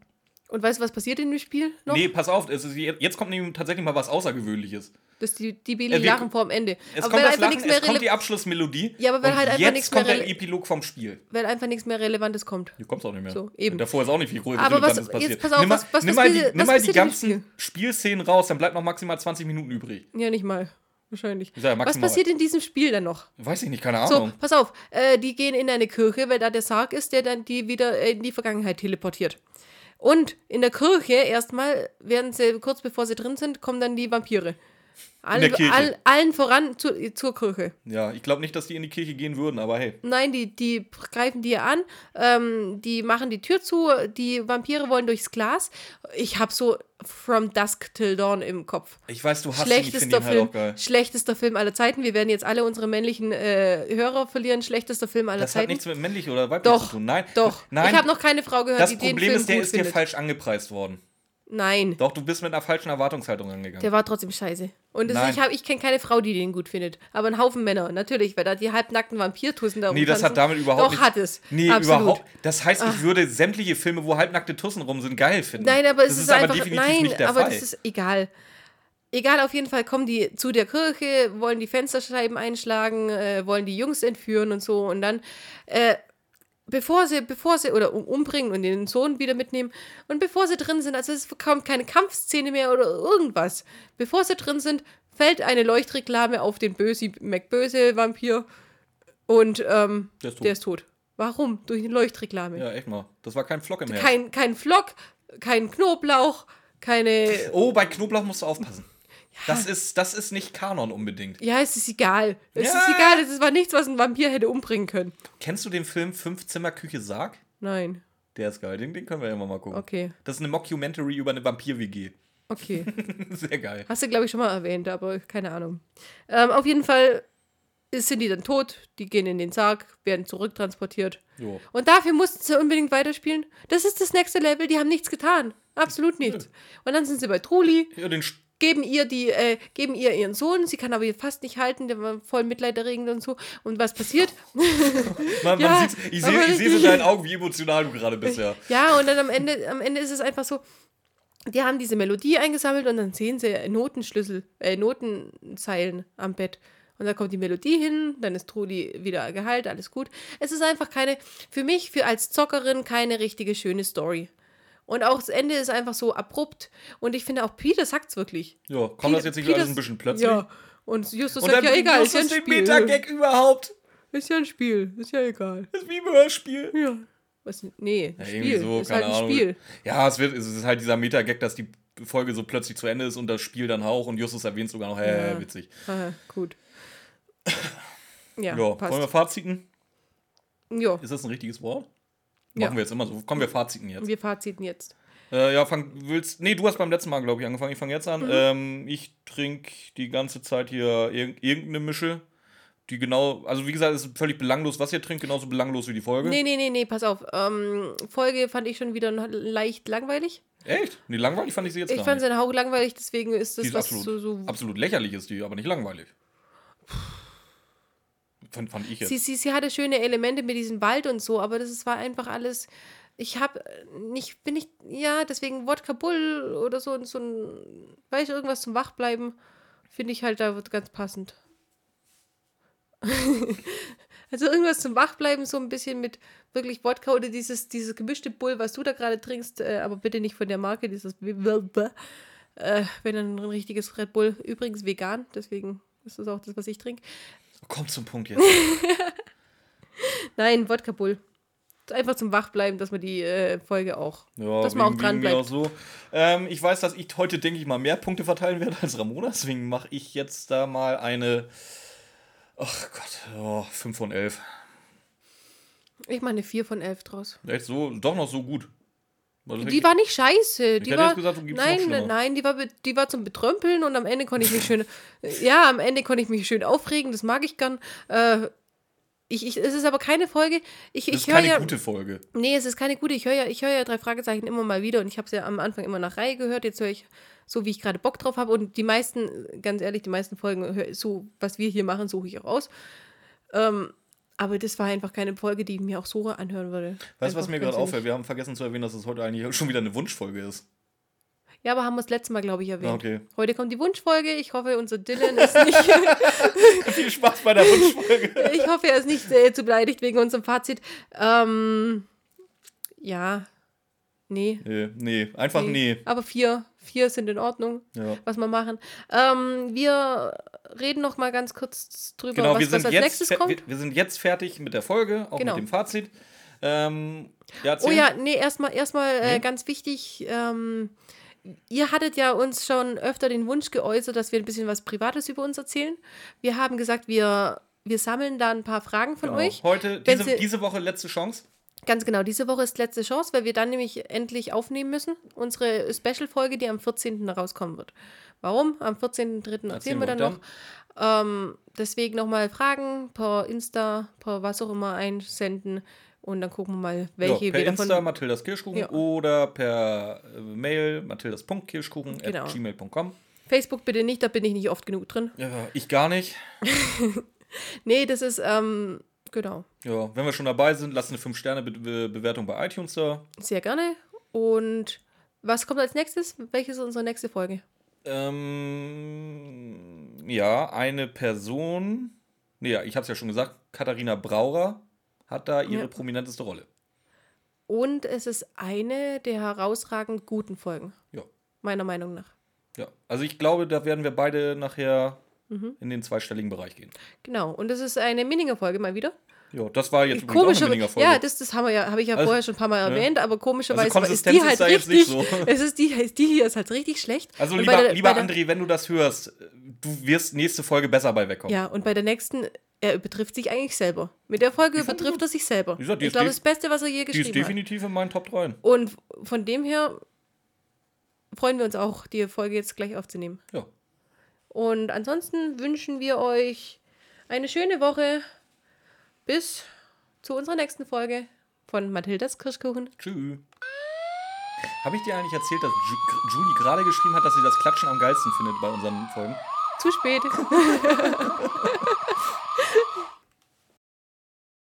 Und weißt du, was passiert in dem Spiel noch? Nee, pass auf, es ist, jetzt kommt nämlich tatsächlich mal was Außergewöhnliches. Das die, die Billy Äh, lachen vor dem Ende. Es aber kommt das Lachen, es kommt die Abschlussmelodie. Ja, aber weil halt einfach jetzt nichts mehr kommt der Epilog vom Spiel. weil einfach nichts mehr Relevantes kommt. Hier kommt's auch nicht mehr. So, eben. Davor ist auch nicht viel größer. Aber was- Relevantes passiert. jetzt pass auf, nimm mal, was- was nimm mal die, nimm mal die ganzen Spielszenen raus, dann bleibt noch maximal 20 Minuten übrig. Ja, nicht mal. Wahrscheinlich. ja was passiert in diesem Spiel dann noch? Weiß ich nicht, keine So, Ahnung. pass auf. Äh, die gehen in eine Kirche, weil da der Sarg ist, der dann die wieder in die Vergangenheit teleportiert. Und in der Kirche erstmal werden sie, kurz bevor sie drin sind, kommen dann die Vampire. Allen, der Kirche. all- allen voran zu, zur Kirche. Ja, ich glaube nicht, dass die in die Kirche gehen würden, aber hey. Nein, die, die greifen die an, ähm, die machen die Tür zu, die Vampire wollen durchs Glas. Ich habe so From Dusk Till Dawn im Kopf. Ich weiß, du hast ich Schlechtester ihn halt Film, geil. schlechtester Film aller Zeiten. Wir werden jetzt alle unsere männlichen äh, Hörer verlieren. Schlechtester Film aller Das hat Zeiten. nichts mit männlich oder weiblich Doch, zu tun. Nein, Doch. Nein, Ich habe noch keine Frau gehört, das die den Problem Film ist, der ist dir falsch angepreist worden. Nein, Doch, du bist mit einer falschen Erwartungshaltung rangegangen. der war trotzdem scheiße. Und das, ich, hab- ich kenne keine Frau, die den gut findet. Aber ein Haufen Männer, natürlich, weil da die halbnackten Vampirtussen da Nee, das hat damit überhaupt Doch, nicht. hat es. Nee, Absolut. überhaupt. Das heißt, ich würde sämtliche Filme, wo halbnackte Tussen rum sind, geil finden. Nein, aber es das ist, ist aber einfach. definitiv nein, nicht der aber Fall. das ist egal. Egal, auf jeden Fall kommen die zu der Kirche, wollen die Fensterscheiben einschlagen, äh, wollen die Jungs entführen und so. Und dann, äh, bevor sie, bevor sie, oder um, umbringen und den Sohn wieder mitnehmen, und bevor sie drin sind, also es kommt keine Kampfszene mehr oder irgendwas. Bevor sie drin sind, fällt eine Leuchtreklame auf den Böse, McBöse Vampir und ähm, Der ist tot. der ist tot. Warum? Durch eine Leuchtreklame. ja, echt mal. Das war kein Flock im Herz. Kein, kein Flock, kein Knoblauch, keine. Oh, bei Knoblauch musst du aufpassen. Das, ist, das ist nicht Kanon unbedingt. Ja, es ist egal. Es Ja. ist egal, es war nichts, was ein Vampir hätte umbringen können. Kennst du den Film Fünf Zimmer Küche Sarg? Nein. Der ist geil, den, den können wir ja immer mal gucken. Okay. Das ist eine Mockumentary über eine Vampir-WG. Okay. Sehr geil. Hast du, glaube ich, schon mal erwähnt, aber keine Ahnung. Ähm, auf jeden Fall sind die dann tot, die gehen in den Sarg, werden zurücktransportiert. Jo. Und dafür mussten sie unbedingt weiterspielen. Das ist das nächste Level, die haben nichts getan. Absolut nichts. Und dann sind sie bei Truli, Ja, den geben ihr die, äh, geben ihr ihren Sohn, sie kann aber fast nicht halten, der war voll mitleiderregend und so. Und was passiert? man, Ja, man ich sehe seh's in deinen Augen, wie emotional du gerade bist, ja. Ja, und dann am Ende, am Ende ist es einfach so, die haben diese Melodie eingesammelt und dann sehen sie Notenschlüssel, äh, Notenzeilen am Bett. Und da kommt die Melodie hin, dann ist Trudi wieder geheilt, alles gut. Es ist einfach keine, für mich, für als Zockerin, keine richtige schöne Story. Und auch das Ende ist einfach so abrupt. Und ich finde auch, Peter sagt's wirklich. Ja, kommt das jetzt nicht alles ein bisschen plötzlich? Ja. Und Justus Und sagt, ja egal, ist ist ja ein Spiel. Meta-Gag überhaupt. Ist ja ein Spiel, ist ja egal. Das ist wie im Hörspiel. Ja. Was, nee, Ja, Spiel, irgendwie so, ist keine halt ein Ahnung. Spiel. Ja, es, wird, es ist halt dieser Meta-Gag, dass die Folge so plötzlich zu Ende ist und das Spiel dann auch und Justus erwähnt sogar noch, hä, Ja. witzig. Aha, gut. Ja, Ja, passt. wollen wir Faziten? Ja, Ist das ein richtiges Wort? Ja. Machen wir jetzt immer so. Kommen wir Faziten jetzt. wir faziten jetzt. Äh, ja, fang, willst. Nee, du hast beim letzten Mal, glaube ich, angefangen. Ich fange jetzt Mhm. an. Ähm, ich trinke die ganze Zeit hier irg irgendeine Mische. Die genau, also wie gesagt, es ist völlig belanglos, was ihr trinkt, genauso belanglos wie die Folge. Nee, nee, nee, nee, pass auf. Ähm, Folge fand ich schon wieder leicht langweilig. Echt? Nee, langweilig fand ich sie jetzt Ich gar fand nicht. sie einen Hauch langweilig, deswegen ist Die das ist was absolut, so. so absolut lächerlich ist die, aber nicht langweilig. Fand, fand ich jetzt. sie, sie, sie hatte schöne Elemente mit diesem Wald und so, aber das ist, war einfach alles. Ich habe nicht, bin ich, ja, deswegen Wodka Bull oder so, so ein, weiß ich, irgendwas zum Wachbleiben, finde ich halt da wird ganz passend. also irgendwas zum Wachbleiben, so ein bisschen mit wirklich Wodka oder dieses, dieses gemischte Bull, was du da gerade trinkst, äh, aber bitte nicht von der Marke, dieses äh, wenn dann ein richtiges Red Bull, übrigens vegan, deswegen ist das auch das, was ich trinke. Komm zum Punkt jetzt. Nein, Wodka Bull. einfach zum Wachbleiben, dass man die äh, Folge auch, Ja, dass man auch dran bleibt. auch so. Ähm, ich weiß, dass ich heute, denke ich mal, mehr Punkte verteilen werde als Ramona. Deswegen mache ich jetzt da mal eine. Ach Gott, oh, 5 von 11. Ich meine eine 4 von 11 draus. Echt so, doch noch so gut. Also Die war nicht scheiße. Die war, gesagt, nein, nein, die war, die war zum Betrömpeln und am Ende konnte ich mich schön, ja, am Ende konnte ich mich schön aufregen. Das mag ich gern. Äh, ich, ich, es ist aber keine Folge. Ich, das ich ist höre keine ja, gute Folge. nee, es ist keine gute. Ich höre ja, ich höre ja drei Fragezeichen immer mal wieder und ich habe es ja am Anfang immer nach Reihe gehört. Jetzt höre ich so, wie ich gerade Bock drauf habe und die meisten, ganz ehrlich, die meisten Folgen, hör- so was wir hier machen, suche ich auch aus. Ähm, aber das war einfach keine Folge, die ich mir auch so anhören würde. Weißt du, was mir gerade auffällt? Wir haben vergessen zu erwähnen, dass es heute eigentlich schon wieder eine Wunschfolge ist. Ja, aber haben wir das letzte Mal, glaube ich, erwähnt. Ah, okay. Heute kommt die Wunschfolge. Ich hoffe, unser Dylan ist nicht. Viel Spaß bei der Wunschfolge. ich hoffe, er ist nicht äh, zu beleidigt wegen unserem Fazit. Ähm, ja. Nee. nee, nee, einfach nee. Aber vier. Vier sind in Ordnung, Ja. was wir machen. Ähm, wir reden noch mal ganz kurz drüber, Genau, was, wir was als jetzt, nächstes kommt. wir, wir sind jetzt fertig mit der Folge, auch Genau. mit dem Fazit. Ähm, ja, Oh ja, nee, erstmal erstmal äh, Nee. ganz wichtig. Ähm, ihr hattet ja uns schon öfter den Wunsch geäußert, dass wir ein bisschen was Privates über uns erzählen. Wir haben gesagt, wir, wir sammeln da ein paar Fragen von Genau. euch. Heute, diese, Sie- diese Woche letzte Chance. Ganz genau, diese Woche ist letzte Chance, weil wir dann nämlich endlich aufnehmen müssen. Unsere Special-Folge, die am 14. rauskommen wird. Warum? Am 14.3. erzählen Erzählen wir wir dann noch. Ähm, deswegen nochmal Fragen per Insta, per was auch immer einsenden und dann gucken wir mal, welche ja, per wir davon. Insta Mathildas Kirschkuchen Ja. oder per äh, Mail mathildas.kirschkuchen Genau. at gmail.com. Facebook bitte nicht, da bin ich nicht oft genug drin. Ja, ich gar nicht. Nee, das ist, ähm, genau, Ja, wenn wir schon dabei sind, lasst eine 5-Sterne-Bewertung bei iTunes da. sehr gerne. Und was kommt als nächstes? Welche ist unsere nächste Folge? Ähm, ja, eine Person, nee, ja, ich habe es ja schon gesagt, Katharina Braurer hat da ihre Ja. prominenteste Rolle. Und es ist eine der herausragend guten Folgen, Ja, meiner Meinung nach. ja. Also ich glaube, da werden wir beide nachher Mhm. in den zweistelligen Bereich gehen. Genau. Und es ist eine Minninger-Folge mal wieder. Ja, das war jetzt Komische, eine Miniger-Folge. ja, das, das haben wir ja, habe ich ja Also, vorher schon ein paar Mal ne? erwähnt, aber komischerweise Also ist die halt ist jetzt richtig. nicht so. Es ist die, ist die hier ist halt richtig schlecht. Also Und lieber, der- lieber der, André, wenn du das hörst, du wirst nächste Folge besser bei wegkommen. Ja, und bei der nächsten, er übertrifft sich eigentlich selber. Mit der Folge ich übertrifft er sich selber. Gesagt, ich ist glaube, das Beste, was er je Die ist geschrieben hat. definitiv in meinen Top 3. Und von dem her freuen wir uns auch, die Folge jetzt gleich aufzunehmen. Ja. Und ansonsten wünschen wir euch eine schöne Woche. Bis zu unserer nächsten Folge von Mathildas Kirschkuchen. Tschüss. Habe ich dir eigentlich erzählt, dass Ju Julie gerade geschrieben hat, dass sie das Klatschen am geilsten findet bei unseren Folgen? Zu spät.